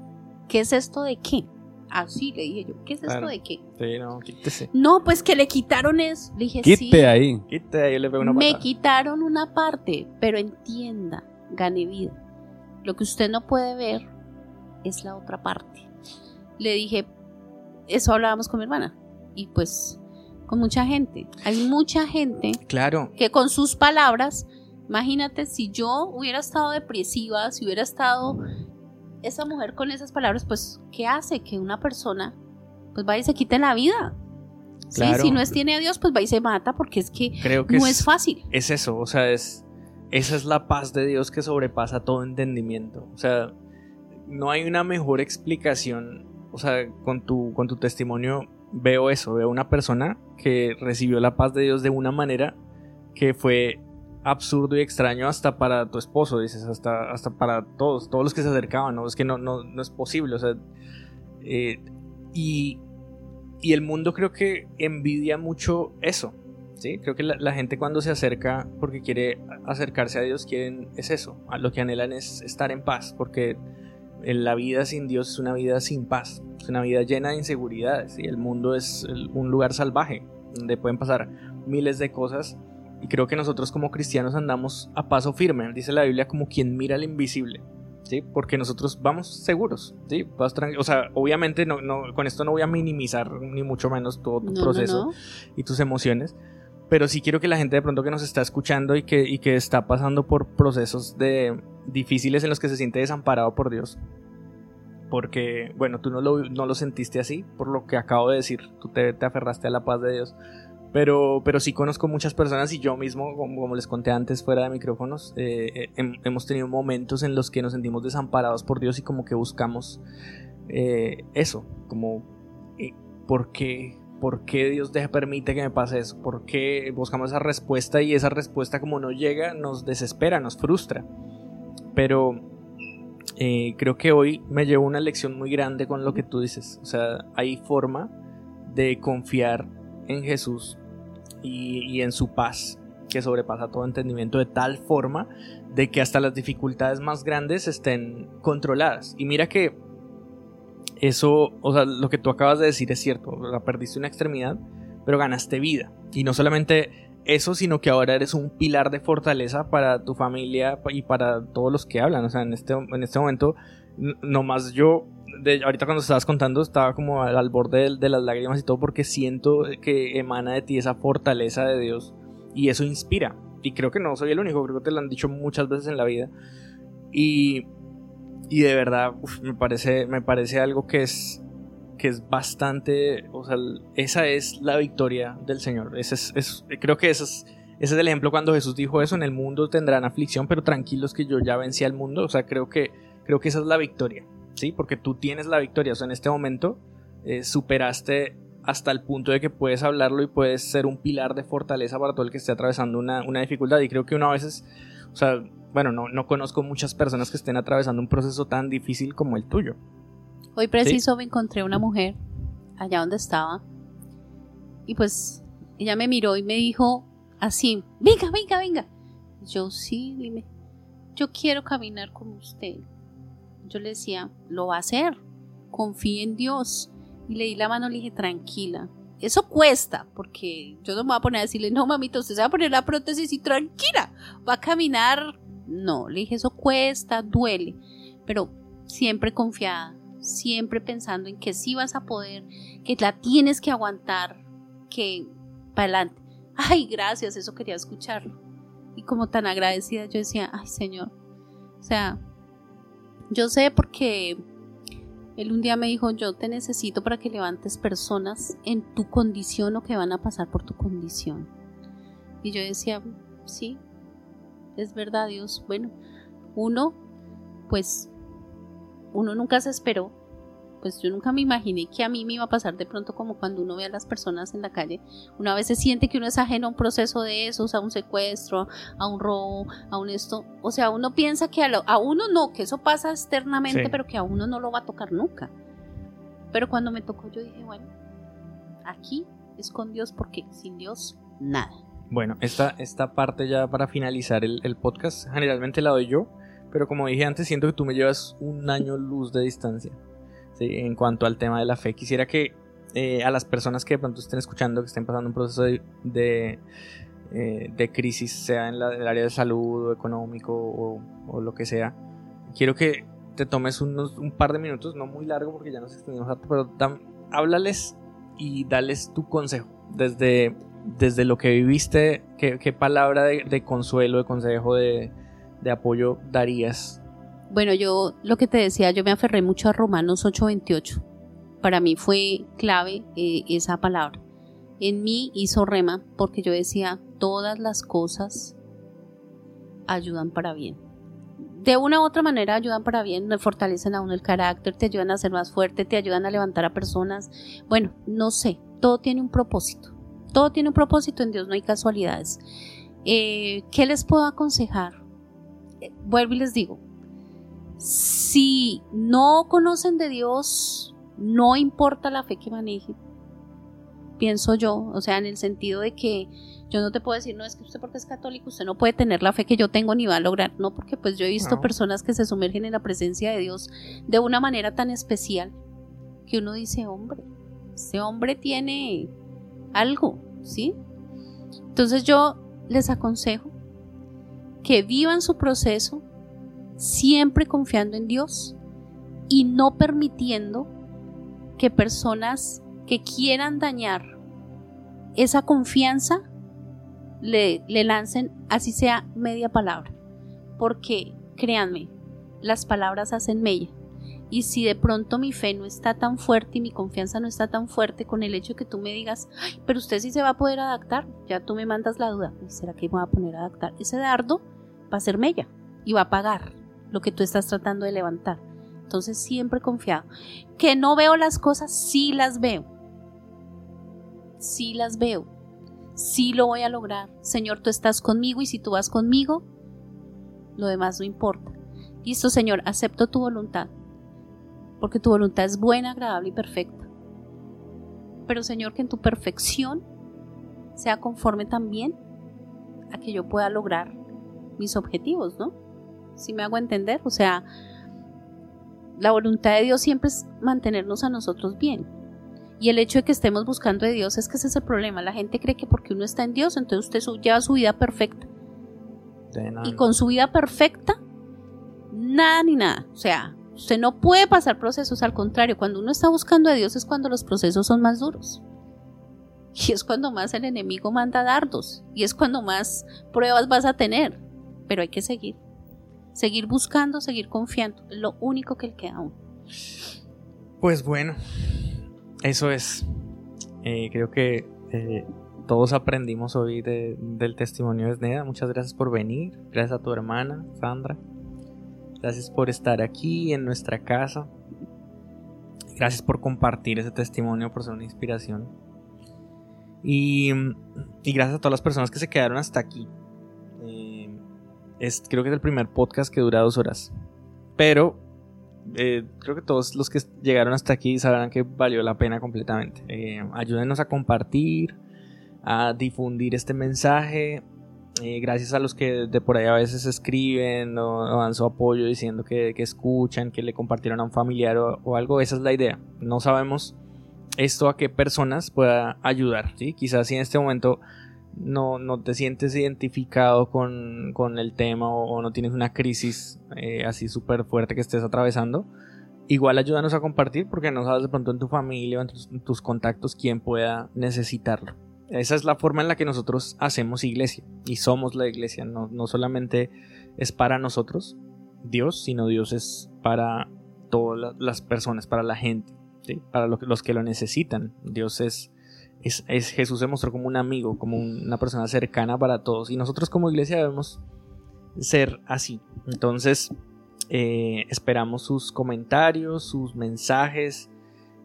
¿Qué es esto de qué? Así le dije yo, ¿qué es esto Claro. de qué? Sí, no, quítese. No, pues que le quitaron eso. Le dije, Quite sí, ahí. Quítese, yo le pego una me patada. quitaron una parte, pero entienda, gane vida. Lo que usted no puede ver es la otra parte. Le dije, eso hablábamos con mi hermana. Y pues, con mucha gente. Hay mucha gente Claro, que con sus palabras, imagínate si yo hubiera estado depresiva, si hubiera estado esa mujer con esas palabras, pues, ¿qué hace? Que una persona, pues, vaya y se quite la vida. Sí, Claro. si no es tiene a Dios, pues va y se mata porque es que creo que no es, es fácil. es eso, o sea, es esa es la paz de Dios que sobrepasa todo entendimiento. O sea, no hay una mejor explicación, o sea, con tu con tu testimonio veo eso, veo una persona que recibió la paz de Dios de una manera que fue absurdo y extraño hasta para tu esposo, dices, hasta, hasta para todos, todos los que se acercaban, ¿no? Es que no, no, no es posible, o sea, eh, y, y el mundo creo que envidia mucho eso, ¿sí? Creo que la, la gente cuando se acerca porque quiere acercarse a Dios, quieren, es eso, lo que anhelan es estar en paz, porque la vida sin Dios es una vida sin paz, es una vida llena de inseguridades, y el mundo es un lugar salvaje, donde pueden pasar miles de cosas y creo que nosotros como cristianos andamos a paso firme, dice la Biblia, como quien mira al invisible, ¿sí? Porque nosotros vamos seguros, ¿sí? Vas o sea, obviamente no, no, con esto no voy a minimizar ni mucho menos todo tu no, proceso no. y tus emociones, pero sí quiero que la gente de pronto que nos está escuchando y que, y que está pasando por procesos de difíciles en los que se siente desamparado por Dios, porque, bueno, tú no lo, no lo sentiste así, por lo que acabo de decir, tú te, te aferraste a la paz de Dios. Pero, pero sí conozco muchas personas y yo mismo, como, como les conté antes fuera de micrófonos, eh, eh, hem- hemos tenido momentos en los que nos sentimos desamparados por Dios y como que buscamos eh, eso, como eh, ¿por qué, por qué Dios deja, permite que me pase eso? ¿Por qué buscamos esa respuesta y esa respuesta como no llega nos desespera, nos frustra? Pero eh, creo que hoy me llevo una lección muy grande con lo que tú dices. O sea, hay forma de confiar en Jesús y, y en su paz que sobrepasa todo entendimiento de tal forma de que hasta las dificultades más grandes estén controladas. Y mira que eso, o sea, lo que tú acabas de decir es cierto. Sea, perdiste una extremidad, pero ganaste vida. Y no solamente eso, sino que ahora eres un pilar de fortaleza para tu familia y para todos los que hablan. O sea, en este, en este momento, nomás yo, de, ahorita cuando estabas contando, estaba como al, al borde de, las lágrimas y todo porque siento que emana de ti esa fortaleza de Dios y eso inspira. Y creo que no soy el único, creo que te lo han dicho muchas veces en la vida. Y, y de verdad, me, parece, me parece algo que es, que es bastante, o sea, esa es la victoria del Señor. Ese es, es- creo que ese es, ese es el ejemplo cuando Jesús dijo eso, en el mundo tendrán aflicción, pero tranquilos que yo ya vencí al mundo. O sea, creo que, creo que esa es la victoria, ¿sí? Porque tú tienes la victoria, o sea, en este momento eh, superaste hasta el punto de que puedes hablarlo y puedes ser un pilar de fortaleza para todo el que esté atravesando una, una dificultad. Y creo que una veces, o sea, bueno, no, no conozco muchas personas que estén atravesando un proceso tan difícil como el tuyo. Hoy preciso me encontré una mujer allá donde estaba y pues ella me miró y me dijo así, venga, venga, venga. Yo sí, dime, yo quiero caminar con usted. Yo le decía, lo va a hacer, confíe en Dios. Y le di la mano le dije, tranquila. Eso cuesta, porque yo no me voy a poner a decirle, no, mamita, usted se va a poner la prótesis y tranquila, va a caminar. No, le dije, eso cuesta, duele, pero siempre confiada, siempre pensando en que sí vas a poder, que la tienes que aguantar, que para adelante. Ay, gracias, eso quería escucharlo. Y como tan agradecida, yo decía, ay, Señor. O sea, yo sé porque él un día me dijo, yo te necesito para que levantes personas en tu condición o que van a pasar por tu condición. Y yo decía, sí, es verdad, Dios. Bueno, uno, pues, uno nunca se esperó. Pues yo nunca me imaginé que a mí me iba a pasar de pronto como cuando uno ve a las personas en la calle. Uno a veces siente que uno es ajeno a un proceso de esos, a un secuestro, a un robo, a un esto. O sea, uno piensa que a, lo- a uno no, que eso pasa externamente, Sí. pero que a uno no lo va a tocar nunca. Pero cuando me tocó yo dije, bueno, aquí es con Dios porque sin Dios, nada. Bueno, esta, esta parte ya para finalizar el, el podcast, generalmente la doy yo, pero como dije antes, siento que tú me llevas un año luz de distancia ¿sí? en cuanto al tema de la fe. Quisiera que eh, a las personas que de pronto estén escuchando, que estén pasando un proceso de, de, eh, de crisis, sea en la- el área de salud o económico o, o lo que sea, quiero que te tomes unos, un par de minutos, no muy largo porque ya nos extendimos harto, pero dam- háblales y dales tu consejo desde, desde lo que viviste, qué palabra de, de consuelo, de consejo, de, de apoyo darías. Bueno, yo lo que te decía, yo me aferré mucho a Romanos 8:28. Para mí fue clave eh, esa palabra. En mí hizo rema porque yo decía, todas las cosas ayudan para bien. De una u otra manera ayudan para bien, le fortalecen a uno el carácter, te ayudan a ser más fuerte, te ayudan a levantar a personas. Bueno, no sé, todo tiene un propósito. Todo tiene un propósito, en Dios no hay casualidades. Eh, ¿Qué les puedo aconsejar? Vuelvo y les digo, si no conocen de Dios, no importa la fe que manejen, pienso yo, o sea, en el sentido de que yo no te puedo decir, no es que usted porque es católico, usted no puede tener la fe que yo tengo ni va a lograr, no, porque pues yo he visto No. personas que se sumergen en la presencia de Dios de una manera tan especial que uno dice, hombre, ese hombre tiene algo, ¿sí? Entonces yo les aconsejo que vivan su proceso siempre confiando en Dios y no permitiendo que personas que quieran dañar esa confianza le, le lancen así sea media palabra. Porque, créanme, las palabras hacen mella. Y si de pronto mi fe no está tan fuerte y mi confianza no está tan fuerte con el hecho que tú me digas, "Ay, pero usted sí se va a poder adaptar, ya tú me mandas la duda, "Uy, ¿será que me voy a poner a adaptar? Ese dardo va a ser mella y va a pagar lo que tú estás tratando de levantar. Entonces siempre confiado. Que no veo las cosas, sí las veo. Sí las veo. Sí lo voy a lograr. Señor, tú estás conmigo y si tú vas conmigo, lo demás no importa. Listo, Señor, acepto tu voluntad. Porque tu voluntad es buena, agradable y perfecta. Pero, Señor, que en tu perfección sea conforme también a que yo pueda lograr mis objetivos, ¿no? Si me hago entender, o sea, la voluntad de Dios siempre es mantenernos a nosotros bien. Y el hecho de que estemos buscando de Dios es que ese es el problema. La gente cree que porque uno está en Dios, entonces usted lleva su vida perfecta. Y con su vida perfecta, nada ni nada. O sea, usted no puede pasar procesos. Al contrario, cuando uno está buscando a Dios es cuando los procesos son más duros. Y es cuando más el enemigo manda dardos. Y es cuando más pruebas vas a tener. Pero hay que seguir. Seguir buscando, seguir confiando. Es lo único que le queda a uno. Pues bueno, eso es. Eh, creo que eh, todos aprendimos hoy de- del testimonio de Sneda. Muchas gracias por venir. Gracias a tu hermana, Sandra. Gracias por estar aquí en nuestra casa. Gracias por compartir ese testimonio, por ser una inspiración. Y gracias a todas las personas que se quedaron hasta aquí. Es, creo que es el primer podcast que dura dos horas. Pero eh, creo que todos los que llegaron hasta aquí sabrán que valió la pena completamente. Eh, ayúdenos a compartir, a difundir este mensaje. Eh, gracias a los que de por ahí a veces escriben o, dan su apoyo diciendo que, escuchan, que le compartieron a un familiar o, algo. Esa es la idea. No sabemos esto a qué personas pueda ayudar. Quizás si en este momento no, no te sientes identificado con, con el tema o, no tienes una crisis eh, así súper fuerte que estés atravesando, igual ayúdanos a compartir porque no sabes de pronto en tu familia o en tus, tus contactos quién pueda necesitarlo. Esa es la forma en la que nosotros hacemos iglesia y somos la iglesia. No, no solamente es para nosotros, Dios, sino Dios es para todas la- las personas, para la gente, ¿sí? para los que lo necesitan. Dios es, es, es- Jesús se mostró como un amigo, como un- una persona cercana para todos. Y nosotros como iglesia debemos ser así. Entonces, eh, esperamos sus comentarios, sus mensajes,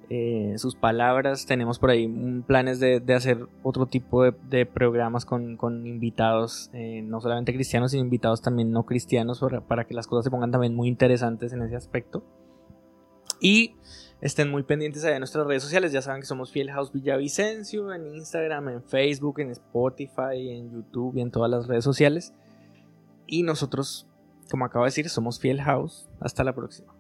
eh, sus palabras. Tenemos por ahí planes de, de hacer otro tipo de, de programas con, con invitados, eh, no solamente cristianos, sino invitados también no cristianos, para, para que las cosas se pongan también muy interesantes en ese aspecto. Y estén muy pendientes en nuestras redes sociales. Ya saben que somos Fiel House Villavicencio en Instagram, en Facebook, en Spotify, en YouTube y en todas las redes sociales. Y nosotros, como acabo de decir, somos Fiel House. Hasta la próxima.